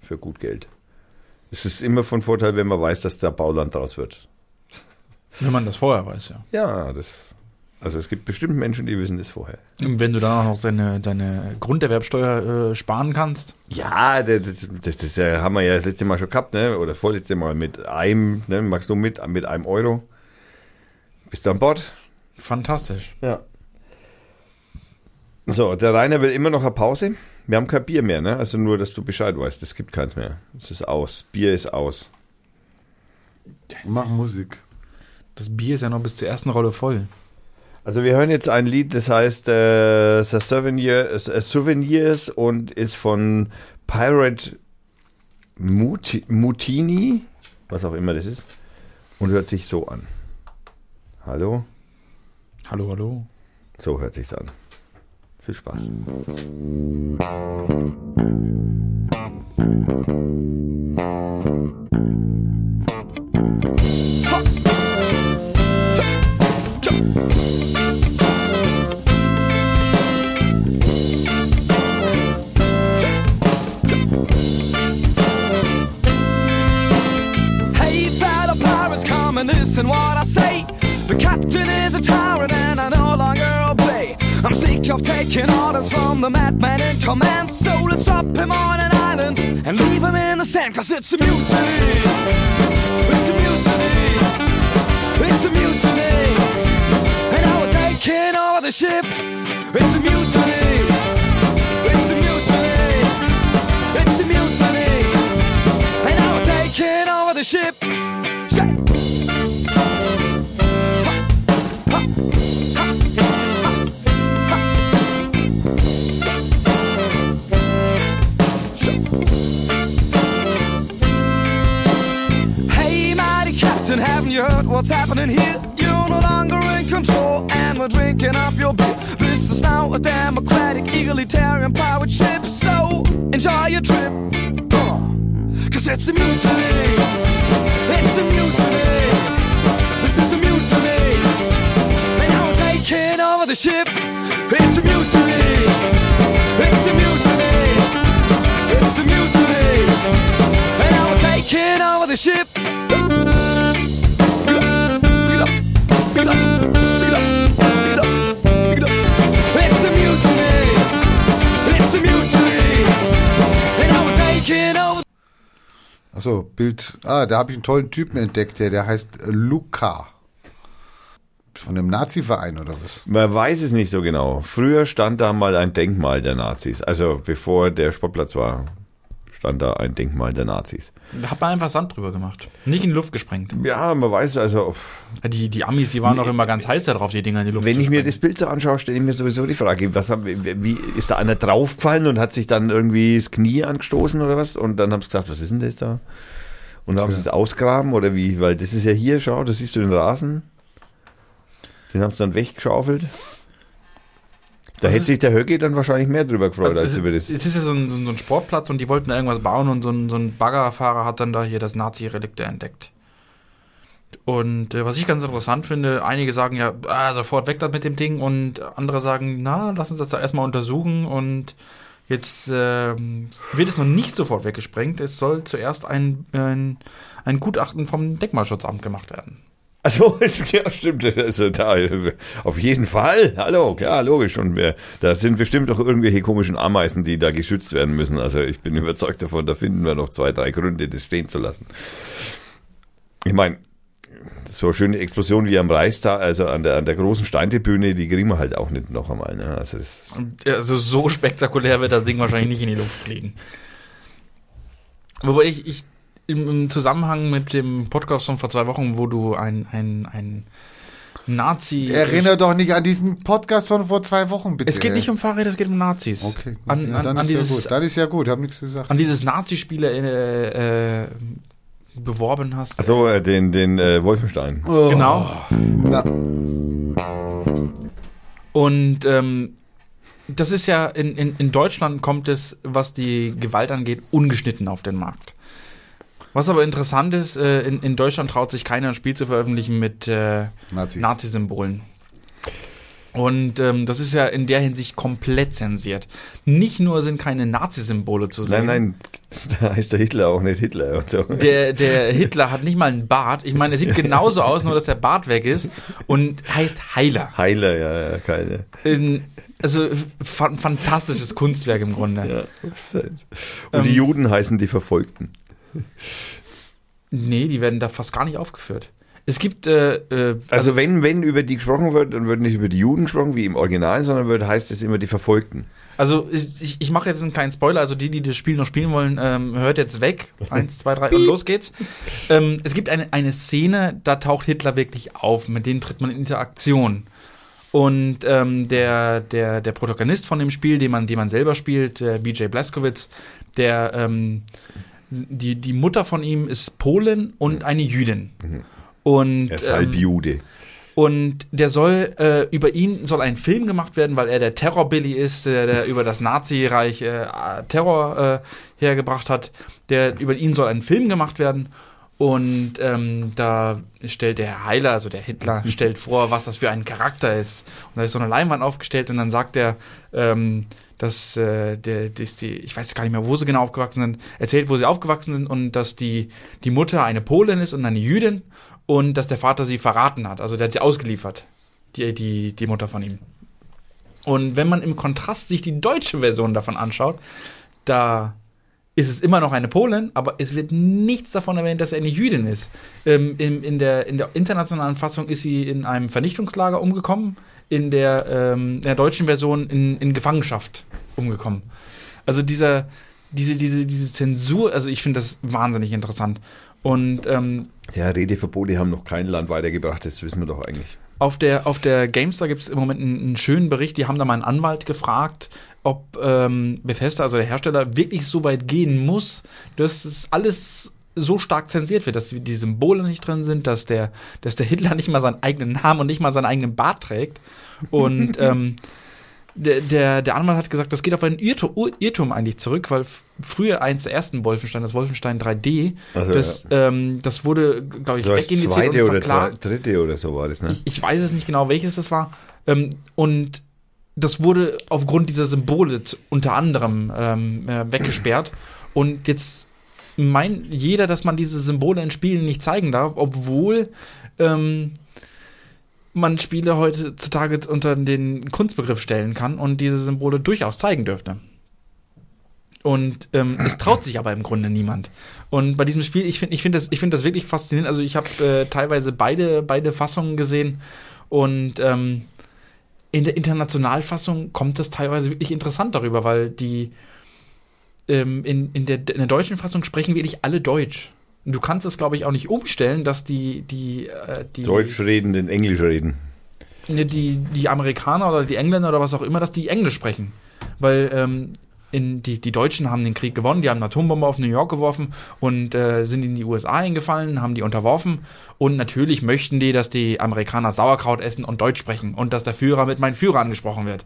Für gut Geld. Es ist immer von Vorteil, wenn man weiß, dass da Bauland draus wird. Wenn man das vorher weiß, ja. Ja, das Also es gibt bestimmt Menschen, die wissen das vorher. Wenn du dann auch noch deine, deine Grunderwerbsteuer äh, sparen kannst. Ja, das, das, das, ja, haben wir ja das letzte Mal schon gehabt, ne? Oder vorletzte Mal mit einem, ne? Magst du mit, mit einem Euro? Bist du an Bord? Fantastisch. Ja. So, der Rainer will immer noch eine Pause. Wir haben kein Bier mehr, ne? Also nur, dass du Bescheid weißt. Es gibt keins mehr. Es ist aus. Bier ist aus. Mach Musik. Das Bier ist ja noch bis zur ersten Rolle voll. Also wir hören jetzt ein Lied, das heißt äh, The Souvenir, äh, Souvenirs und ist von Pirate Muti, Mutini, was auch immer das ist, und hört sich so an. Hallo? Hallo, hallo. So hört sich's an. Viel Spaß. Hey, fellow pirates, come and listen what I say. The captain is a tyrant I'm sick of taking orders from the madman in command. So let's drop him on an island and leave him in the sand. Cause it's a mutiny. It's a mutiny. It's a mutiny. And now we're taking over the ship. It's a mutiny. What's happening here? You're no longer in control, and we're drinking up your beer. This is now a democratic, egalitarian pirate ship, so enjoy your trip. Uh, Cause it's a mutiny. It's a mutiny. This is a mutiny. And now we're taking over the ship. It's a mutiny. It's a mutiny. It's a mutiny. And now we're taking over the ship. Achso, Bild. Ah, da habe ich einen tollen Typen entdeckt, der, der heißt Luca. Von dem Nazi-Verein oder was? Man weiß es nicht so genau. Früher stand da mal ein Denkmal der Nazis. Also bevor der Sportplatz war, stand da ein Denkmal der Nazis. Da hat man einfach Sand drüber gemacht. Nicht in die Luft gesprengt. Ja, man weiß also, Die, die Amis, die waren doch immer ganz heiß darauf, die Dinger in die Luft wenn ich mir das Bild so anschaue, stelle ich mir sowieso die Frage, was haben, wie ist da einer draufgefallen und hat sich dann irgendwie das Knie angestoßen oder was? Und dann haben sie gesagt, was ist denn das da? Und dann haben sie es ausgraben oder wie? Weil das ist ja hier, schau, da siehst du den Rasen. Den haben sie dann weggeschaufelt. Da hätte sich der Höcke dann wahrscheinlich mehr drüber gefreut Also als über das. es ist ja so ein, so ein Sportplatz und die wollten da irgendwas bauen und so ein, so ein Baggerfahrer hat dann da hier das Nazi-Relikte entdeckt. Und äh, was ich ganz interessant finde, einige sagen ja, ah, sofort weg das mit dem Ding und andere sagen, na, lass uns das da erstmal untersuchen und jetzt ähm, wird es noch nicht sofort weggesprengt. Es soll zuerst ein, ein, ein Gutachten vom Denkmalschutzamt gemacht werden. Also, [LAUGHS] ja, stimmt. Also, da, auf jeden Fall. Hallo, klar, logisch. Und wir, da sind bestimmt auch irgendwelche komischen Ameisen, die da geschützt werden müssen. Also, ich bin überzeugt davon, da finden wir noch zwei, drei Gründe, das stehen zu lassen. Ich meine, so eine schöne Explosion wie am Reichstag, also an der, an der großen Steintribüne, die kriegen wir halt auch nicht noch einmal. Ne? Also, Also so spektakulär wird das Ding wahrscheinlich nicht in die Luft fliegen. Wobei ich, ich im, im Zusammenhang mit dem Podcast von vor zwei Wochen, wo du ein, ein, ein Nazi. Erinnere doch nicht an diesen Podcast von vor zwei Wochen, bitte. Es geht nicht um Fahrräder, es geht um Nazis. Okay, gut. An, ja, an, dann an, ist ja dieses, gut. Dann ist ja gut, hab nichts gesagt. an dieses Nazi-Spiele äh, äh, beworben hast. Achso, äh, den, den äh, Wolfenstein. Genau. Na, Und ähm, das ist ja, in, in, in Deutschland kommt es, was die Gewalt angeht, ungeschnitten auf den Markt. Was aber interessant ist, äh, in, in Deutschland traut sich keiner ein Spiel zu veröffentlichen mit äh, Nazis. Nazi-Symbolen. Und ähm, das ist ja in der Hinsicht komplett zensiert. Nicht nur sind keine Nazi-Symbole zu sehen. Nein, nein, [LAUGHS] da heißt der Hitler auch nicht Hitler und so. Der, der Hitler hat nicht mal einen Bart. Ich meine, er sieht [LAUGHS] genauso aus, nur dass der Bart weg ist und heißt Heiler. Heiler, ja, ja, keine. In, also fa fantastisches Kunstwerk im Grunde. Ja. Und die Ähm, Juden heißen die Verfolgten. Nee, die werden da fast gar nicht aufgeführt. Es gibt, äh, äh, Also wenn, wenn über die gesprochen wird, dann wird nicht über die Juden gesprochen, wie im Original, sondern wird, heißt es immer die Verfolgten. Also ich, ich mache jetzt einen kleinen Spoiler, also die, die das Spiel noch spielen wollen, ähm, hört jetzt weg. Eins, zwei, drei und los geht's. Ähm, es gibt eine, eine Szene, da taucht Hitler wirklich auf, mit denen tritt man in Interaktion. Und ähm, der, der, der Protagonist von dem Spiel, den man, den man selber spielt, der BJ Blazkowicz, der ähm, die, die Mutter von ihm ist Polin und eine Jüdin. Und, Er ist halb ähm, Jude. und der soll, äh, über ihn soll ein Film gemacht werden, weil er der Terrorbilly ist, der, der über das Nazireich äh, Terror äh, hergebracht hat. Der, über ihn soll ein Film gemacht werden. Und ähm, da stellt der Heiler, also der Hitler, stellt vor, was das für ein Charakter ist. Und da ist so eine Leinwand aufgestellt und dann sagt er, ähm, dass äh, der, dass die, ich weiß gar nicht mehr, wo sie genau aufgewachsen sind, erzählt, wo sie aufgewachsen sind und dass die, die Mutter eine Polin ist und eine Jüdin und dass der Vater sie verraten hat. Also der hat sie ausgeliefert, die, die, die Mutter von ihm. Und wenn man im Kontrast sich die deutsche Version davon anschaut, da ist es immer noch eine Polin, aber es wird nichts davon erwähnt, dass er eine Jüdin ist. Ähm, in, in, der, in der internationalen Fassung ist sie in einem Vernichtungslager umgekommen, in der, ähm, in der deutschen Version in, in Gefangenschaft umgekommen. Also dieser, diese, diese, diese Zensur, also ich finde das wahnsinnig interessant. Und ähm, Ja, Redeverbote haben noch kein Land weitergebracht, das wissen wir doch eigentlich. auf der, auf der GameStar gibt es im Moment einen, einen schönen Bericht. Die haben da mal einen Anwalt gefragt, ob ähm, Bethesda, also der Hersteller, wirklich so weit gehen muss, dass es alles so stark zensiert wird, dass die Symbole nicht drin sind, dass der, dass der Hitler nicht mal seinen eigenen Namen und nicht mal seinen eigenen Bart trägt. Und [LAUGHS] ähm, der, der, der Anwalt hat gesagt, das geht auf einen Irrtum, Irrtum eigentlich zurück, weil früher eins der ersten Wolfenstein, das Wolfenstein 3D, Also, das, ähm, das wurde, glaube ich, zweite und oder verklagt. drei- dritte oder so war das, ne? Ich, ich weiß es nicht genau, welches das war. Ähm, und das wurde aufgrund dieser Symbole unter anderem ähm, äh, weggesperrt. Und jetzt meint jeder, dass man diese Symbole in Spielen nicht zeigen darf, obwohl ähm, man Spiele heutzutage unter den Kunstbegriff stellen kann und diese Symbole durchaus zeigen dürfte. Und ähm, es traut sich aber im Grunde niemand. Und bei diesem Spiel, ich finde ich find das, ich find das wirklich faszinierend. Also ich habe äh, teilweise beide, beide Fassungen gesehen und ähm, in der Internationalfassung kommt das teilweise wirklich interessant darüber, weil die ähm, in, in, der, in der deutschen Fassung sprechen wirklich alle Deutsch. Du kannst es, glaube ich, auch nicht umstellen, dass die, die, äh, die, Deutsch reden, den Englisch reden. ne, die, die Amerikaner oder die Engländer oder was auch immer, dass die Englisch sprechen. Weil ähm, in die, die Deutschen haben den Krieg gewonnen, die haben eine Atombombe auf New York geworfen und äh, sind in die USA eingefallen, haben die unterworfen. Und natürlich möchten die, dass die Amerikaner Sauerkraut essen und Deutsch sprechen und dass der Führer mit meinem Führer angesprochen wird.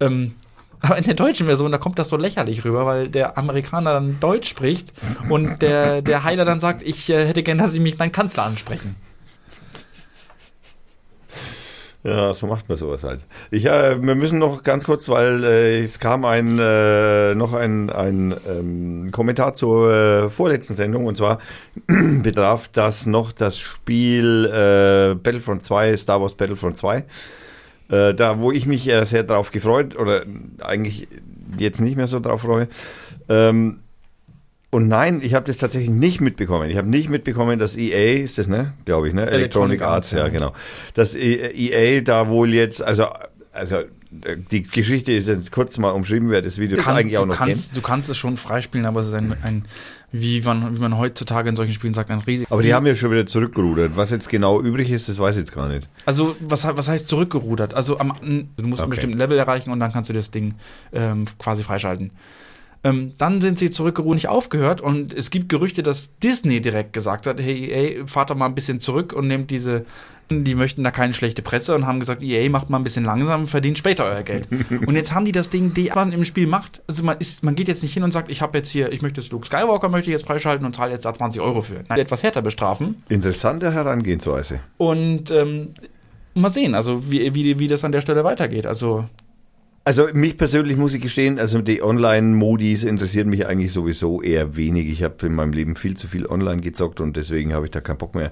Ähm, aber in der deutschen Version, da kommt das so lächerlich rüber, weil der Amerikaner dann Deutsch spricht und der, der Heiler dann sagt, ich äh, hätte gern, dass Sie mich meinen Kanzler ansprechen. Ja, so macht man sowas halt. Ich, äh, wir müssen noch ganz kurz, weil äh, es kam ein äh, noch ein, ein ähm, Kommentar zur äh, vorletzten Sendung und zwar [CLEARS THROAT] betraf das noch das Spiel äh, Battlefront 2, Star Wars Battlefront 2. Äh, da, wo ich mich äh, sehr drauf gefreut oder eigentlich jetzt nicht mehr so drauf freue. Ähm, und nein, ich habe das tatsächlich nicht mitbekommen. Ich habe nicht mitbekommen, dass EA, ist das, ne? Glaube ich, ne? Electronic, Arts, ja, genau. Dass EA da wohl jetzt, also, also die Geschichte ist jetzt kurz mal umschrieben, wer das Video kann- eigentlich auch du noch kannst, kennt. Du kannst es schon freispielen, aber es ist ein, ein wie, man, wie man heutzutage in solchen Spielen sagt, ein riesig. Aber die haben ja schon wieder zurückgerudert. Was jetzt genau übrig ist, das weiß ich jetzt gar nicht. Also, was, was heißt zurückgerudert? Also, am, du musst Okay. einen bestimmten Level erreichen und dann kannst du das Ding ähm, quasi freischalten. Ähm, dann sind sie zurückgerudert, nicht aufgehört und es gibt Gerüchte, dass Disney direkt gesagt hat, hey, EA, fahrt doch mal ein bisschen zurück und nehmt diese, die möchten da keine schlechte Presse und haben gesagt, EA, macht mal ein bisschen langsam, verdient später euer Geld. [LAUGHS] und jetzt haben die das Ding, die man im Spiel macht, also man ist, man geht jetzt nicht hin und sagt, ich habe jetzt hier, ich möchte jetzt Luke Skywalker, möchte ich jetzt freischalten und zahle jetzt da 20 Euro für. Nein, etwas härter bestrafen. Interessante Herangehensweise. Und ähm, mal sehen, also wie, wie, wie das an der Stelle weitergeht. Also Also mich persönlich muss ich gestehen, also die Online-Modis interessieren mich eigentlich sowieso eher wenig. Ich habe in meinem Leben viel zu viel online gezockt und deswegen habe ich da keinen Bock mehr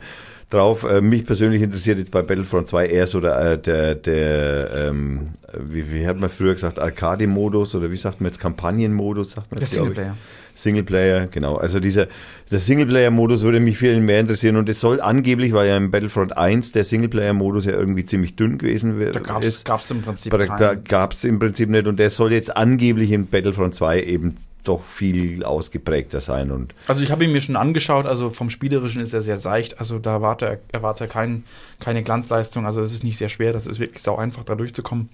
drauf. Äh, mich persönlich interessiert jetzt bei Battlefront 2 eher so der, äh, der, der ähm, wie, wie hat man früher gesagt, Arcade-Modus oder wie sagt man jetzt Kampagnenmodus, sagt man der jetzt, glaub ich. Singleplayer. Genau. Also dieser der Singleplayer-Modus würde mich viel mehr interessieren und es soll angeblich, weil ja im Battlefront 1 der Singleplayer-Modus ja irgendwie ziemlich dünn gewesen wäre. Da gab's ist. gab's im Prinzip da gab es im Prinzip nicht und der soll jetzt angeblich in Battlefront 2 eben doch viel ausgeprägter sein und Also ich habe ihn mir schon angeschaut, also vom Spielerischen ist er sehr seicht, also da erwarte er erwarte kein, keine Glanzleistung, also es ist nicht sehr schwer, das ist wirklich sau einfach, da durchzukommen.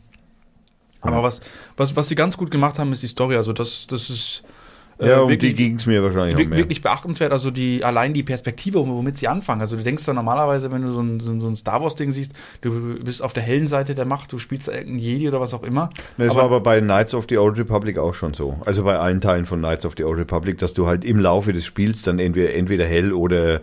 Aber was, was, was sie ganz gut gemacht haben, ist die Story, also das, das ist ja, um wirklich, die ging es mir wahrscheinlich auch mehr. wirklich beachtenswert, also die, allein die Perspektive, womit sie anfangen. Also du denkst da normalerweise, wenn du so ein, so ein, Star Wars Ding siehst, du bist auf der hellen Seite der Macht, du spielst irgendeinen Jedi oder was auch immer. Das war aber bei Knights of the Old Republic auch schon so. Also bei allen Teilen von Knights of the Old Republic, dass du halt im Laufe des Spiels dann entweder, entweder hell oder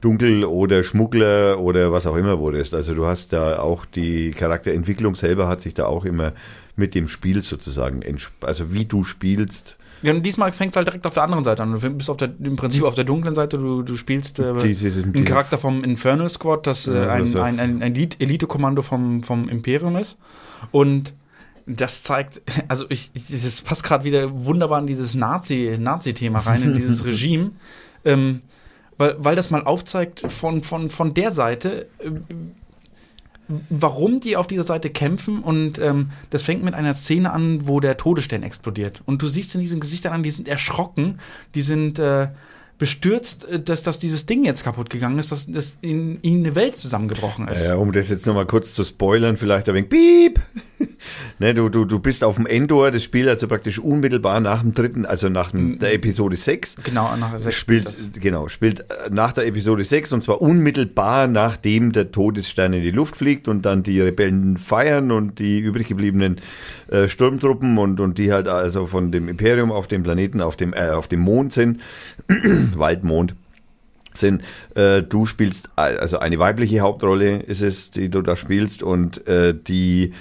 dunkel oder Schmuggler oder was auch immer wurdest. Also du hast da auch die Charakterentwicklung selber hat sich da auch immer mit dem Spiel sozusagen, also wie du spielst, Ja, und diesmal fängst du halt direkt auf der anderen Seite an. Du bist auf der, im Prinzip auf der dunklen Seite, du, du spielst äh, Dieses- einen dieses- Charakter vom Infernal Squad, das äh, ein, ein, ein, ein Elite- Elite-Kommando vom, vom Imperium ist. Und das zeigt, [LAUGHS] also ich, ich das passt gerade wieder wunderbar in dieses Nazi, Nazi-Thema rein, in dieses [LAUGHS] Regime. Ähm, weil, weil das mal aufzeigt von, von, von der Seite, äh, warum die auf dieser Seite kämpfen und ähm, das fängt mit einer Szene an, wo der Todesstern explodiert. Und du siehst in diesen Gesichtern an, die sind erschrocken, die sind äh, bestürzt, äh, dass, dass dieses Ding jetzt kaputt gegangen ist, dass, dass in ihnen eine Welt zusammengebrochen ist. Ja, um das jetzt nochmal kurz zu spoilern, vielleicht ein wenig Piep. [LAUGHS] ne, du, du, du bist auf dem Endor, das Spiel also praktisch unmittelbar nach dem dritten, also nach dem, der Episode 6. Genau, nach sechs Spielt, das. genau, spielt äh, nach der Episode 6 und zwar unmittelbar nachdem der Todesstern in die Luft fliegt und dann die Rebellen feiern und die übrig gebliebenen äh, Sturmtruppen und, und die halt also von dem Imperium auf dem Planeten, auf dem, äh, auf dem Mond sind, Waldmond sind, äh, du spielst, also eine weibliche Hauptrolle ist es, die du da spielst und äh, die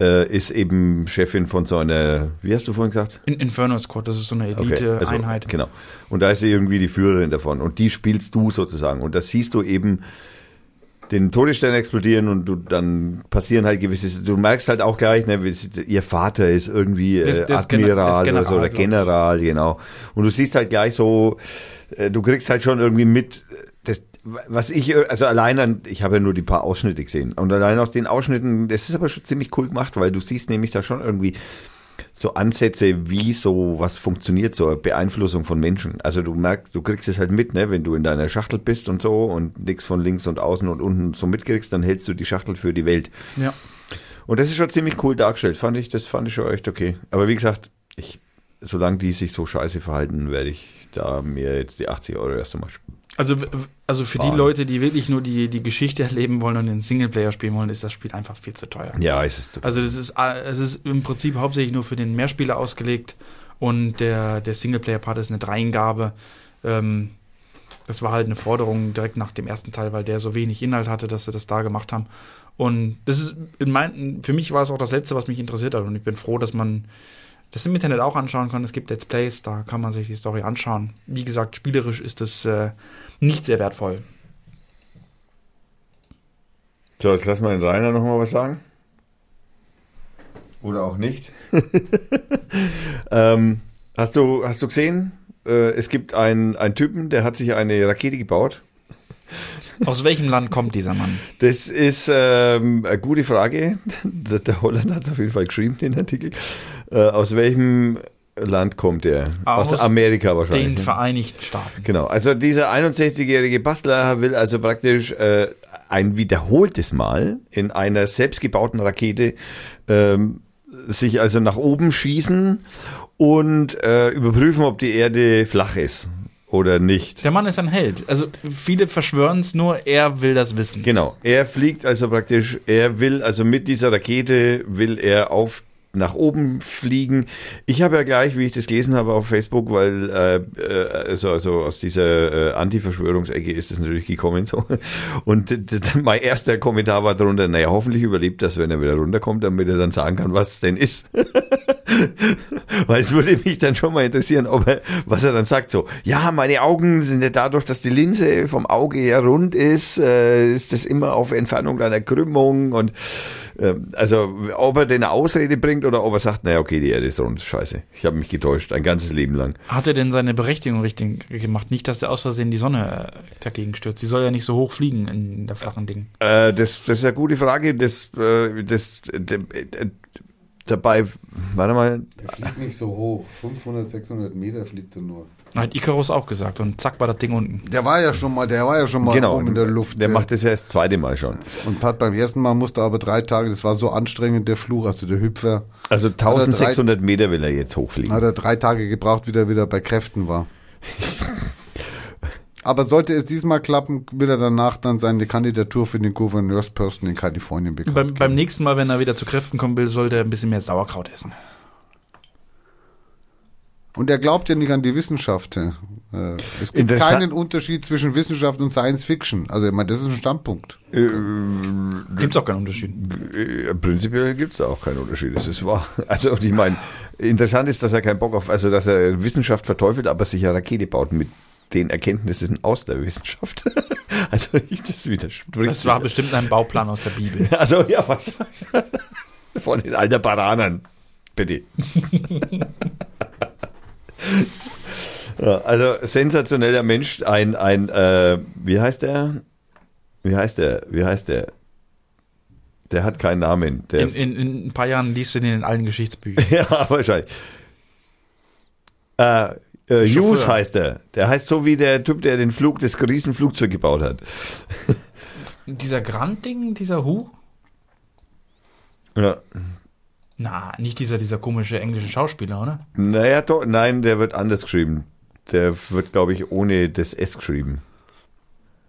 äh, ist eben Chefin von so einer, wie hast du vorhin gesagt? In Inferno Squad, das ist so eine Okay, also, Elite-Einheit. Genau. Und da ist sie irgendwie die Führerin davon. Und die spielst du sozusagen. Und da siehst du eben den Todesstern explodieren und du dann passieren halt gewisse, du merkst halt auch gleich, ne, ihr Vater ist irgendwie Das- äh, das Gener- Admiral das oder so, General, oder. General, genau. Und du siehst halt gleich so, du kriegst halt schon irgendwie mit, äh, das, was ich, äh, also allein an, ich habe ja nur die paar Ausschnitte gesehen. Und allein aus den Ausschnitten, das ist aber schon ziemlich cool gemacht, weil du siehst nämlich da schon irgendwie so Ansätze, wie so was funktioniert, so eine Beeinflussung von Menschen. Also du merkst, du kriegst es halt mit, ne, wenn du in deiner Schachtel bist und so und nix von links und außen und unten so mitkriegst, dann hältst du die Schachtel für die Welt. Ja. Und das ist schon ziemlich cool dargestellt, fand ich, das fand ich schon echt okay. Aber wie gesagt, ich, solange die sich so scheiße verhalten, werde ich da mir jetzt die 80 Euro erst einmal Also, also für die. Leute, die wirklich nur die, die Geschichte erleben wollen und den Singleplayer spielen wollen, ist das Spiel einfach viel zu teuer. Ja, es ist zu Also das ist, es ist im Prinzip hauptsächlich nur für den Mehrspieler ausgelegt und der, der Singleplayer-Part ist eine Dreingabe. Ähm, das war halt eine Forderung direkt nach dem ersten Teil, weil der so wenig Inhalt hatte, dass sie das da gemacht haben. Und das ist in mein, für mich war es auch das Letzte, was mich interessiert hat. Und ich bin froh, dass man das im Internet auch anschauen kann. Es gibt Let's Plays, da kann man sich die Story anschauen. Wie gesagt, spielerisch ist es äh, nicht sehr wertvoll. So, jetzt lass mal den Rainer noch mal was sagen. Oder auch nicht. [LAUGHS] ähm, hast, du, hast du gesehen? Äh, es gibt einen, einen Typen, der hat sich eine Rakete gebaut. Aus welchem Land kommt dieser Mann? Das ist ähm, eine gute Frage. Der, der Holland hat es auf jeden Fall geschrieben, den Artikel. Äh, aus welchem Land kommt er? Aus, Aus Amerika wahrscheinlich. Den ne? Vereinigten Staaten. Genau, also dieser 61-jährige Bastler will also praktisch äh, ein wiederholtes Mal in einer selbstgebauten Rakete ähm, sich also nach oben schießen und äh, überprüfen, ob die Erde flach ist oder nicht. Der Mann ist ein Held. Also viele verschwören es nur, er will das wissen. Genau, er fliegt also praktisch, er will also mit dieser Rakete will er auf nach oben fliegen. Ich habe ja gleich, wie ich das gelesen habe auf Facebook, weil äh, äh, also, also aus dieser äh, Anti-Verschwörungsecke ist es natürlich gekommen so. Und mein erster Kommentar war drunter, naja, hoffentlich überlebt das, wenn er wieder runterkommt, damit er dann sagen kann, was es denn ist. [LAUGHS] Weil es würde mich dann schon mal interessieren, ob er, was er dann sagt, so, ja, meine Augen sind ja dadurch, dass die Linse vom Auge her rund ist, äh, ist das immer auf Entfernung einer Krümmung und also ob er denn eine Ausrede bringt oder ob er sagt, naja, okay, die Erde ist rund, scheiße, ich habe mich getäuscht, ein ganzes Leben lang. Hat er denn seine Berechtigung richtig gemacht? Nicht, dass der aus Versehen die Sonne äh, dagegen stürzt. Sie soll ja nicht so hoch fliegen in der flachen Ding. Äh, das, das ist eine gute Frage, das, äh, das, d- äh, dabei, warte mal, Der fliegt nicht so hoch. 500, 600 Meter fliegt er nur. Hat Icarus auch gesagt und zack war das Ding unten. Der war ja schon mal, der war ja schon mal genau, oben in der Luft. der macht das ja das zweite Mal schon. und hat beim ersten Mal musste aber drei Tage, das war so anstrengend, der Fluch, also der Hüpfer, Also 1600 Meter will er jetzt hochfliegen. hat er drei Tage gebraucht, wieder wieder bei Kräften war. aber sollte es diesmal klappen, will er danach dann seine Kandidatur für den Gouverneursposten in Kalifornien bekommen. Beim, beim nächsten Mal, wenn er wieder zu Kräften kommen will, sollte er ein bisschen mehr Sauerkraut essen. Und er glaubt ja nicht an die Wissenschaft. Äh, Es gibt keinen Unterschied zwischen Wissenschaft und Science Fiction. Also ich meine, das ist ein Standpunkt. Gibt's auch keinen Unterschied. Äh, Prinzipiell gibt es da auch keinen Unterschied, das ist wahr. [LAUGHS] Also ich meine, interessant ist, dass er keinen Bock auf, also dass er Wissenschaft verteufelt, aber sich eine Rakete baut mit den Erkenntnissen aus der Wissenschaft. [LAUGHS] Also nicht das widerspricht. Das war bestimmt ein Bauplan aus der Bibel. [LAUGHS] Also ja, was? Von den alten Baranern. Bitte. Ja, also sensationeller Mensch, ein, ein, äh, wie heißt der? Wie heißt der? Wie heißt der? Der hat keinen Namen. In, in, in ein paar Jahren liest du den in allen Geschichtsbüchern. [LAUGHS] ja, wahrscheinlich. Äh, äh. Hughes heißt er. Der heißt so wie der Typ, der den Flug, das Riesenflugzeug gebaut hat. [LAUGHS] Dieser Grand-Ding, dieser Hu? Ja. Na, nicht dieser, dieser komische englische Schauspieler, oder? Naja, doch, nein, der wird anders geschrieben. Der wird, glaube ich, ohne das S geschrieben.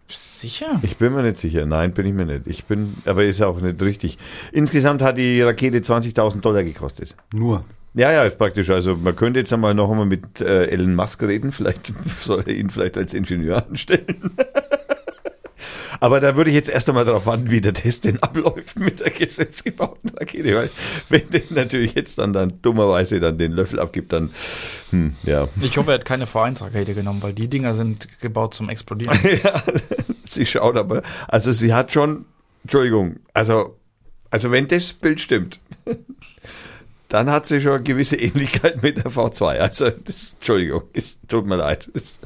Sicher? Ich bin mir nicht sicher. Nein, bin ich mir nicht. Ich bin, aber ist auch nicht richtig. Insgesamt hat die Rakete 20.000 Dollar gekostet. Nur. Ja, ja, ist praktisch. Also man könnte jetzt einmal noch einmal mit äh, Elon Musk reden. Vielleicht [LAUGHS] soll er ihn vielleicht als Ingenieur anstellen. [LAUGHS] Aber da würde ich jetzt erst einmal darauf warten, wie der Test denn [LAUGHS] abläuft mit der selbstgebauten Rakete. Weil wenn der natürlich jetzt dann, dann dummerweise dann den Löffel abgibt, dann, hm, ja. Ich hoffe, er hat keine V1-Rakete genommen, weil die Dinger sind gebaut zum Explodieren. [LAUGHS] ja, sie schaut aber, also sie hat schon, Entschuldigung, also, also wenn das Bild stimmt, dann hat sie schon eine gewisse Ähnlichkeit mit der V2. Also, das, Entschuldigung, es tut mir leid. Es,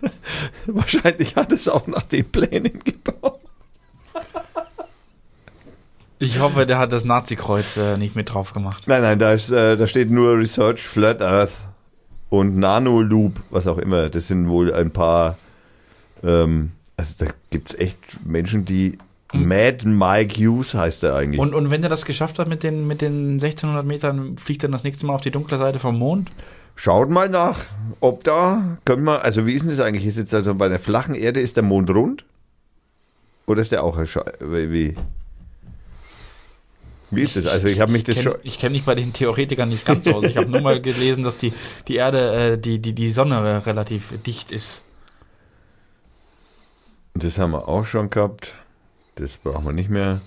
[LAUGHS] wahrscheinlich hat es auch nach den Plänen gebaut. Ich hoffe, der hat das Nazi-Kreuz äh, nicht mit drauf gemacht. Nein, nein, da, ist, äh, da steht nur Research Flat Earth und Nano Loop, was auch immer. Das sind wohl ein paar, ähm, also da gibt's echt Menschen, die Mad Mike Hughes heißt er eigentlich. Und, und wenn er das geschafft hat mit den, mit den 1600 Metern, fliegt er das nächste Mal auf die dunkle Seite vom Mond? Schaut mal nach, ob da, können wir, also wie ist denn das eigentlich? Ist jetzt also bei einer flachen Erde, ist der Mond rund? Oder ist der auch, wie, wie? Ist das? Also ich habe mich das Ich schon, kenne kenn mich bei den Theoretikern nicht ganz aus. Ich habe nur mal [LAUGHS] gelesen, dass die, die Erde, äh, die, die, die Sonne relativ dicht ist. das haben wir auch schon gehabt. Das brauchen wir nicht mehr.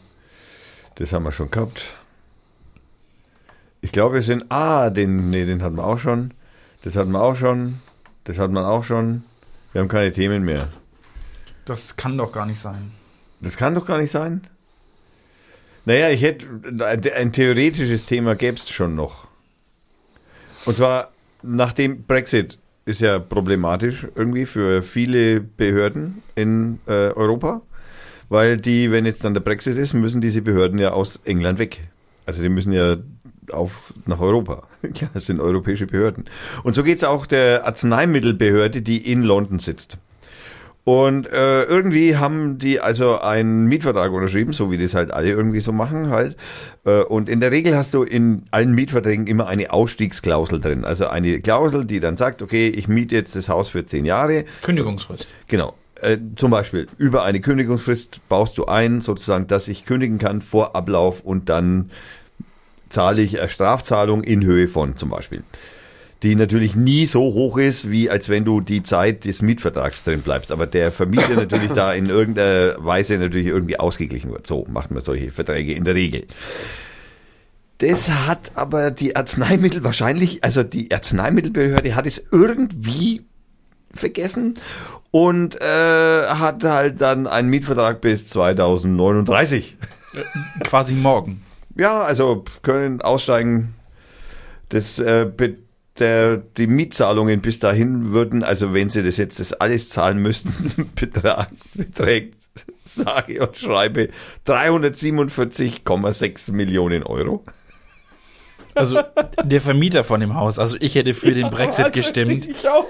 Das haben wir schon gehabt. Ich glaube, wir sind, ah, den, nee, den hatten wir auch schon. Das hatten wir auch schon. Das hatten wir auch schon. Wir haben keine Themen mehr. Das kann doch gar nicht sein. Das kann doch gar nicht sein. Naja, ich hätte ein theoretisches Thema gäbe es schon noch. Und zwar nach dem Brexit ist ja problematisch irgendwie für viele Behörden in äh, Europa, weil die, wenn jetzt dann der Brexit ist, müssen diese Behörden ja aus England weg. Also die müssen ja auf nach Europa. [LAUGHS] Ja, das sind europäische Behörden. Und so geht es auch der Arzneimittelbehörde, die in London sitzt. Und äh, irgendwie haben die also einen Mietvertrag unterschrieben, so wie das halt alle irgendwie so machen halt. Äh, und in der Regel hast du in allen Mietverträgen immer eine Ausstiegsklausel drin. Also eine Klausel, die dann sagt, okay, ich miete jetzt das Haus für zehn Jahre. Kündigungsfrist. Genau. Äh, zum Beispiel über eine Kündigungsfrist baust du ein, sozusagen, dass ich kündigen kann vor Ablauf und dann zahle ich eine Strafzahlung in Höhe von zum Beispiel. Die natürlich nie so hoch ist, wie als wenn du die Zeit des Mietvertrags drin bleibst. Aber der Vermieter [LAUGHS] natürlich da in irgendeiner Weise natürlich irgendwie ausgeglichen wird. So macht man solche Verträge in der Regel. Das hat aber die Arzneimittel wahrscheinlich, also die Arzneimittelbehörde hat es irgendwie vergessen und äh, hat halt dann einen Mietvertrag bis 2039. Quasi morgen. Ja, also können aussteigen. Das, äh, der, die Mietzahlungen bis dahin würden, also wenn sie das jetzt das alles zahlen müssten, [LAUGHS] Betrag, beträgt, sage und schreibe, 347,6 Millionen Euro. Also der Vermieter von dem Haus. Also ich hätte für den Brexit gestimmt. Ich auch.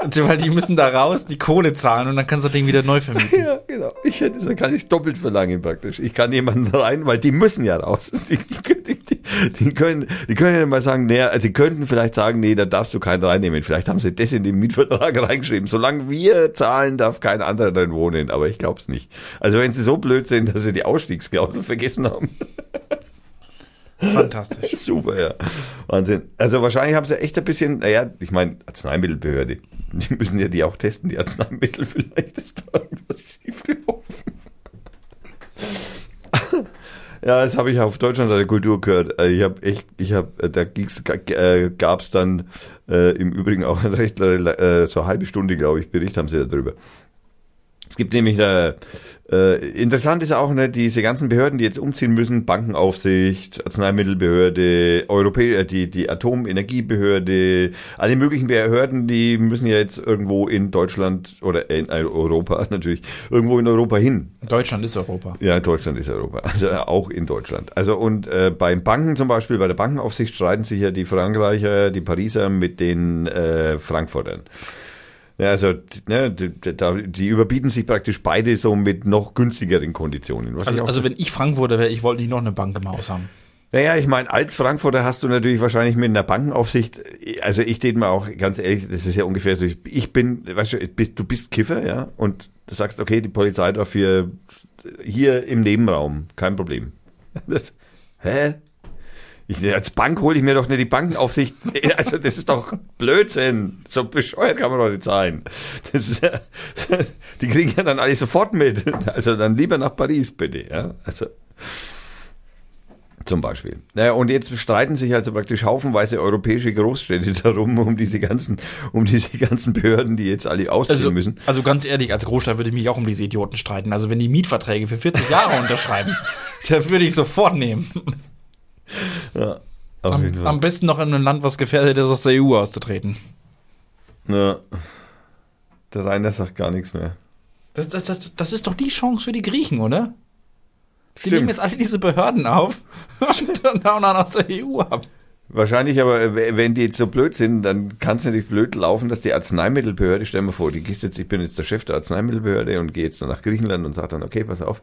Weil die müssen da raus, die Kohle zahlen und dann kannst du das Ding wieder neu vermieten. Ja, genau. Ich hätte, dann kann ich doppelt verlangen praktisch. Ich kann jemanden [LAUGHS] rein, weil die müssen ja raus. Die, die, die, die können, die können ja mal sagen, nee, also sie könnten vielleicht sagen, nee, da darfst du keinen reinnehmen. Vielleicht haben sie das in den Mietvertrag [LAUGHS] reingeschrieben. Solange wir zahlen, darf kein anderer drin wohnen. Aber ich glaube es nicht. Also wenn sie so blöd sind, dass sie die Ausstiegsklausel vergessen haben. [LAUGHS] Fantastisch. [LAUGHS] Super, ja. Wahnsinn. Also wahrscheinlich haben sie echt ein bisschen, naja, ich meine, Arzneimittelbehörde. Die müssen ja die auch testen, die Arzneimittel. [LAUGHS] Vielleicht ist da irgendwas schiefgelaufen. [LAUGHS] Ja, das habe ich auf Deutschland der Kultur gehört. Äh, Ich habe echt, ich habe, da ging's, äh, gab es dann äh, im Übrigen auch eine recht, äh, so eine halbe Stunde, glaube ich, Bericht haben sie darüber. Es gibt nämlich äh, äh, interessant ist auch ne, diese ganzen Behörden, die jetzt umziehen müssen, Bankenaufsicht, Arzneimittelbehörde, Europä äh, die die Atomenergiebehörde, alle möglichen Behörden, die müssen ja jetzt irgendwo in Deutschland oder in Europa [LAUGHS] natürlich irgendwo in Europa hin. Deutschland ist Europa. Ja, Deutschland ist Europa, also auch in Deutschland. Also und äh, beim Banken zum Beispiel, bei der Bankenaufsicht streiten sich ja die Frankreicher, die Pariser mit den äh, Frankfurtern. Ja, also ne, die, die, überbieten sich praktisch beide so mit noch günstigeren Konditionen. Also, also wenn ich Frankfurter wäre, ich wollte nicht noch eine Bank im Haus haben. naja, ich meine, als Frankfurter hast du natürlich wahrscheinlich mit einer Bankenaufsicht, also ich denke mal auch ganz ehrlich, das ist ja ungefähr so, ich, bin, weißt du, bist- du bist Kiffer, ja, und du sagst, okay, die Polizei dafür hier im Nebenraum, kein Problem. [LAUGHS] Das, hä? Ich, als Bank hole ich mir doch nicht die Bankenaufsicht. [LAUGHS] Also das ist doch Blödsinn. So bescheuert kann man doch nicht sein. Das ist, [LAUGHS] die kriegen ja dann alle sofort mit. Also dann lieber nach Paris bitte. Ja? Also zum Beispiel. Naja, und jetzt streiten sich also praktisch haufenweise europäische Großstädte [LAUGHS] darum, um diese ganzen, um diese ganzen Behörden, die jetzt alle ausziehen Also, müssen. also ganz ehrlich, als Großstadt würde ich mich auch um diese Idioten streiten. Also wenn die Mietverträge für 40 Jahre unterschreiben, da würde ich sofort nehmen. Ja, Am, am besten noch in einem Land, was gefährdet ist, aus der EU auszutreten. ja. Der Rainer sagt gar nichts mehr. Das, das, das, das ist doch die Chance für die Griechen, oder? Die nehmen jetzt alle diese Behörden auf [LAUGHS] und dann hauen dann aus der EU ab. Wahrscheinlich aber, w- wenn die jetzt so blöd sind, dann kann es natürlich blöd laufen, dass die Arzneimittelbehörde, stell mir vor, die gehst jetzt, ich bin jetzt der Chef der Arzneimittelbehörde und gehe jetzt dann nach Griechenland und sage dann, okay, pass auf,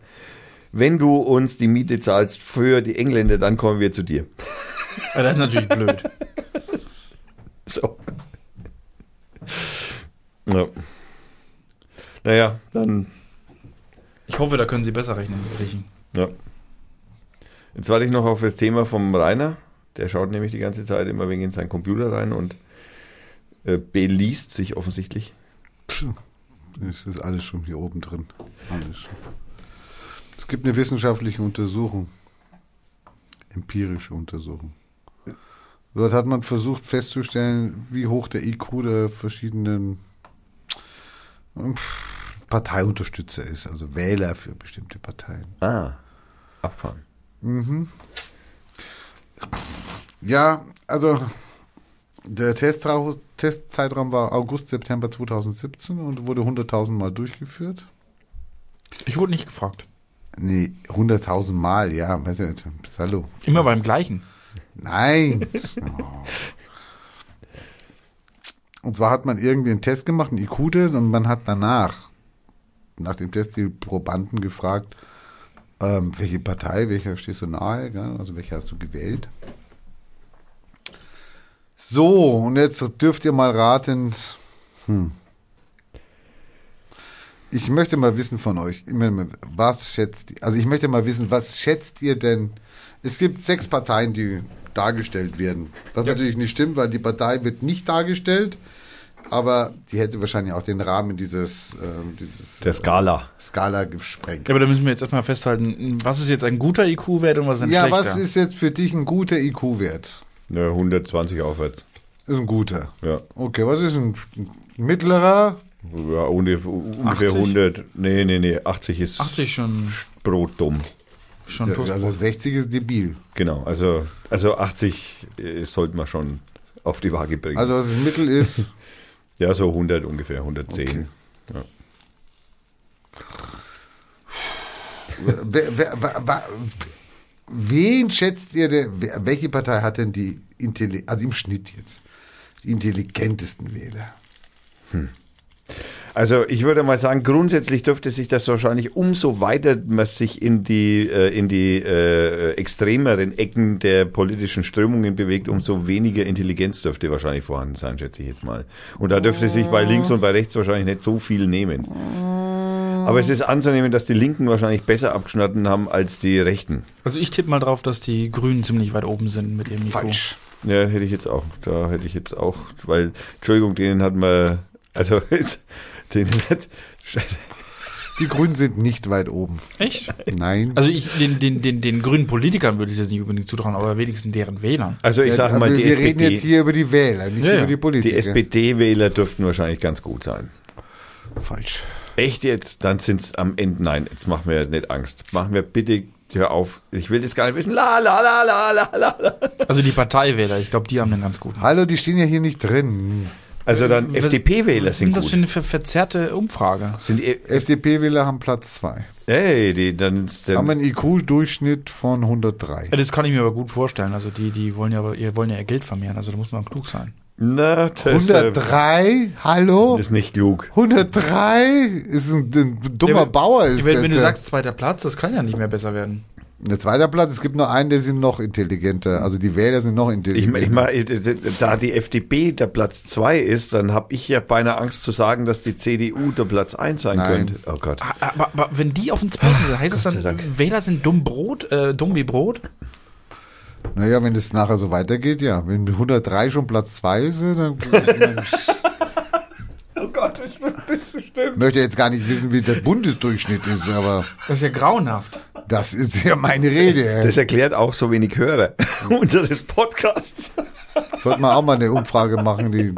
wenn du uns die Miete zahlst für die Engländer, dann kommen wir zu dir. Ja, das ist natürlich blöd. [LAUGHS] So. Ja. Naja, dann, Ich hoffe, da können sie besser rechnen, Griechen. ja. Jetzt warte ich noch auf das Thema vom Rainer. Der schaut nämlich die ganze Zeit immer wegen in seinen Computer rein und äh, beliest sich offensichtlich. Das ist alles schon hier oben drin. Alles schon. Es gibt eine wissenschaftliche Untersuchung. Empirische Untersuchung. Dort hat man versucht festzustellen, wie hoch der IQ der verschiedenen ähm, Parteiunterstützer ist, also Wähler für bestimmte Parteien. Ah, abfahren. Ja, also der Testzeitraum war August, September 2017 und wurde 100.000 Mal durchgeführt. Ich wurde nicht gefragt. Nee, 100.000 Mal, ja. Hallo. Immer beim gleichen. Nein. [LAUGHS] Oh. Und zwar hat man irgendwie einen Test gemacht, einen IQ-Test, und man hat danach, nach dem Test, die Probanden gefragt, ähm, welche Partei, welcher stehst du nahe, gell? also welche hast du gewählt. So, und jetzt dürft ihr mal raten, hm. Ich möchte mal wissen von euch, was schätzt ihr, also ich möchte mal wissen, was schätzt ihr denn, Es gibt sechs Parteien, die dargestellt werden. Was natürlich nicht stimmt, weil die Partei wird nicht dargestellt, aber die hätte wahrscheinlich auch den Rahmen dieses, ähm, dieses Der Skala. Skala gesprengt. Ja, aber da müssen wir jetzt erstmal festhalten, was ist jetzt ein guter IQ-Wert und was ist ein Ja, schlechter? was ist jetzt für dich ein guter IQ-Wert? Ja, 120 aufwärts. Ist ein guter. Ja. Okay, was ist ein mittlerer? Ja, ungefähr, ungefähr 80? 100. Nee, nee, nee. 80 ist 80 schon, brotdumm. schon Ja, also 60 ist debil. Genau. Also, also 80 äh, sollten wir schon auf die Waage bringen. Also was das Mittel ist, [LAUGHS] ja, so 100 ungefähr, 110. Okay. wer, wer, wer, wer, wen schätzt ihr denn, welche Partei hat denn die, Intelli also im Schnitt jetzt, die intelligentesten Wähler? Also ich würde mal sagen, grundsätzlich dürfte sich das wahrscheinlich umso weiter man sich in die, äh, in die äh, extremeren Ecken der politischen Strömungen bewegt, umso weniger Intelligenz dürfte wahrscheinlich vorhanden sein, schätze ich jetzt mal. Und da dürfte sich bei links und bei rechts wahrscheinlich nicht so viel nehmen. Aber es ist anzunehmen, dass die Linken wahrscheinlich besser abgeschnitten haben als die Rechten. Also ich tippe mal drauf, dass die Grünen ziemlich weit oben sind mit ihrem IQ. Falsch. Ja, hätte ich jetzt auch. Da hätte ich jetzt auch, weil, Entschuldigung, denen hat man, also, [LAUGHS] denen hat, Die Grünen sind nicht weit oben. Echt? Nein. Also ich, den, den, den, den grünen Politikern würde ich jetzt nicht unbedingt zutrauen, aber wenigstens deren Wählern. also ich sage Ja, mal, die wir reden jetzt SPD, hier über die Wähler, nicht Ja, über die Politiker. die SPD-Wähler dürften wahrscheinlich ganz gut sein. Falsch. Echt jetzt? Dann sind's am Ende, nein, jetzt machen wir nicht Angst. Machen wir bitte, hör auf. Ich will das gar nicht wissen. La, la, la, la, la, la. Also die Parteiwähler, ich glaube, die haben den ganz guten. Hallo, die stehen ja hier nicht drin. Also dann Was- FDP-Wähler Was sind ist das gut. für eine ver verzerrte Umfrage? Sind die, FDP-Wähler haben Platz zwei. ey, die, dann ist der, Haben einen IQ-Durchschnitt von 103. Ja, das kann ich mir aber gut vorstellen. Also die, die wollen ja, aber- ihr wollen ja ihr Geld vermehren. Also da muss man klug sein. na, das, äh, 103? Hallo? ist nicht klug. 103? Ist ein, ein dummer Ja, Bauer. Ist wenn, der, wenn du sagst zweiter Platz, das kann ja nicht mehr besser werden. Der zweite Platz, es gibt nur einen, der sind noch intelligenter. Also die Wähler sind noch Ich, intelligenter. ich mein, da die FDP der Platz zwei ist, dann habe ich ja beinahe Angst zu sagen, dass die CDU der Platz eins sein Nein. könnte. Oh Gott. Ah, Aber, aber wenn die auf dem zweiten sind, heißt es dann, Dank. Wähler sind dumm Brot, äh, dumm wie Brot? naja, wenn es nachher so weitergeht, ja. Wenn 103 schon Platz zwei ist, dann [LAUGHS] Oh Gott, das, das stimmt. möchte jetzt gar nicht wissen, wie der Bundesdurchschnitt ist, aber Das ist ja grauenhaft. Das ist ja meine Rede. Das erklärt auch so wenig Hörer [LAUGHS] unseres Podcasts. Sollten wir auch mal eine Umfrage machen. Die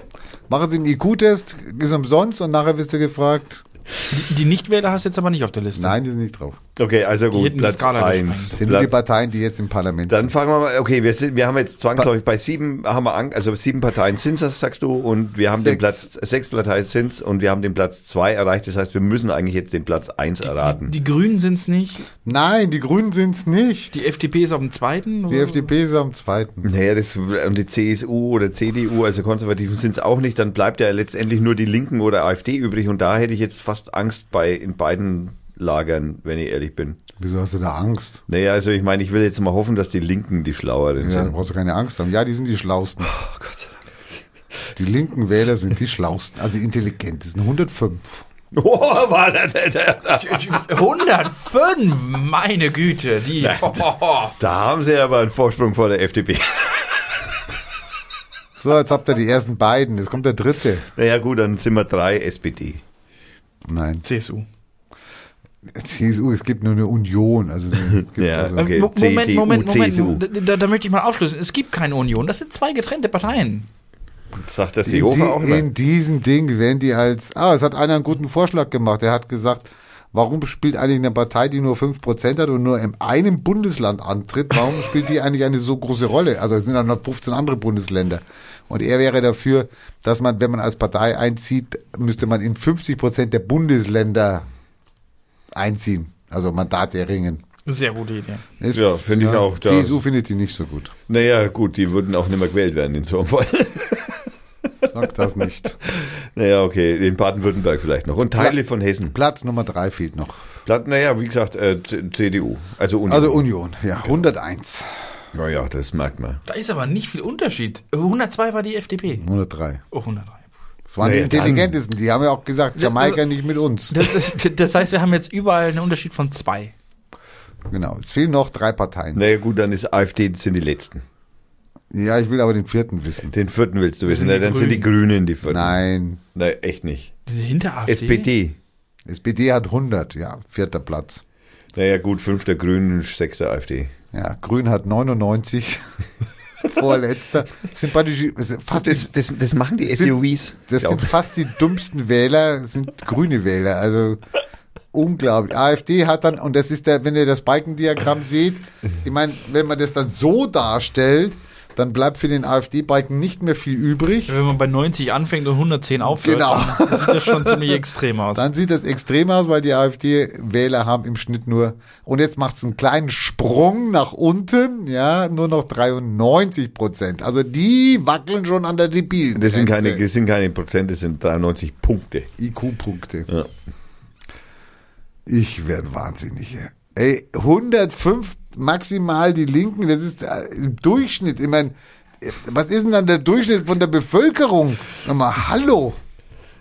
[LAUGHS] machen Sie einen IQ-Test, ist umsonst und nachher wirst du gefragt. Die, die Nichtwähler hast du jetzt aber nicht auf der Liste. Nein, die sind nicht drauf. Okay, also Die gut, hätten die Platz Skala eins. gesprengt. sind nur die Parteien, die jetzt im Parlament dann sind. fangen wir mal, okay, wir, sind, wir haben jetzt zwangsläufig bei sieben, haben wir an, also sieben Parteien sind das, sagst du, und wir haben den Sechs. Platz, sechs Parteien sind's und wir haben den Platz zwei erreicht, das heißt, wir müssen eigentlich jetzt den Platz eins erraten. Die Grünen sind's nicht. Nein, die Grünen sind's nicht. Die FDP ist auf dem zweiten. Die FDP ist am zweiten. Naja, das, und die CSU oder CDU, also Konservativen sind es auch nicht, dann bleibt ja letztendlich nur die Linken oder AfD übrig und da hätte ich jetzt fast Angst bei, in beiden Lagern, wenn ich ehrlich bin. Wieso hast du da Angst? Naja, also ich meine, ich will jetzt mal hoffen, dass die Linken die Schlaueren Ja, da sind. brauchst du keine Angst haben. Ja, die sind die Schlausten. Oh Gott sei Dank. Die linken Wähler sind die Schlausten, also die intelligentesten. 105. [LAUGHS] Oh, war der, der, der, 105, meine Güte, die. [LAUGHS] Da haben sie aber einen Vorsprung vor der FDP. So, jetzt habt ihr die ersten beiden. Jetzt kommt der dritte. Naja gut, dann sind wir drei SPD. Nein, CSU. CSU, es gibt nur eine Union. Also, es [LAUGHS] gibt Ja, also, okay. Mo- Moment, CDU, Moment, CSU. Moment. Da, da möchte ich mal aufschlüsseln. Es gibt keine Union. Das sind zwei getrennte Parteien. Sagt der Seehofer auch immer. in diesem Ding werden die als, ah, es hat einer einen guten Vorschlag gemacht. Er hat gesagt, warum spielt eigentlich eine Partei, die nur 5% hat und nur in einem Bundesland antritt, warum spielt die eigentlich eine so große Rolle? Also es sind dann noch 15 andere Bundesländer. Und er wäre dafür, dass man, wenn man als Partei einzieht, müsste man in 50% der Bundesländer einziehen. Also Mandate erringen. Sehr gute Idee. Ist- Ja, finde ich auch, da- CSU findet die nicht so gut. Naja, gut, die würden auch nicht mehr gewählt werden in so einem Fall. [LAUGHS] Sag das nicht. [LAUGHS] naja, okay, in Baden-Württemberg vielleicht noch. Und Teile von Hessen. Platz Nummer drei fehlt noch. Platt, naja, wie gesagt, äh, CDU. Also Union. Also Union, ja, 101. Naja, das merkt man. Da ist aber nicht viel Unterschied. 102 war die FDP. 103. Oh, 103. Das waren Naja, die intelligentesten. Die haben ja auch gesagt, Das- Jamaika das- nicht mit uns. Das, das, das heißt, wir haben jetzt überall einen Unterschied von zwei. Genau. Es fehlen noch drei Parteien. Naja gut, dann ist AfD sind die letzten. Ja, ich will aber den vierten wissen. Den vierten willst du wissen. sind Na, die dann sind die Grünen die vierten. Nein. Nein, echt nicht. Hinter AfD? SPD. SPD hat 100, ja, vierter Platz. Naja gut, fünfter Grünen, sechster AfD. Ja, Grün hat 99. [LAUGHS] Vorletzter. Das sind praktisch fast Das, das, das machen die sind- SUVs. Das sind fast die dummsten Wähler, sind grüne Wähler. Also unglaublich. AfD hat dann, und das ist der, wenn ihr das Balkendiagramm seht, ich meine, wenn man das dann so darstellt, dann bleibt für den AfD-Balken nicht mehr viel übrig. Wenn man bei 90 anfängt und 110 aufhört, Genau. dann sieht das schon [LAUGHS] ziemlich extrem aus. Dann sieht das extrem aus, weil die AfD-Wähler haben im Schnitt nur, und jetzt macht es einen kleinen Sprung nach unten, ja, nur noch 93 Prozent. Also die wackeln schon an der debilen Das sind keine, das sind keine Prozent, das sind 93 Punkte. IQ-Punkte. Ja. Ich werde wahnsinnig. Ey, 105 maximal die Linken, das ist äh, im Durchschnitt. Ich meine, was ist denn dann der Durchschnitt von der Bevölkerung? Sag mal, hallo.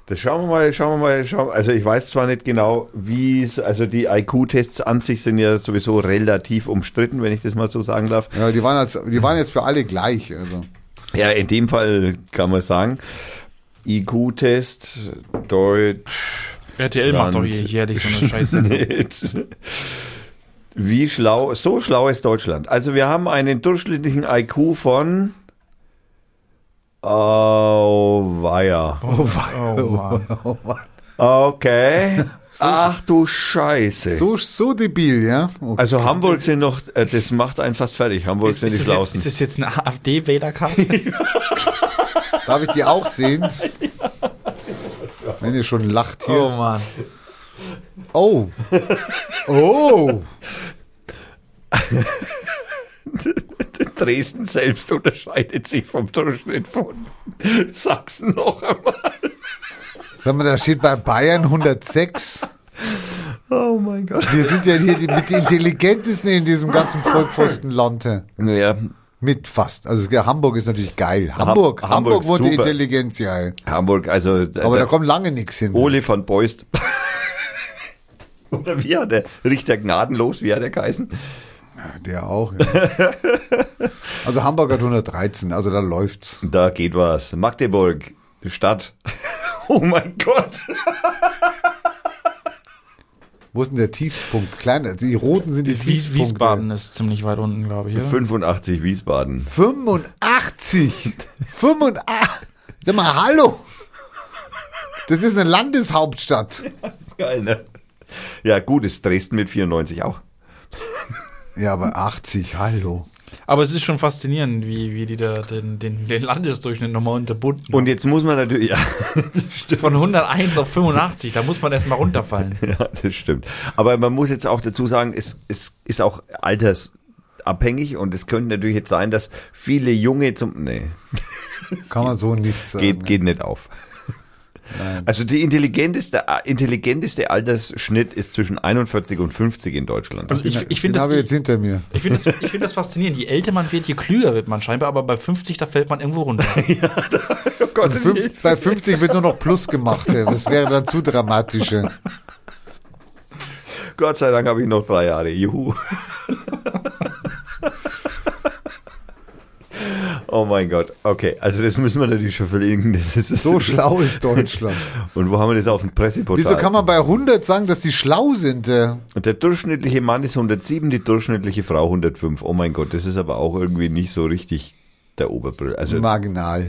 Das schauen wir mal, schauen wir mal, schauen. Also ich weiß zwar nicht genau, wie es, also die IQ-Tests an sich sind ja sowieso relativ umstritten, wenn ich das mal so sagen darf. Ja, die waren jetzt, die waren jetzt für alle gleich. Also. Ja, in dem Fall kann man sagen, IQ-Test, Deutsch. RTL macht doch Land. hier jährlich so eine Scheiße. [LAUGHS] Wie schlau, so schlau ist Deutschland. Also wir haben einen durchschnittlichen IQ von Oh, weia. Oh, Mann. Oh Mann. Okay. [LAUGHS] Ach du Scheiße. So, so debil, ja? Okay. Also Hamburg sind noch, äh, das macht einen fast fertig. Hamburg Ist, sind die ist, das jetzt, Schlausten. ist das jetzt eine AfD-Wählerkarte? [LAUGHS] Darf ich die auch sehen? [LAUGHS] Wenn ihr schon lacht oh hier. Mann. Oh. Oh. [LAUGHS] Dresden selbst unterscheidet sich vom Durchschnitt von Sachsen noch einmal. Sag mal, da steht bei Bayern 106. Oh mein Gott. Wir sind ja hier die, mit die intelligentesten in diesem ganzen Vollpfostenland. Ja, Mit fast. Also Hamburg ist natürlich geil. Hamburg, Hamburg, Hamburg die super. Intelligenz ja. Hamburg, also Aber da der kommt lange nichts hin. Ole von Beust. [LAUGHS] Oder wie hat der Richter gnadenlos, wie hat der geheißen? Der auch. Ja. [LAUGHS] Also Hamburg hat 113, also da läuft's. Da geht was. Magdeburg, Stadt. [LAUGHS] Oh mein Gott. Wo ist denn der Tiefpunkt? Kleiner, die roten sind die Wies, Tiefpunkte. Wiesbaden ist ziemlich weit unten, glaube ich. Oder? 85 Wiesbaden. 85. 85. Sag mal, hallo. Das ist eine Landeshauptstadt. Das ist geil, ne? Ja, gut, ist Dresden mit 94 auch. Ja, aber 80, hallo. Aber es ist schon faszinierend, wie, wie die da den, den, den Landesdurchschnitt nochmal unterbunden Und jetzt muss man natürlich, ja, Von 101 auf 85, da muss man erstmal runterfallen. [LAUGHS] ja, das stimmt. Aber man muss jetzt auch dazu sagen, es, es ist auch altersabhängig und es könnte natürlich jetzt sein, dass viele Junge zum, nee, Kann man so nicht sagen. geht, geht nicht auf. Nein. Also die intelligenteste, intelligenteste Altersschnitt ist zwischen 41 und 50 in Deutschland. Also ich, ich Den finde habe ich das, jetzt hinter mir. ich finde das, ich finde das faszinierend. Je älter man wird, je klüger wird man scheinbar, aber bei 50, da fällt man irgendwo runter. [LAUGHS] oh Gott, Fünf, bei 50 wird nur noch Plus gemacht. Das wäre dann zu dramatisch. Gott sei Dank habe ich noch drei Jahre. Juhu. [LAUGHS] Oh mein Gott. Okay, also das müssen wir natürlich schon verlinken. Das ist So schlau ist Deutschland. [LAUGHS] Und wo haben wir das auf dem Presseportal? Wieso kann man bei 100 sagen, dass die schlau sind? äh? Und der durchschnittliche Mann ist 107, die durchschnittliche Frau 105. Oh mein Gott, das ist aber auch irgendwie nicht so richtig der Oberbrill. Also, Marginal.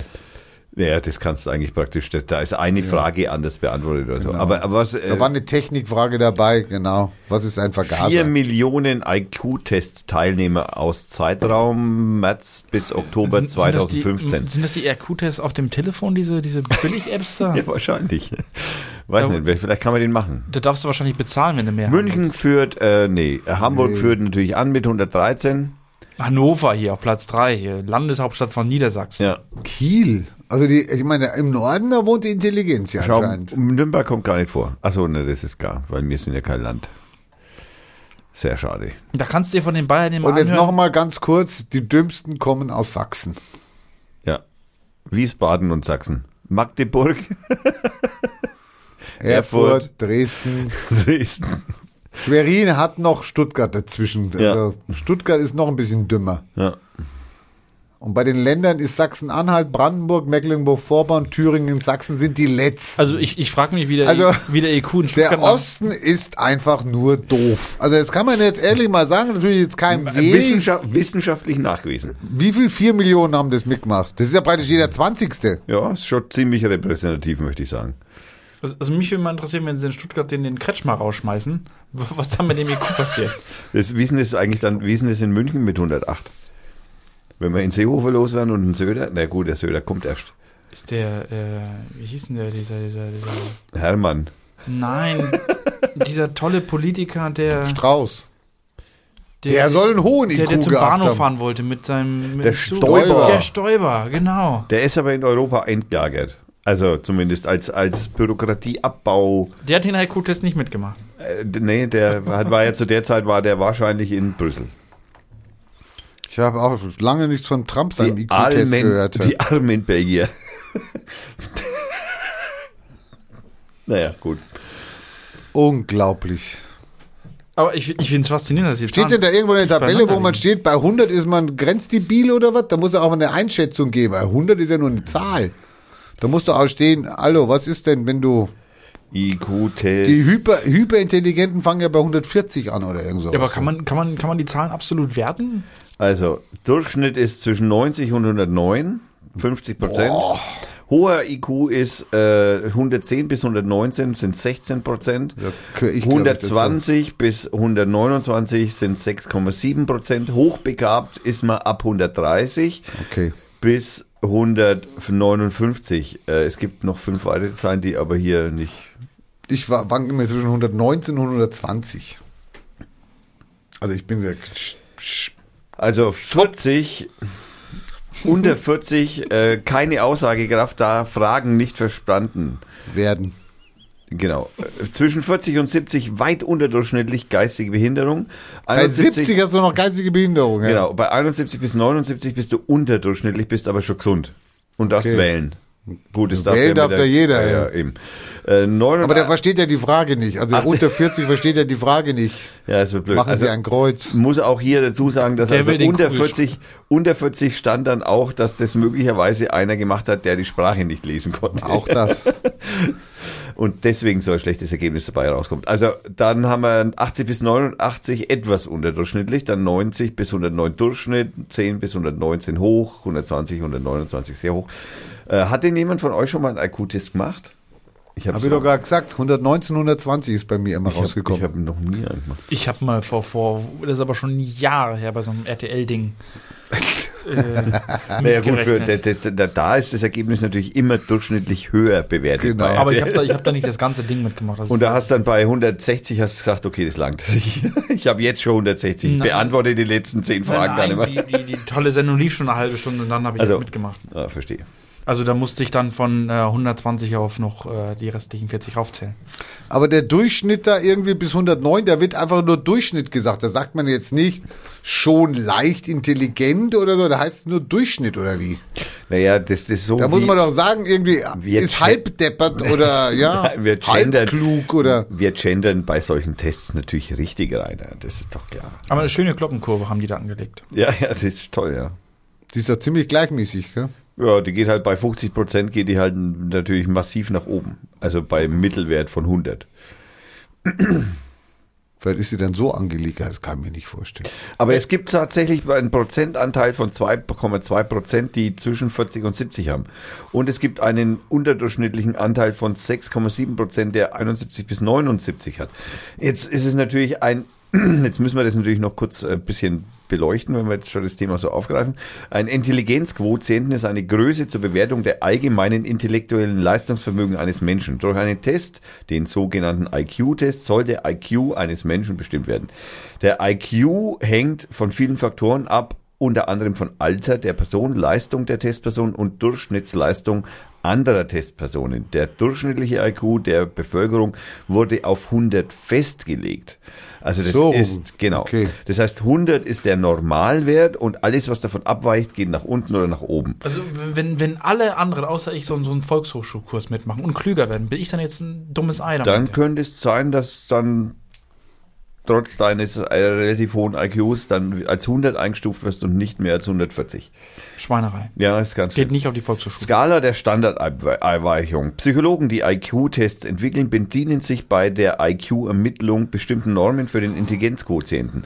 Ja, das kannst du eigentlich praktisch, da ist eine Frage anders beantwortet oder so. Aber, aber was, Genau. Da war äh, eine Technikfrage dabei, genau. Was ist ein Vergaser? vier Millionen IQ-Test-Teilnehmer aus Zeitraum März bis Oktober Sind- sind das die- 2015. Sind das die RQ-Tests auf dem Telefon, diese, diese Billig-Apps da? [LAUGHS] Ja, wahrscheinlich. Weiß Ja, nicht, vielleicht kann man den machen. Da darfst du wahrscheinlich bezahlen, wenn du mehr München willst. führt, äh, nee, Hamburg Nee. führt natürlich an mit 113. Hannover hier auf Platz 3, hier, Landeshauptstadt von Niedersachsen. Ja, Kiel. Also die, ich meine, im Norden, da wohnt die Intelligenz ja schau, anscheinend. Nürnberg kommt gar nicht vor. Achso, ne, das ist klar, weil wir sind ja kein Land. Sehr schade. Da kannst du dir von den Bayern immer Und jetzt anhören. noch mal ganz kurz, die dümmsten kommen aus Sachsen. Ja. Wiesbaden und Sachsen. Magdeburg, [LAUGHS] Erfurt. Erfurt, Dresden. [LAUGHS] Dresden. Schwerin hat noch Stuttgart dazwischen. Ja. Also Stuttgart ist noch ein bisschen dümmer. Ja. Und bei den Ländern ist Sachsen-Anhalt, Brandenburg, Mecklenburg-Vorpommern, Thüringen, Sachsen sind die letzten. Also ich, ich frage mich, wie der, Also, wie der EQ in Stuttgart der Osten ist einfach nur doof. Also das kann man jetzt ehrlich mal sagen, natürlich jetzt kein Weg. Wissenschaft, wissenschaftlich nachgewiesen. Wie viel? Vier Millionen haben das mitgemacht. Das ist ja praktisch jeder Zwanzigste. Ja, ist schon ziemlich repräsentativ, möchte ich sagen. Also, also mich würde mal interessieren, wenn sie in Stuttgart den, den Kretschmer rausschmeißen, [LAUGHS] was dann mit dem EQ passiert. Das, wie ist denn das eigentlich dann, wie ist denn das in München mit 108? Wenn wir in Seehofer loswerden und in Söder, na gut, der Söder kommt erst. Ist der, äh, wie hieß denn der, dieser, dieser, dieser Hermann. Nein, dieser tolle Politiker, der, Strauß. Der soll einen hohen der, IQ der zum gehabt Bahnhof haben. fahren wollte mit seinem mit Der. Stoiber. Der Stoiber, genau. Der ist aber in Europa entgelagert. Also zumindest als, als Bürokratieabbau. Der hat den IQ-Test nicht mitgemacht. Äh, nee, der war, war ja zu der Zeit war der wahrscheinlich in Brüssel. Ich habe auch lange nichts von Trump seinem Die IQ-Test armen, gehört. die armen Belgier. [LAUGHS] naja, gut. Unglaublich. Aber ich, ich finde es faszinierend, dass jetzt Steht denn da irgendwo eine Tabelle, wo man steht, bei 100 ist man grenzdebil oder was? Da muss ja auch mal eine Einschätzung geben. Bei 100 ist ja nur eine Zahl. Da musst du auch stehen, hallo, was ist denn, wenn du, IQ-Test. die Hyper, Hyperintelligenten fangen ja bei 140 an oder irgend sowas. Ja, aber kann man, kann, man, kann man die Zahlen absolut werten? Also, Durchschnitt ist zwischen 90 und 109, 50 Prozent. Hoher IQ ist äh, 110 bis 119 sind 16 Prozent. dazu. 120 bis 129 sind 6,7 Prozent. Hochbegabt ist man ab 130 Okay. bis 159. Äh, es gibt noch fünf weitere Zahlen, die aber hier nicht. Ich war, war immer zwischen 119 und 120. Also ich bin sehr Also 40, unter 40, äh, keine Aussagekraft, da Fragen nicht verstanden. werden. Genau. Zwischen 40 und 70 weit unterdurchschnittlich geistige Behinderung. Bei 70 hast du noch geistige Behinderung. Ja. Genau, bei 71 bis 79 bist du unterdurchschnittlich, bist aber schon gesund und darfst Okay. wählen. Gut, das Wählen darf da jeder, Ja, ja. eben. Äh, 89 Aber der versteht ja die Frage nicht. Also Ach, unter 40 versteht er die Frage nicht. ja, es wird blöd. Machen also, Sie ein Kreuz. muss auch hier dazu sagen, dass Der also unter Kugelschreiber. 40, unter 40 stand dann auch, dass das möglicherweise einer gemacht hat, der die Sprache nicht lesen konnte. Auch das. [LAUGHS] Und deswegen so ein schlechtes Ergebnis dabei rauskommt. Also dann haben wir 80 bis 89 etwas unterdurchschnittlich, dann 90 bis 109 Durchschnitt, 10 bis 119 hoch, 120, 129 sehr hoch. Äh, hat denn jemand von euch schon mal einen IQ-Test gemacht? Ich Habe ich doch gerade gesagt. 119, 120 ist bei mir immer Ich habe rausgekommen. hab noch nie einen gemacht. Ich habe mal vor, vor, das ist aber schon Jahre her, bei so einem RTL-Ding. [LAUGHS] äh, Naja, gut, für, da, da, da ist das Ergebnis natürlich immer durchschnittlich höher bewertet. Genau. aber ich habe da, ich hab da nicht das ganze Ding mitgemacht. Also Und da hast dann bei 160 hast gesagt, okay, das langt. [LAUGHS] Ich, ich habe jetzt schon 160. Ich Nein. beantworte die letzten 10 Fragen Nein, dann nein, immer. die, die, die tolle Sendung lief schon eine halbe Stunde und dann habe ich Also- das mitgemacht. Ah, verstehe. Also da musste ich dann von äh, 120 auf noch äh, die restlichen 40 raufzählen. Aber der Durchschnitt da irgendwie bis 109, da wird einfach nur Durchschnitt gesagt. Da sagt man jetzt nicht schon leicht intelligent oder so. Da heißt es nur Durchschnitt oder wie? Naja, das, ist so. Da muss man doch sagen, irgendwie ist gen- halbdeppert oder ja, [LAUGHS] wir gendern, halbklug oder. Wir gendern bei solchen Tests natürlich richtig rein. Das ist doch klar. Aber eine schöne Glockenkurve haben die da angelegt. Ja, ja, das ist toll, ja. Die ist doch ziemlich gleichmäßig, gell? Ja, die geht halt bei 50 Prozent geht die halt natürlich massiv nach oben. Also bei Mittelwert von 100. Vielleicht ist sie dann so angelegt, das kann ich mir nicht vorstellen. Aber es gibt tatsächlich einen Prozentanteil von 2,2 Prozent, die zwischen 40 und 70 haben. Und es gibt einen unterdurchschnittlichen Anteil von 6,7 Prozent, der 71 bis 79 hat. Jetzt ist es natürlich ein, [CLEARS THROAT] jetzt müssen wir das natürlich noch kurz ein bisschen beleuchten, wenn wir jetzt schon das Thema so aufgreifen. Ein Intelligenzquotienten ist eine Größe zur Bewertung der allgemeinen intellektuellen Leistungsvermögen eines Menschen. Durch einen Test, den sogenannten IQ-Test, soll der IQ eines Menschen bestimmt werden. Der IQ hängt von vielen Faktoren ab, unter anderem von Alter der Person, Leistung der Testperson und Durchschnittsleistung anderer Testpersonen. Der durchschnittliche IQ der Bevölkerung wurde auf 100 festgelegt. Also das So, ist, genau. okay. Das heißt, 100 ist der Normalwert und alles, was davon abweicht, geht nach unten oder nach oben. Also wenn, wenn alle anderen außer ich so, so einen Volkshochschulkurs mitmachen und klüger werden, bin ich dann jetzt ein dummes Ei damit? Dann könnte es sein, dass dann trotz deines äh, relativ hohen IQs dann als 100 eingestuft wirst und nicht mehr als 140. Schweinerei. Ja, ist ganz Geht schön. nicht auf die Volkshochschule. Skala der Standardabweichung. Psychologen, die IQ-Tests entwickeln, bedienen sich bei der IQ-Ermittlung bestimmten Normen für den Intelligenzquotienten.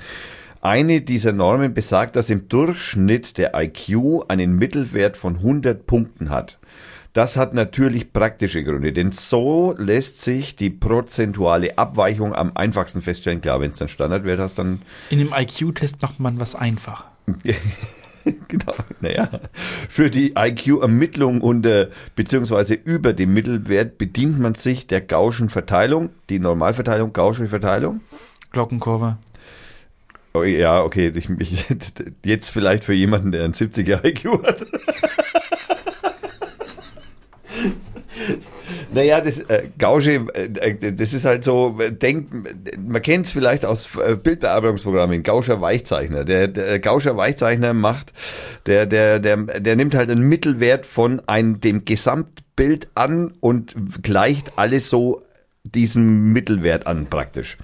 Eine dieser Normen besagt, dass im Durchschnitt der IQ einen Mittelwert von 100 Punkten hat. Das hat natürlich praktische Gründe, denn so lässt sich die prozentuale Abweichung am einfachsten feststellen. Klar, wenn es dann Standardwert hast, dann In dem IQ-Test macht man was einfach. [LAUGHS] genau, naja. Für die IQ-Ermittlung unter beziehungsweise über dem Mittelwert bedient man sich der Gaußschen Verteilung, die Normalverteilung, Gaußsche Verteilung. Glockenkurve. Oh, ja, okay, ich, ich, [LAUGHS] jetzt vielleicht für jemanden, der einen 70er IQ hat. [LAUGHS] Naja, das äh, Gausche, äh, das ist halt so, äh, denk, man kennt es vielleicht aus äh, Bildbearbeitungsprogrammen, Gauscher Weichzeichner. Der, der Gauscher Weichzeichner macht, der, der, der, der nimmt halt einen Mittelwert von einem, dem Gesamtbild an und gleicht alles so diesen Mittelwert an praktisch.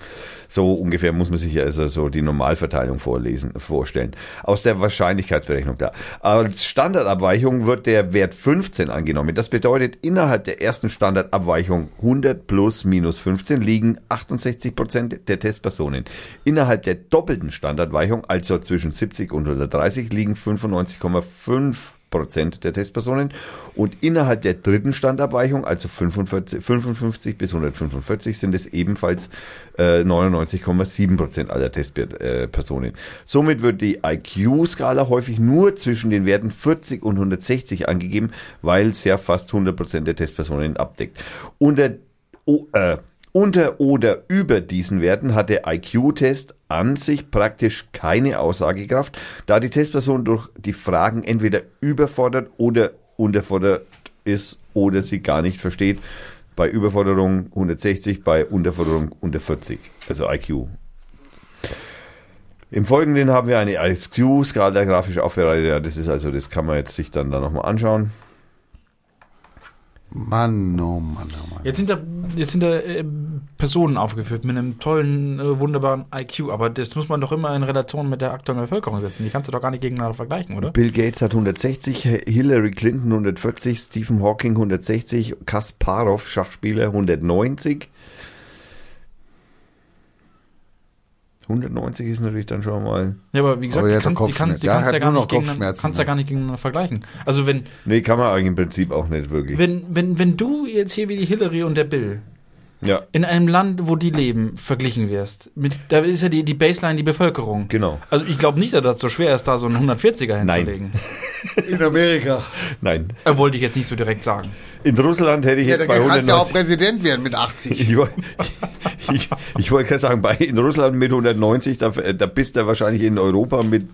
So ungefähr muss man sich also so die Normalverteilung vorlesen, vorstellen. Aus der Wahrscheinlichkeitsberechnung da. Als Standardabweichung wird der Wert 15 angenommen. Das bedeutet, innerhalb der ersten Standardabweichung 100 plus minus 15 liegen 68 Prozent der Testpersonen. Innerhalb der doppelten Standardabweichung, also zwischen 70 und 130, liegen 95,5 Prozent der Testpersonen und innerhalb der dritten Standabweichung, also 45, 55 bis 145, sind es ebenfalls äh, 99,7 Prozent aller Testpersonen. Somit wird die IQ-Skala häufig nur zwischen den Werten 40 und 160 angegeben, weil es ja fast 100 Prozent der Testpersonen abdeckt. Unter, oh, äh, unter oder über diesen Werten hat der IQ-Test an sich praktisch keine Aussagekraft, da die Testperson durch die Fragen entweder überfordert oder unterfordert ist oder sie gar nicht versteht. Bei Überforderung 160, bei Unterforderung unter 40, also IQ. Im Folgenden haben wir eine IQ-Skala grafisch aufbereitet. Ja, das ist also, das kann man jetzt sich dann da nochmal anschauen. Mann, oh Mann, oh Mann. Jetzt sind da, jetzt sind da äh, Personen aufgeführt mit einem tollen, äh, wunderbaren IQ, aber das muss man doch immer in Relation mit der aktuellen Bevölkerung setzen. Die kannst du doch gar nicht gegeneinander vergleichen, oder? Bill Gates hat 160, Hillary Clinton 140, Stephen Hawking 160, Kasparov, Schachspieler 190. 190 ist natürlich dann schon mal. Ja, aber wie gesagt, Aber die kannst, die kannst, die Der kannst ja gar nur nicht gegeneinander, kannst ja ja. gar nicht gegeneinander vergleichen. Also wenn, Nee, kann man eigentlich im Prinzip auch nicht wirklich. wenn, wenn, wenn du jetzt hier wie die Hillary und der Bill Ja, in einem Land, wo die leben, verglichen wirst, mit, da ist ja die, die Baseline die Bevölkerung. genau. Also ich glaube nicht, dass das so schwer ist, da so einen 140er Nein. [LAUGHS] In Amerika. Nein. Äh, wollte ich jetzt nicht so direkt sagen. In Russland hätte ich Ja, jetzt dann bei kannst du ja auch 190. Präsident werden mit 80. Ich, wollte- ich, ich wollte gerade sagen, bei, in Russland mit 190, da, da bist du wahrscheinlich in Europa mit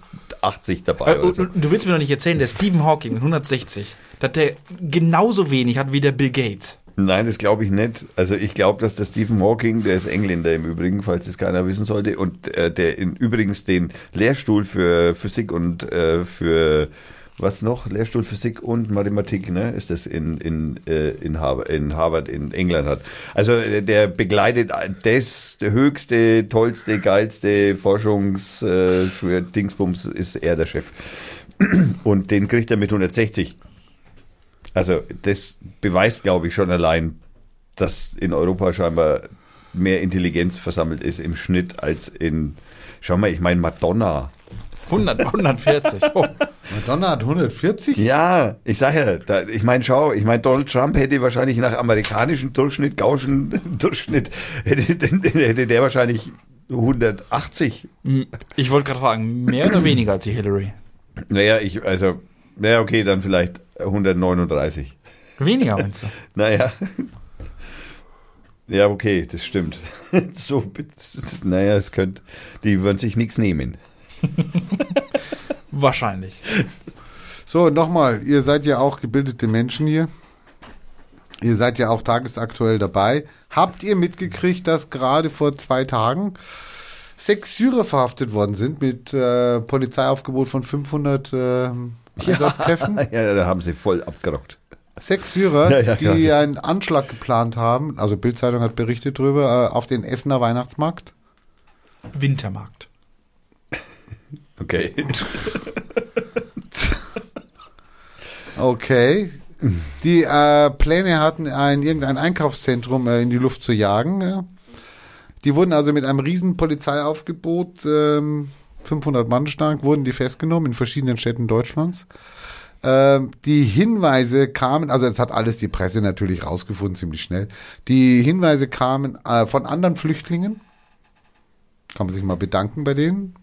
80 dabei. Äh, so. du willst mir doch nicht erzählen, der Stephen Hawking 160, dass der genauso wenig hat wie der Bill Gates. Nein, das glaube ich nicht. Also ich glaube, dass der Stephen Hawking, der ist Engländer im Übrigen, falls das keiner wissen sollte, und äh, der in, übrigens den Lehrstuhl für Physik und äh, für was noch? Lehrstuhl Physik und Mathematik, ne? Ist das in, in, äh, in, Harvard, in Harvard in England hat. Also äh, der begleitet das der höchste, tollste, geilste Forschungs äh, ist er der Chef. Und den kriegt er mit 160. Also das beweist, glaube ich, schon allein, dass in Europa scheinbar mehr Intelligenz versammelt ist im Schnitt als in. Schau mal, ich meine Madonna. 100, 140. Oh. Madonna hat 140? Ja, ich sage ja, da, ich meine, schau, ich meine, Donald Trump hätte wahrscheinlich nach amerikanischem Durchschnitt, gauschen [LAUGHS] Durchschnitt, hätte, hätte der wahrscheinlich 180. Ich wollte gerade fragen, mehr oder weniger als die Hillary? Naja, ich, also, naja, okay, dann vielleicht 139. Weniger, meinst du? [LAUGHS] Naja. Ja, okay, das stimmt. [LAUGHS] So, naja, es könnte, die würden sich nichts nehmen. [LAUGHS] Wahrscheinlich. So, nochmal, ihr seid ja auch gebildete Menschen hier. Ihr seid ja auch tagesaktuell dabei. Habt ihr mitgekriegt, dass gerade vor zwei Tagen sechs Syrer verhaftet worden sind mit äh, Polizeiaufgebot von 500 äh, [LAUGHS] Einsatzkräften? [LAUGHS] Ja, da haben sie voll abgerockt. Sechs Syrer, Ja, ja, die einen Anschlag geplant haben, also Bildzeitung hat berichtet drüber, äh, auf den Essener Weihnachtsmarkt. Wintermarkt. Okay. [LAUGHS] Okay. Die äh, Pläne hatten, ein, irgendein Einkaufszentrum äh, in die Luft zu jagen. Ja. Die wurden also mit einem riesen Polizeiaufgebot, ähm, 500 Mann stark, wurden die festgenommen in verschiedenen Städten Deutschlands. Ähm, die Hinweise kamen, also es hat alles die Presse natürlich rausgefunden, ziemlich schnell. Die Hinweise kamen äh, von anderen Flüchtlingen. Kann man sich mal bedanken bei denen.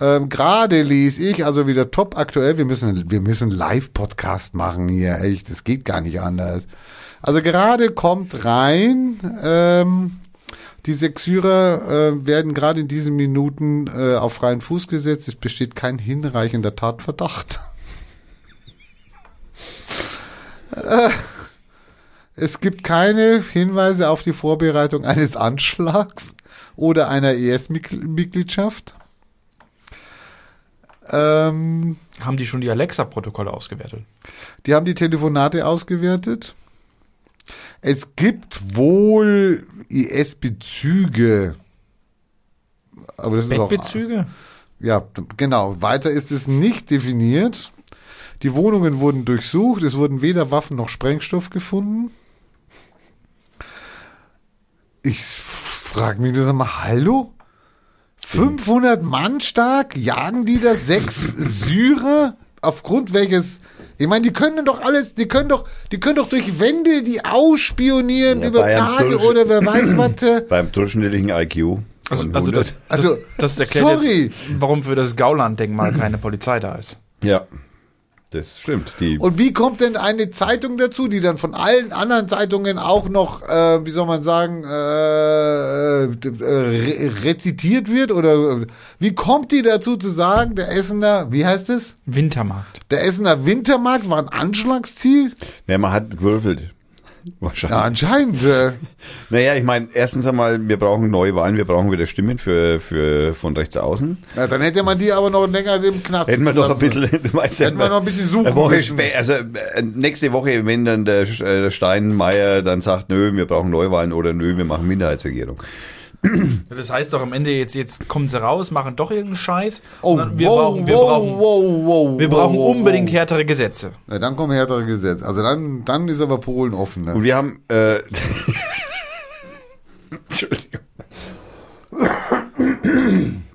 Ähm, Gerade ließ ich, also wieder top aktuell, wir müssen, wir müssen Live-Podcast machen hier, echt, das geht gar nicht anders. Also gerade kommt rein, ähm, die sechs Syrer äh, werden gerade in diesen Minuten äh, auf freien Fuß gesetzt. Es besteht kein hinreichender Tatverdacht. Äh, es gibt keine Hinweise auf die Vorbereitung eines Anschlags oder einer ES-Mitgliedschaft. Ähm, Haben die schon die Alexa-Protokolle ausgewertet? die haben die Telefonate ausgewertet. Es gibt wohl IS-Bezüge. Aber das ist auch, ja, genau. Weiter ist es nicht definiert. Die Wohnungen wurden durchsucht. Es wurden weder Waffen noch Sprengstoff gefunden. Ich frage mich nur mal, hallo? 500 Mann stark? Jagen die da sechs Syrer? Aufgrund welches, ich meine, die können doch alles, die können doch, die können doch durch Wände die ausspionieren Ja, über Tage oder wer weiß was. äh. [CLEARS THROAT] Beim durchschnittlichen IQ. Also, von also 100. das, Also, das erklärt sorry. jetzt, warum für das Gauland-Denkmal keine Polizei da ist. Ja, das stimmt. Die, Und wie kommt denn eine Zeitung dazu, die dann von allen anderen Zeitungen auch noch, äh, wie soll man sagen, äh, äh, re rezitiert wird? Oder wie kommt die dazu zu sagen, der Essener, wie heißt es? Wintermarkt. Der Essener Wintermarkt war ein Anschlagsziel? ja, man hat gewürfelt. Wahrscheinlich. Ja, anscheinend. Äh, [LAUGHS] Naja, ich meine, erstens einmal, wir brauchen neue Wahlen, wir brauchen wieder Stimmen für, für von rechts außen. na, dann hätte man die aber noch länger im Knast Hätten wir doch ein bisschen, [LAUGHS] du weißt Hätten wir noch ein bisschen suchen eine Woche müssen. spä- also äh, nächste Woche, wenn dann äh, der Steinmeier dann sagt, nö, wir brauchen Neuwahlen oder nö, wir machen Minderheitsregierung. Das heißt doch am Ende, jetzt, jetzt kommen sie raus, machen doch irgendeinen Scheiß. Oh, Und dann, wir wow, brauchen, wir wow, brauchen, wow, wow, wir brauchen wow, unbedingt härtere Gesetze. Ja, dann kommen härtere Gesetze. Also dann, dann ist aber Polen offen. Ne? Und wir haben, äh, [LAUGHS] Entschuldigung. [COUGHS]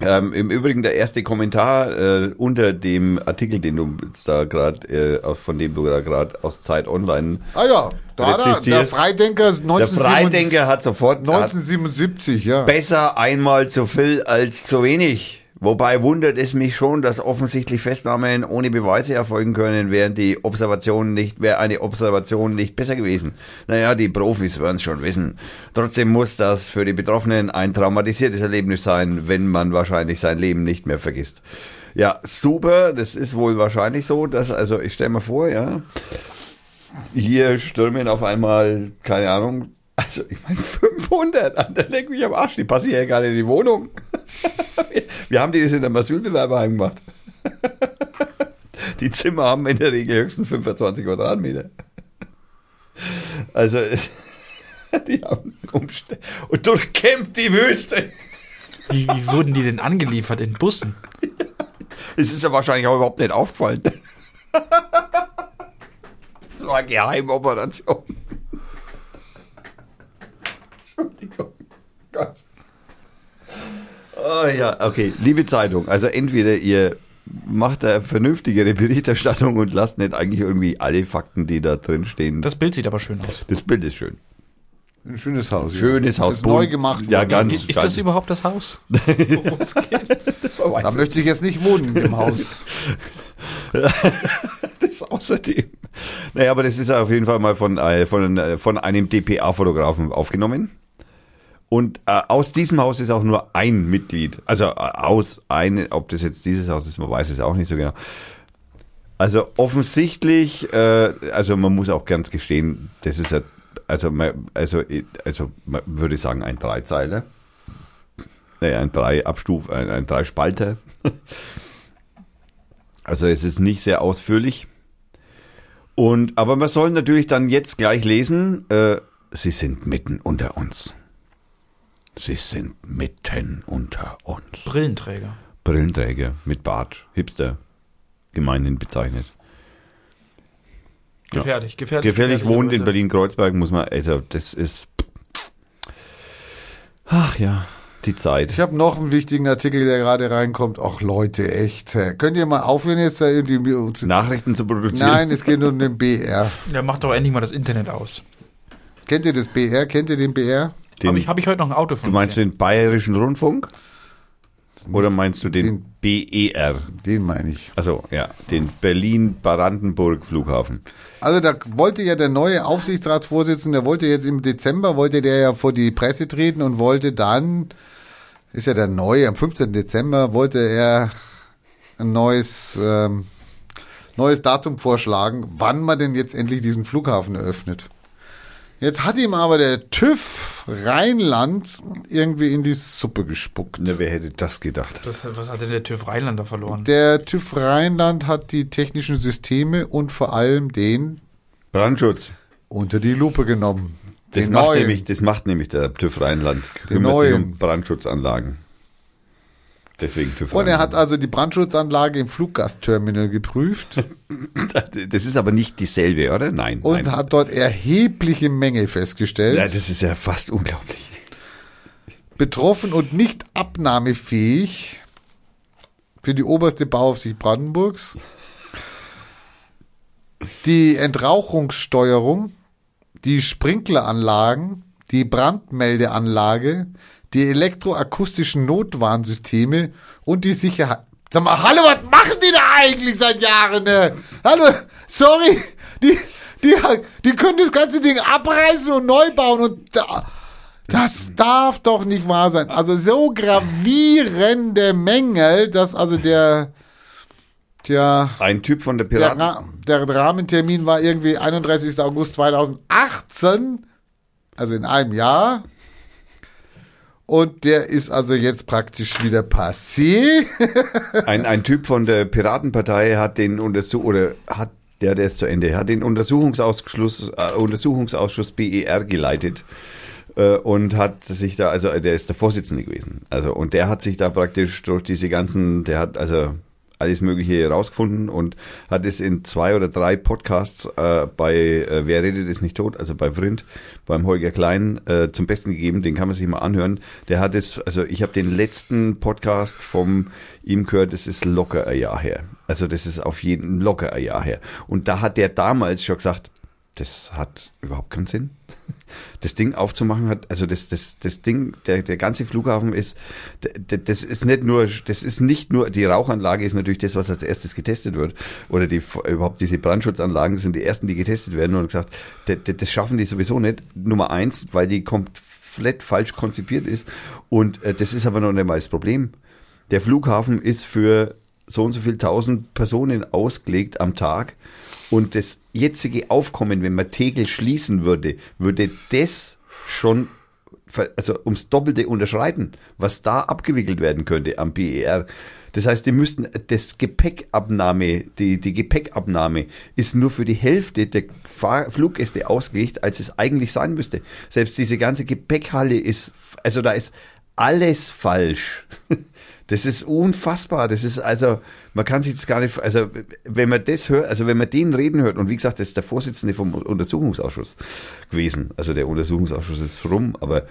Ähm, Im Übrigen der erste Kommentar äh, unter dem Artikel, den du jetzt da gerade, äh, von dem du da gerade aus Zeit Online, Ah ja, da hat er, der. Freidenker der 1977, Freidenker hat sofort hat 1977, ja. besser einmal zu viel als zu wenig. Wobei wundert es mich schon, dass offensichtlich Festnahmen ohne Beweise erfolgen können, während die Observation nicht, wäre eine Observation nicht besser gewesen. Naja, die Profis werden es schon wissen. Trotzdem muss das für die Betroffenen ein traumatisiertes Erlebnis sein, wenn man wahrscheinlich sein Leben nicht mehr vergisst. Ja, super, das ist wohl wahrscheinlich so, dass, also ich stelle mir vor, ja, hier stürmen auf einmal, keine Ahnung, also ich meine 500, Alter, leck mich am Arsch, die passen hier gerade in die Wohnung. [LAUGHS] Wir haben die das in einem Asylbewerberheim gemacht. [LAUGHS] Die Zimmer haben in der Regel höchstens 25 Quadratmeter. Also [LAUGHS] die haben Umstände und durchkämmt die Wüste. Wie, wie wurden die denn angeliefert in Bussen? Es ist ja wahrscheinlich auch überhaupt nicht aufgefallen. Das war eine Geheimoperation. Entschuldigung. Gott. Oh ja, okay. Liebe Zeitung, also entweder ihr macht eine vernünftigere Berichterstattung und lasst nicht eigentlich irgendwie alle Fakten, die da drin stehen. Das, Bild sieht aber schön aus. das Bild ist schön. Ein schönes Haus. Schönes ja. Haus. Ist neu gemacht Ja, ganz. Ist das überhaupt das Haus? [LAUGHS] Da möchte ich jetzt nicht wohnen im Haus. [LAUGHS] das außerdem. Naja, aber das ist auf jeden Fall mal von, äh, von, äh, von einem DPA-Fotografen aufgenommen. Und äh, aus diesem Haus ist auch nur ein Mitglied. Also äh, aus ein, ob das jetzt dieses Haus ist, man weiß es auch nicht so genau. Also offensichtlich, äh, also man muss auch ganz gestehen, das ist ja, also man, also, also man würde sagen ein Dreizeiler. Naja, ein drei Abstuf, ein, ein drei Spalter. [LAUGHS] Also es ist nicht sehr ausführlich. Und aber man soll natürlich dann jetzt gleich lesen, äh, sie sind mitten unter uns. Sie sind mitten unter uns. Brillenträger. Brillenträger mit Bart, Hipster, gemeinhin bezeichnet. Ja. Gefährlich, gefährlich. Gefährlich wohnt in. Berlin-Kreuzberg, muss man, also das ist. Ach ja, die Zeit. Ich habe noch einen wichtigen Artikel, der gerade reinkommt. Ach Leute, echt. Könnt ihr mal aufhören jetzt da irgendwie zu... Nachrichten zu produzieren. Nein, es geht um den BR. Ja, mach doch endlich mal das Internet aus. Kennt ihr das BR? Kennt ihr den BR? Den, Habe ich, hab ich heute noch ein Auto von du meinst gesehen. den Bayerischen Rundfunk? Oder meinst du den, BER? Den meine ich. Also ja, den Berlin-Brandenburg-Flughafen. Also da wollte ja der neue Aufsichtsratsvorsitzende, der wollte jetzt im Dezember, wollte der ja vor die Presse treten und wollte dann, ist ja der neue, am 15. Dezember wollte er ein neues, ähm, neues Datum vorschlagen, wann man denn jetzt endlich diesen Flughafen eröffnet. Jetzt hat ihm aber der TÜV Rheinland irgendwie in die Suppe gespuckt. Na, wer hätte das gedacht? Das, was hat denn der TÜV Rheinland da verloren? Der TÜV Rheinland hat die technischen Systeme und vor allem den Brandschutz. unter die Lupe genommen. Das den macht, neuen. nämlich, das macht nämlich der TÜV Rheinland. Den Kümmert sich neuen. um Brandschutzanlagen. Deswegen TÜV Und er hat also die Brandschutzanlage im Fluggastterminal geprüft [LAUGHS] Das ist aber nicht dieselbe, oder? Nein. und nein. hat dort erhebliche Mängel festgestellt. ja, das ist ja fast unglaublich. betroffen und nicht abnahmefähig für die oberste Bauaufsicht Brandenburgs. Die Entrauchungssteuerung, die Sprinkleranlagen, die Brandmeldeanlage, die elektroakustischen Notwarnsysteme und die Sicherheit. Sag mal, hallo, was machen die da eigentlich seit Jahren? Ne? Hallo, sorry, die, die, die können das ganze Ding abreißen und neu bauen und da, das darf doch nicht wahr sein. Also so gravierende Mängel, dass also der, tja, Ein Typ von der der, Piraten. Ra der Rahmentermin war irgendwie 31. August 2018, also in einem Jahr. Und der ist also jetzt praktisch wieder passé. [LAUGHS] Ein, ein Typ von der Piratenpartei hat den Untersuch oder hat der, der ist zu Ende, hat den Untersuchungsausschuss, äh, Untersuchungsausschuss BER geleitet äh, und hat sich da, also der ist der Vorsitzende gewesen. Also und der hat sich da praktisch durch diese ganzen, der hat also alles Mögliche herausgefunden und hat es in zwei oder drei Podcasts äh, bei äh, Wer redet ist nicht tot, also bei Vrind, beim Holger Klein äh, zum Besten gegeben. Den kann man sich mal anhören. Der hat es, also ich habe den letzten Podcast vom ihm gehört, das ist locker ein Jahr her. Also das ist auf jeden locker ein Jahr her. Und da hat der damals schon gesagt, das hat überhaupt keinen Sinn. Das Ding aufzumachen hat, also das, das, das Ding, der, der ganze Flughafen ist, das ist nicht nur, das ist nicht nur, die Rauchanlage ist natürlich das, was als erstes getestet wird. Oder die, überhaupt diese Brandschutzanlagen sind die ersten, die getestet werden und gesagt, d- d- das schaffen die sowieso nicht. Nummer eins, weil die komplett falsch konzipiert ist. Und äh, das ist aber noch nicht mal das Problem. Der Flughafen ist für so und so viel tausend Personen ausgelegt am Tag. Und das jetzige Aufkommen, wenn man Tegel schließen würde, würde das schon also ums Doppelte unterschreiten, was da abgewickelt werden könnte am BER. Das heißt, die müssten das Gepäckabnahme, die, die Gepäckabnahme ist nur für die Hälfte der Fahr Fluggäste ausgelegt, als es eigentlich sein müsste. Selbst diese ganze Gepäckhalle ist, also da ist alles falsch. [LAUGHS] Das ist unfassbar. Das ist also, man kann sich jetzt gar nicht, also wenn man das hört, also wenn man den reden hört, und wie gesagt, das ist der Vorsitzende vom Untersuchungsausschuss gewesen. Also der Untersuchungsausschuss ist rum, aber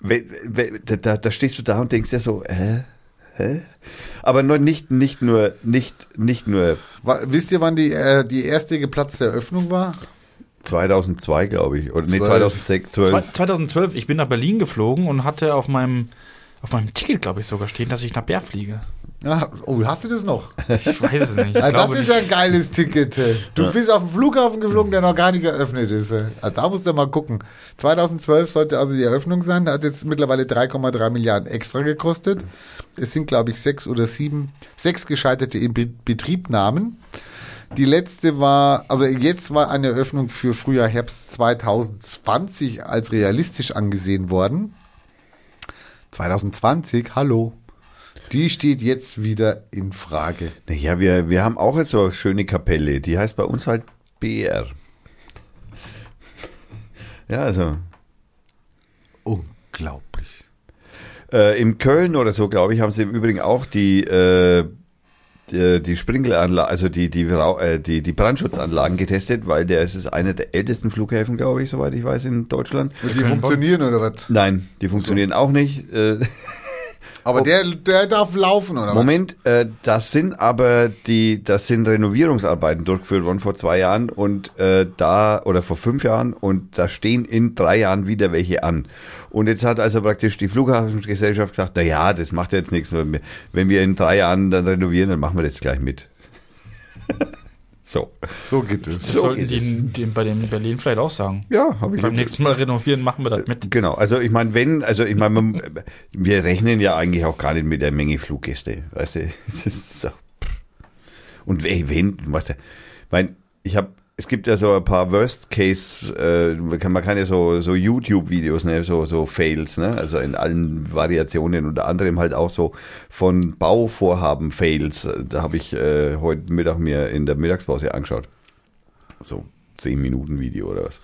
da, da, da stehst du da und denkst ja so, hä? Hä? Aber nur nicht, nicht nur, nicht, nicht nur Wisst ihr, wann die, äh, die erste geplatzte Eröffnung war? 2002, glaube ich, oder nee, Zwölf. 2006, 12. 2012, ich bin nach Berlin geflogen und hatte auf meinem, auf meinem Ticket, glaube ich, sogar stehen, dass ich nach Bär fliege. Ja, oh, hast du das noch? Ich weiß es nicht. Ich Ja, das ist nicht. ja ein geiles Ticket. Du bist auf den Flughafen geflogen, der noch gar nicht eröffnet ist. Also da musst du mal gucken. 2012 sollte also die Eröffnung sein. Da hat jetzt mittlerweile 3,3 Milliarden extra gekostet. Es sind, glaube ich, sechs oder sieben, sechs gescheiterte Inbetriebnahmen. Die letzte war, also jetzt war eine Eröffnung für Frühjahr, Herbst 2020 als realistisch angesehen worden. 2020, hallo. Die steht jetzt wieder in Frage. Naja, wir, wir haben auch jetzt so eine schöne Kapelle, die heißt bei uns halt BR. Ja, also, Unglaublich. Äh, in Köln oder so, glaube ich, haben sie im Übrigen auch die, äh, die, die Sprinkleranlage, also die, die, äh, die, die Brandschutzanlagen getestet, weil der ist einer der ältesten Flughäfen, glaube ich, soweit ich weiß, in Deutschland. Und die funktionieren oder was? Nein, die funktionieren auch nicht. [LAUGHS] Aber der, der darf laufen oder Moment, äh, das sind aber die, das sind Renovierungsarbeiten durchgeführt worden vor zwei Jahren und äh, da oder vor fünf Jahren und da stehen in drei Jahren wieder welche an. Und jetzt hat also praktisch die Flughafengesellschaft gesagt, na ja, das macht jetzt nichts. Wenn wir in drei Jahren dann renovieren, dann machen wir das gleich mit. [LAUGHS] so. So geht es. Das So sollten die, die bei den Berlin vielleicht auch sagen. Ja, habe ich Beim nächsten Mal renovieren machen wir das mit. Genau, also ich meine, wenn, also ich meine, [LAUGHS] wir rechnen ja eigentlich auch gar nicht mit der Menge Fluggäste, weißt du, [LAUGHS] es ist so. Und ey, wenn, weißt du, mein, ich habe, es gibt ja so ein paar Worst Case, äh, man kann, ja so, so YouTube-Videos, ne, so, so Fails, ne, also in allen Variationen, unter anderem halt auch so von Bauvorhaben Fails, da habe ich äh, heute Mittag mir in der Mittagspause angeschaut so 10 Minuten Video oder was.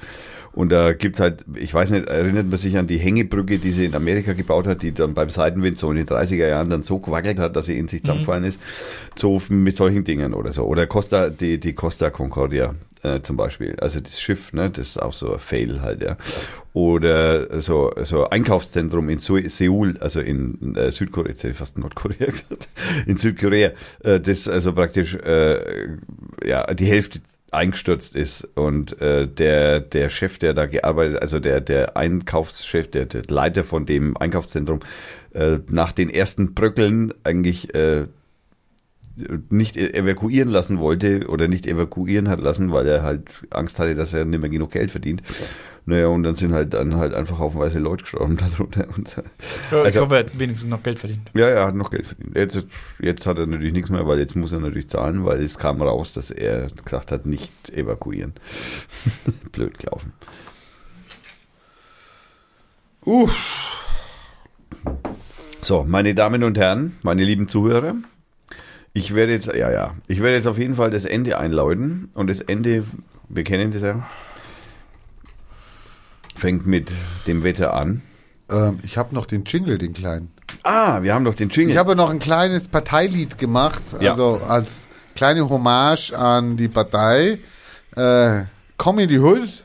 Und da gibt's halt, ich weiß nicht, erinnert man sich an die Hängebrücke, die sie in Amerika gebaut hat, die dann beim Seitenwind so in den 30er Jahren dann so gewackelt hat, dass sie in sich zusammengefallen ist. So mit solchen Dingen oder so. Oder Costa, die, die Costa Concordia äh, zum Beispiel. Also das Schiff, ne, das ist auch so ein Fail halt, ja. Oder so, so Einkaufszentrum in Seoul, also in äh, Südkorea, jetzt hätte ich fast Nordkorea [LAUGHS] gesagt, in Südkorea, äh, das also praktisch, äh, ja, die Hälfte eingestürzt ist und äh, der der Chef, der da gearbeitet, also der der Einkaufschef, der, der Leiter von dem Einkaufszentrum, äh, nach den ersten Bröckeln eigentlich äh, nicht e- evakuieren lassen wollte oder nicht evakuieren hat lassen, weil er halt Angst hatte, dass er nicht mehr genug Geld verdient. Naja, und dann sind halt dann halt einfach haufenweise Leute gestorben [LAUGHS] darunter. Und, Ja, ich Also- hoffe, er hat wenigstens noch Geld verdient. ja, er hat noch Geld verdient. Jetzt, jetzt hat er natürlich nichts mehr, weil jetzt muss er natürlich zahlen, weil es kam raus, dass er gesagt hat, nicht evakuieren. [LAUGHS] Blöd gelaufen. Uff. So, meine Damen und Herren, meine lieben Zuhörer, ich werde jetzt, ja, ja, ich werde jetzt auf jeden Fall das Ende einläuten und das Ende, wir kennen das ja, fängt mit dem Wetter an. Ähm, ich habe noch den Jingle, den kleinen. Ah, wir haben doch den Jingle. Ich habe noch ein kleines Parteilied gemacht, Ja. also als kleine Hommage an die Partei. Äh, Komm in die Hood.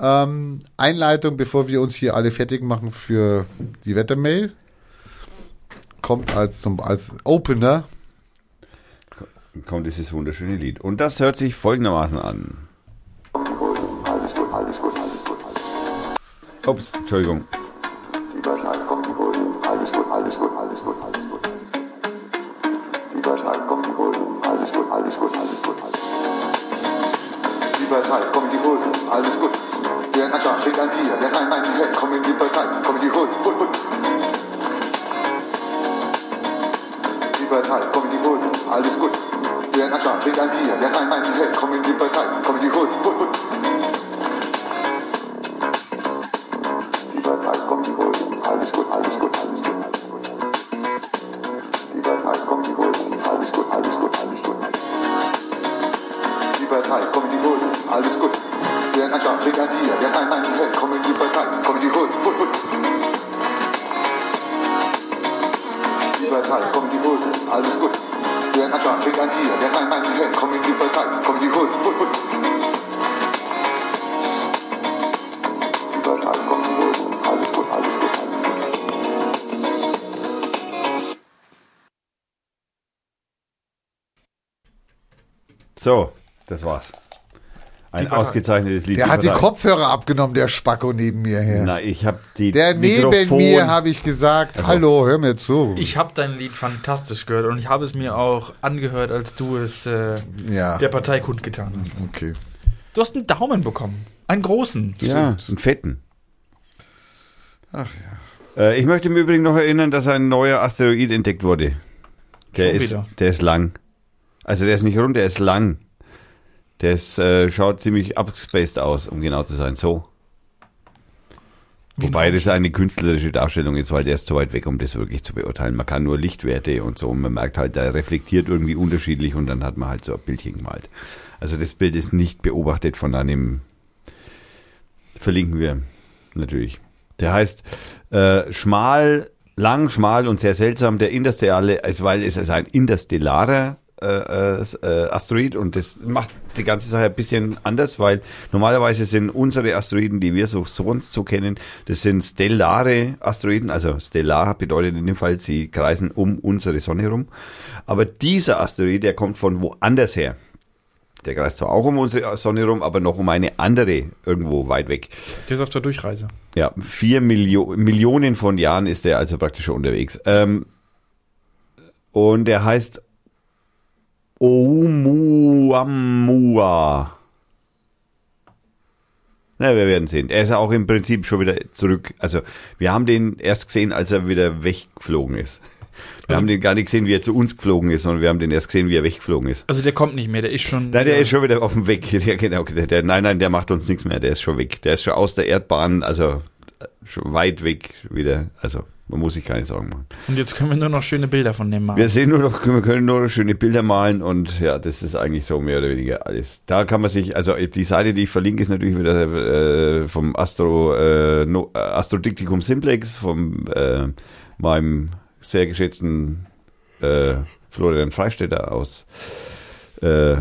Ähm, Einleitung, bevor wir uns hier alle fertig machen für die Wettermail. Kommt als, zum, als Opener. Kommt dieses wunderschöne Lied. Und das hört sich folgendermaßen an. Ups, Entschuldigung. Teil, komm die Bullen. Alles gut, die die. Wer ein Acker, trink ein Bier. Wer ein ein Head, komm in die Partei. Komm die Hut, Hut, Hut. Lieber Teil, komm die Hut. Alles gut. Wer ein Acker, trink ein Bier. Wer ein ein Head, komm in die Partei. Komm in die Hut, Hut, Hut. Das war's. Ein ausgezeichnetes Lied. Der hat die. Kopfhörer abgenommen, der Spacko neben mir her. Na, ich habe die Der neben Mikrofon. mir habe ich gesagt, Also- hallo, hör mir zu. Ich habe dein Lied fantastisch gehört und ich habe es mir auch angehört, als du es äh, ja, der Partei kundgetan hast. okay. Du hast einen Daumen bekommen. Einen großen. Ja, einen fetten. Ach ja. Äh, ich möchte im Übrigen noch erinnern, dass ein neuer Asteroid entdeckt wurde. Der Schon ist, wieder. der ist lang. Also der ist nicht rund, der ist lang. Ist, äh, schaut ziemlich abgespaced aus, um genau zu sein. So. Wobei das eine künstlerische Darstellung ist, weil der ist zu weit weg, um das wirklich zu beurteilen. Man kann nur Lichtwerte und so. Und man merkt halt, der reflektiert irgendwie unterschiedlich und dann hat man halt so ein Bildchen gemalt. Also das Bild ist nicht beobachtet von einem, verlinken wir natürlich. Der heißt äh, schmal, lang, schmal und sehr seltsam. Der interstellare, also weil es ist ein interstellarer äh, äh, äh, Asteroid und das macht die ganze Sache ein bisschen anders, weil normalerweise sind unsere Asteroiden, die wir so sonst so kennen, das sind stellare Asteroiden, also stellar bedeutet in dem Fall, sie kreisen um unsere Sonne herum. Aber dieser Asteroid, der kommt von woanders her. Der kreist zwar auch um unsere Sonne herum, aber noch um eine andere irgendwo weit weg. Der ist auf der Durchreise. Ja, vier Millio Millionen von Jahren ist er also praktisch schon unterwegs. Ähm, und der heißt Oumuamua. Na, wir werden sehen. Er ist ja auch im Prinzip schon wieder zurück. Also, wir haben den erst gesehen, als er wieder weggeflogen ist. Wir haben den gar nicht gesehen, wie er zu uns geflogen ist, sondern wir haben den erst gesehen, wie er weggeflogen ist. Also der kommt nicht mehr, der ist schon. Nein, der ist schon wieder auf dem Weg. [LAUGHS] Ja, genau. Der, der, nein, nein, der macht uns nichts mehr. Der ist schon weg. Der ist schon aus der Erdbahn, also schon weit weg wieder. Also man muss sich keine Sorgen machen. Und jetzt können wir nur noch schöne Bilder von dem machen. Wir sehen nur noch, wir können nur noch schöne Bilder malen und ja, das ist eigentlich so mehr oder weniger alles. Da kann man sich, also die Seite, die ich verlinke, ist natürlich wieder äh, vom Astro äh, no, äh, Astrodiktikum Simplex, vom äh, meinem sehr geschätzten äh, Florian Freistetter aus, äh,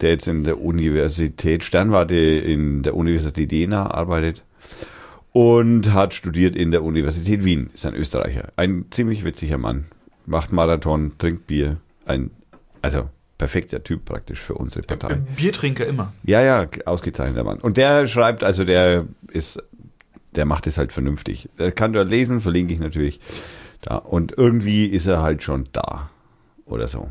der jetzt in der Universität Sternwarte in der Universität Jena arbeitet und hat studiert in der Universität Wien. Ist ein Österreicher. Ein ziemlich witziger Mann. Macht Marathon, trinkt Bier. Ein, also perfekter Typ praktisch für unsere Partei. Biertrinker immer. Ja, ja, ausgezeichneter Mann. Und der schreibt, also der ist, der macht es halt vernünftig. Der kann dort lesen, verlinke ich natürlich da. Und irgendwie ist er halt schon da. Oder so.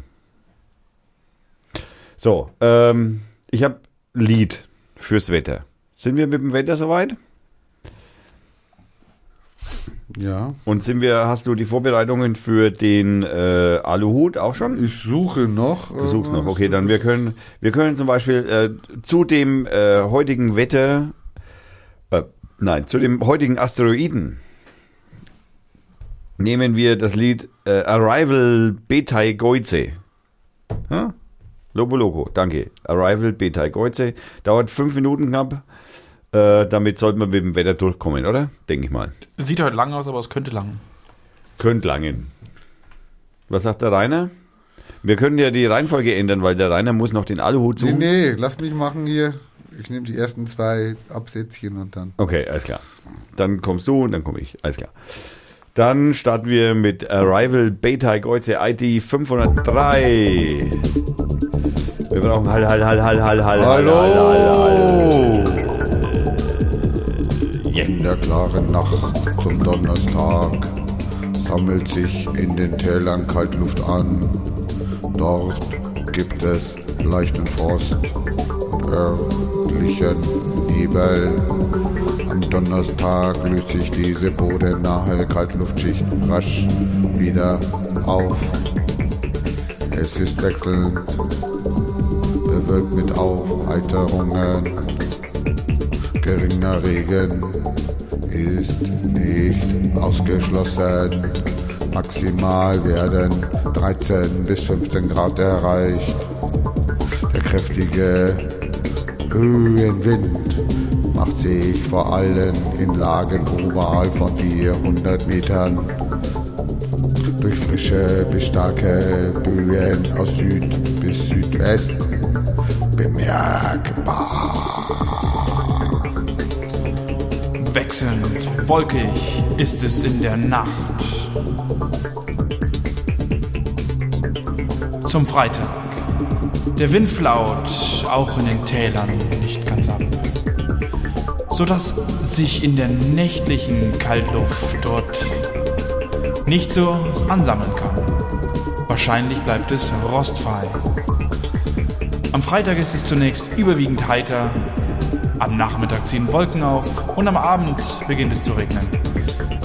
So, ähm, ich habe Lied fürs Wetter. Sind wir mit dem Wetter soweit? Ja. Und sind wir, hast du die Vorbereitungen für den äh, Aluhut auch schon? Ich suche noch. Du suchst noch, okay, dann wir können, wir können zum Beispiel äh, zu dem äh, heutigen Wetter, äh, nein, zu dem heutigen Asteroiden nehmen wir das Lied äh, Arrival Betai Goize. Ja? Lobo Loco, danke. Arrival Betai Goize. Dauert fünf Minuten knapp. Äh, damit sollte man mit dem Wetter durchkommen, oder? Denke ich mal. Sieht heute lang aus, aber es könnte lang. Könnt langen. Was sagt der Rainer? Wir können ja die Reihenfolge ändern, weil der Rainer muss noch den Aluhut Nee, suchen. nee, lass mich machen hier. Ich nehme die ersten zwei Absätzchen und dann. Okay, alles klar. Dann kommst du und dann komme ich. Alles klar. Dann starten wir mit Arrival Beta Kreuze ID 503. Wir brauchen Hall, Hall, Hall, Hall, Hall, Hall, Hallo! Hall, Hall, Hall. In der klaren Nacht zum Donnerstag sammelt sich in den Tälern Kaltluft an. Dort gibt es leichten Frost und örtlichen Nebel. Am Donnerstag löst sich diese bodennahe Kaltluftschicht rasch wieder auf. Es ist wechselnd, bewölkt mit Aufheiterungen. Geringer Regen ist nicht ausgeschlossen. Maximal werden 13 bis 15 Grad erreicht. Der kräftige Höhenwind macht sich vor allem in Lagen oberhalb von 400 Metern durch frische bis starke Böen aus Süd bis Südwest bemerkbar. Wechselnd, wolkig ist es in der Nacht. Zum Freitag. Der Wind flaut, auch in den Tälern nicht ganz ab. Sodass sich in der nächtlichen Kaltluft dort nicht so ansammeln kann. Wahrscheinlich bleibt es rostfrei. Am Freitag ist es zunächst überwiegend heiter, am Nachmittag ziehen Wolken auf und am Abend beginnt es zu regnen.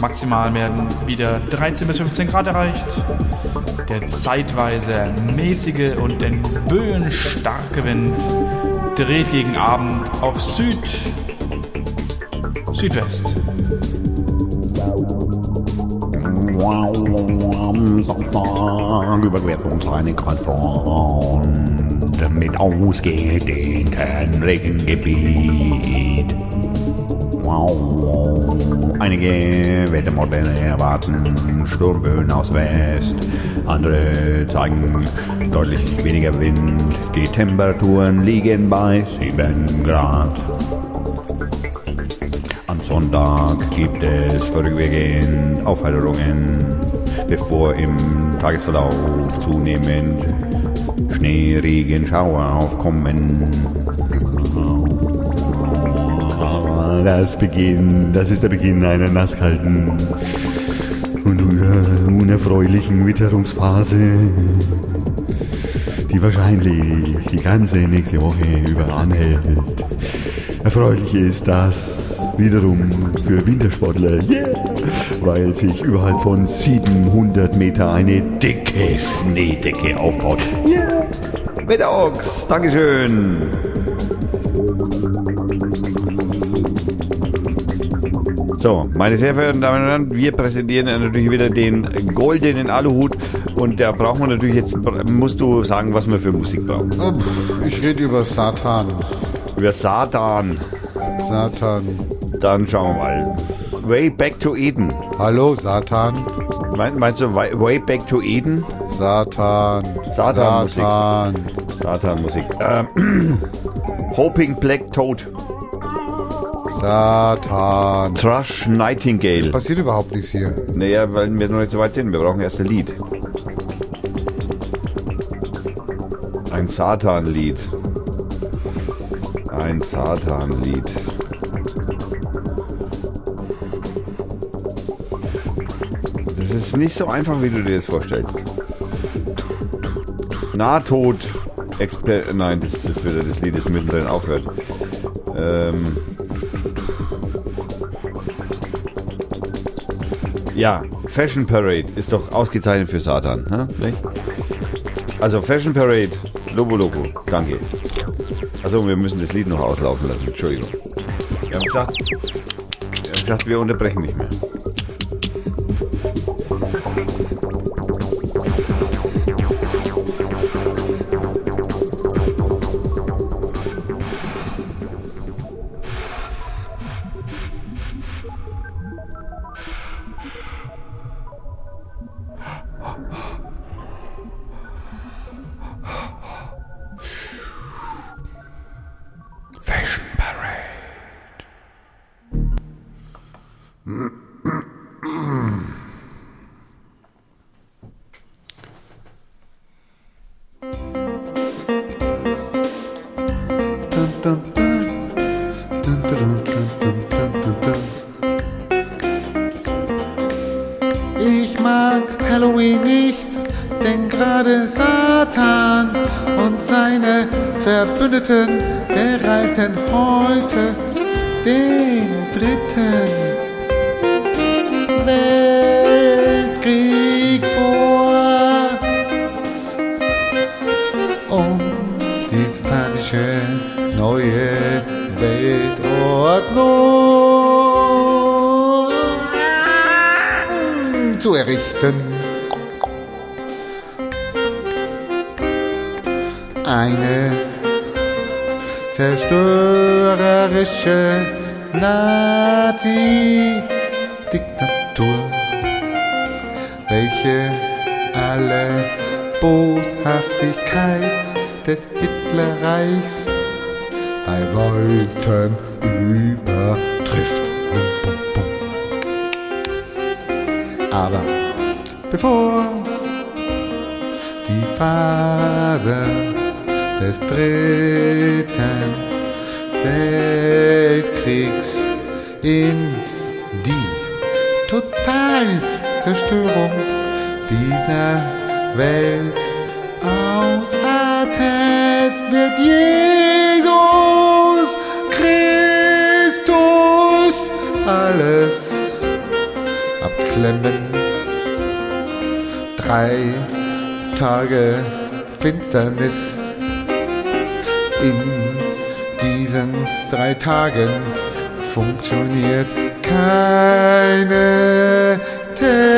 Maximal werden wieder 13 bis 15 Grad erreicht. Der zeitweise mäßige und in Böen starke Wind dreht gegen Abend auf Süd, Südwest. Am Samstag überquert uns eine Kaltfront mit ausgedehnten Regengebiet. Einige Wettermodelle erwarten Sturmböen aus West. Andere zeigen deutlich weniger Wind. Die Temperaturen liegen bei 7 Grad. Am Sonntag gibt es vorübergehend Aufheiterungen, bevor im Tagesverlauf zunehmend Schnee, aufkommen. Das Beginn, das ist der Beginn einer nasskalten und un- unerfreulichen Witterungsphase, die wahrscheinlich die ganze nächste Woche über anhält. Erfreulich ist das wiederum für Wintersportler, yeah, weil sich überhalb von 700 Meter eine dicke Schneedecke aufbaut. Wetterochs, Dankeschön. So, meine sehr verehrten Damen und Herren, wir präsentieren natürlich wieder den goldenen Aluhut und da brauchen wir natürlich jetzt, musst du sagen, was wir für Musik brauchen. Ich rede über Satan. Über Satan, Satan. dann schauen wir mal. Way Back to Eden. Hallo, Satan. Mein- Meinst du Way Back to Eden? Satan. Satan-Musik. Satan. Satan-Musik. Ähm, [CLEARS THROAT] Hoping Black Toad. Satan. Thrush Nightingale. Passiert überhaupt nichts hier. Naja, weil wir noch nicht so weit sind. Wir brauchen erst ein Lied. Ein Satan-Lied. Ein Satan-Lied. Das ist nicht so einfach, wie du dir das vorstellst. Nahtod. Exper Nein, das ist wieder das Lied, das mittendrin aufhört. Ähm. Ja, Fashion Parade ist doch ausgezeichnet für Satan, ne? Nicht? Also Fashion Parade, Lobo Loco, danke. Also wir müssen das Lied noch auslaufen lassen, Entschuldigung. Wir haben gesagt, wir, haben gesagt, wir unterbrechen nicht mehr. Nazi-Diktatur, welche alle Boshaftigkeit des Hitlerreichs bei weitem übertrifft. Aber bevor die Phase des dritten Weltkriegs in Totalzerstörung dieser Welt ausartet, wird Jesus Christus alles abklemmen. Drei Tage Finsternis in diesen drei Tagen funktioniert keine Technik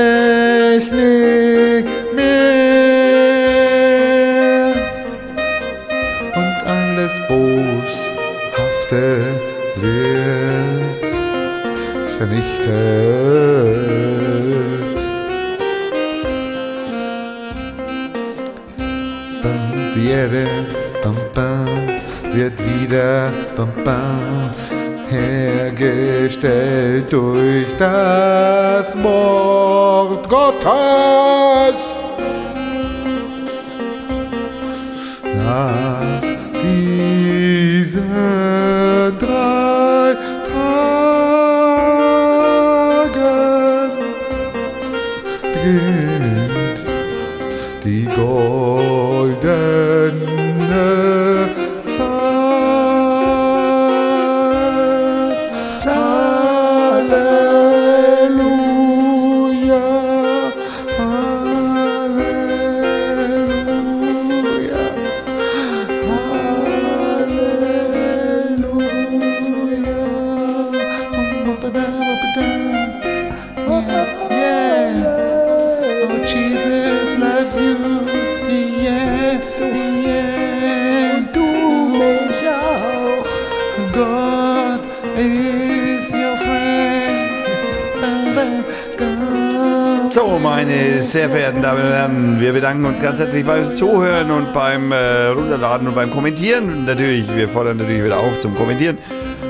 sehr verehrten Damen und Herren, wir bedanken uns ganz herzlich beim Zuhören und beim äh, Runterladen und beim Kommentieren. Natürlich, wir fordern natürlich wieder auf zum Kommentieren.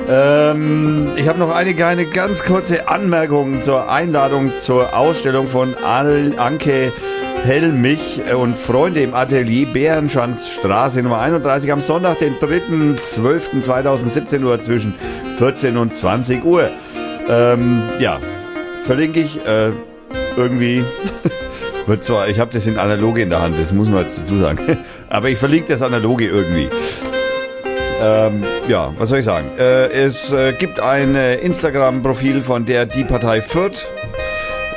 Ähm, ich habe noch eine kleine ganz kurze Anmerkung zur Einladung zur Ausstellung von Al Anke Helmich und Freunde im Atelier Bärenschanzstraße Nummer 31 am Sonntag, den 3.12.2017 Uhr zwischen 14 und 20 Uhr. Ähm, ja, verlinke ich äh, irgendwie. [LAUGHS] Wird zwar, ich habe das in Analoge in der Hand, das muss man jetzt dazu sagen. [LAUGHS] Aber ich verlinke das Analoge irgendwie. Ähm, ja, was soll ich sagen? Äh, es äh, gibt ein äh, Instagram-Profil von der Die Partei Fürth,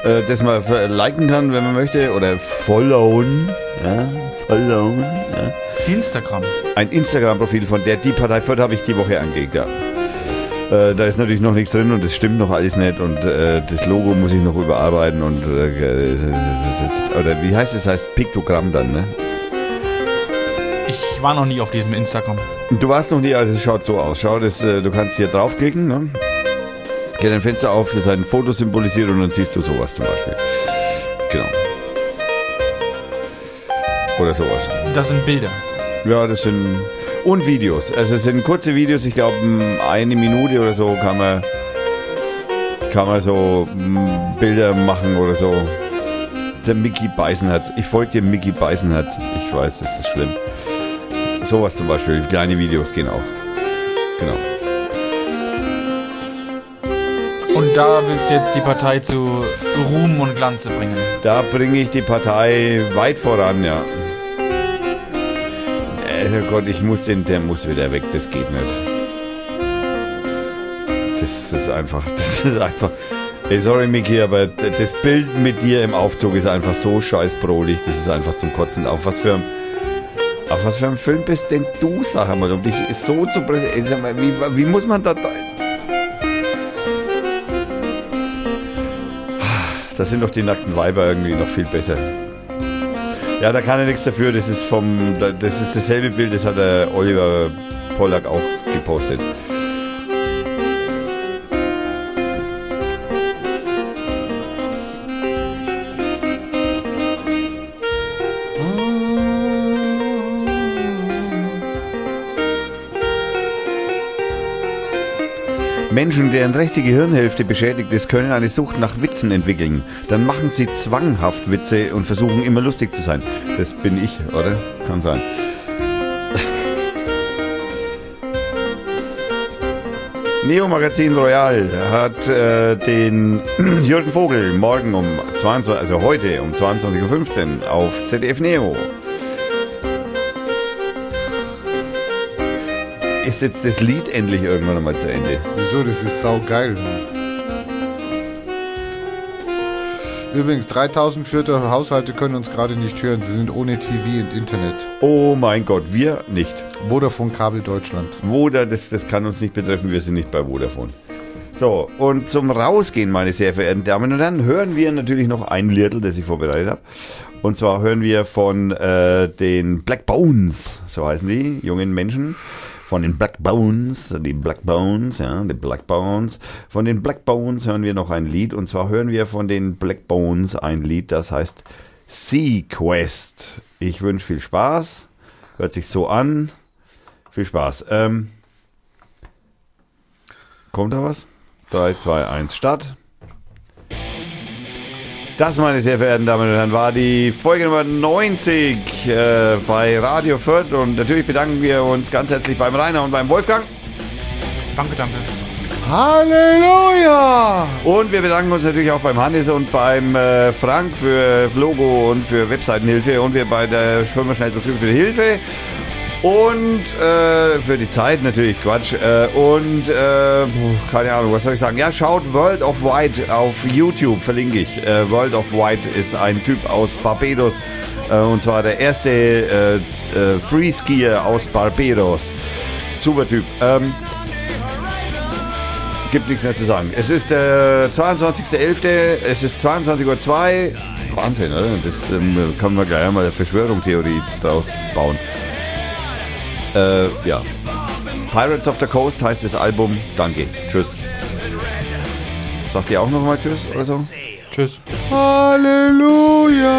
äh, das man liken kann, wenn man möchte, oder followen. Ja, followen. Ja. Instagram. Ein Instagram-Profil von der Die Partei Fürth habe ich die Woche angelegt, ja. Äh, da ist natürlich noch nichts drin und das stimmt noch alles nicht und äh, das Logo muss ich noch überarbeiten und äh, das, oder wie heißt es? heißt Piktogramm dann, ne? Ich war noch nie auf diesem Instagram. Du warst noch nie, also es schaut so aus. Schau, das, äh, du kannst hier draufklicken, ne? Geht ein Fenster auf, das ein Foto symbolisiert und dann siehst du sowas zum Beispiel. Genau. Oder sowas. Das sind Bilder. Ja, das sind. Und Videos. Also es sind kurze Videos, ich glaube eine Minute oder so kann man kann man so Bilder machen oder so. Der Mickey Beisenherz. Ich folge dir Mickey Beisenherz. Ich weiß, das ist schlimm. Sowas zum Beispiel. Kleine Videos gehen auch. Genau. Und da willst du jetzt die Partei zu Ruhm und Glanze bringen. Da bringe ich die Partei weit voran, ja. Äh, oh Gott, ich muss den, der muss wieder weg, das geht nicht. Das ist einfach, [LAUGHS] das ist einfach. Ey, sorry Miki, aber das Bild mit dir im Aufzug ist einfach so scheißbrolig, das ist einfach zum Kotzen. Auf was für ein, auf was für ein Film bist denn du, sag einmal, um dich so zu präsentieren? Wie, wie muss man da... Da sind doch die nackten Weiber irgendwie noch viel besser. Ja, da kann er nichts dafür. Das ist vom, da- das ist dasselbe Bild, das hat der Oliver Pollack auch gepostet. Menschen, deren rechte Gehirnhälfte beschädigt ist, können eine Sucht nach Witzen entwickeln. Dann machen sie zwanghaft Witze und versuchen immer lustig zu sein. Das bin ich, oder? Kann sein. [LAUGHS] Neo Magazin Royal hat äh, den [CLEARS THROAT] Jürgen Vogel morgen um 22, also heute um 22.15 Uhr auf ZDF Neo. Ist jetzt das Lied endlich irgendwann einmal zu Ende? Wieso? Das ist saugeil. Übrigens, 3000 vierte Haushalte können uns gerade nicht hören. Sie sind ohne TV und Internet. Oh mein Gott, wir nicht. Vodafone Kabel Deutschland. Voda, das, das kann uns nicht betreffen, wir sind nicht bei Vodafone. So, und zum Rausgehen, meine sehr verehrten Damen und Herren, hören wir natürlich noch ein Liedl, das ich vorbereitet habe. Und zwar hören wir von äh, den Black Bones, so heißen die jungen Menschen. Von den Black Bones, die Black Bones, ja, die Black Bones. Von den Black Bones hören wir noch ein Lied. Und zwar hören wir von den Black Bones ein Lied, das heißt Sea Quest. Ich wünsche viel Spaß. Hört sich so an. Viel Spaß. Ähm, kommt da was? 3, 2, 1, Start. Das, meine sehr verehrten Damen und Herren, war die Folge Nummer 90 äh, bei Radio Fürth. Und natürlich bedanken wir uns ganz herzlich beim Rainer und beim Wolfgang. Danke, danke. Halleluja! Und wir bedanken uns natürlich auch beim Hannes und beim äh, Frank für Logo und für Webseitenhilfe und wir bei der Firma Schnellbetrieb für die Hilfe. Und äh, für die Zeit natürlich, Quatsch. Äh, und äh, keine Ahnung, was soll ich sagen? Ja, schaut World of White auf YouTube, verlinke ich. Äh, World of White ist ein Typ aus Barbados. Äh, und zwar der erste äh, Freeskier aus Barbados. Super Typ. Ähm, gibt nichts mehr zu sagen. Es ist der 22.11., es ist 22.02 Uhr. Wahnsinn, oder? Das ähm, können wir gleich einmal eine Verschwörungstheorie draus bauen. Äh, ja. Pirates of the Coast heißt das Album. Danke. Tschüss. Sagt ihr auch nochmal Tschüss oder so? Tschüss. Halleluja!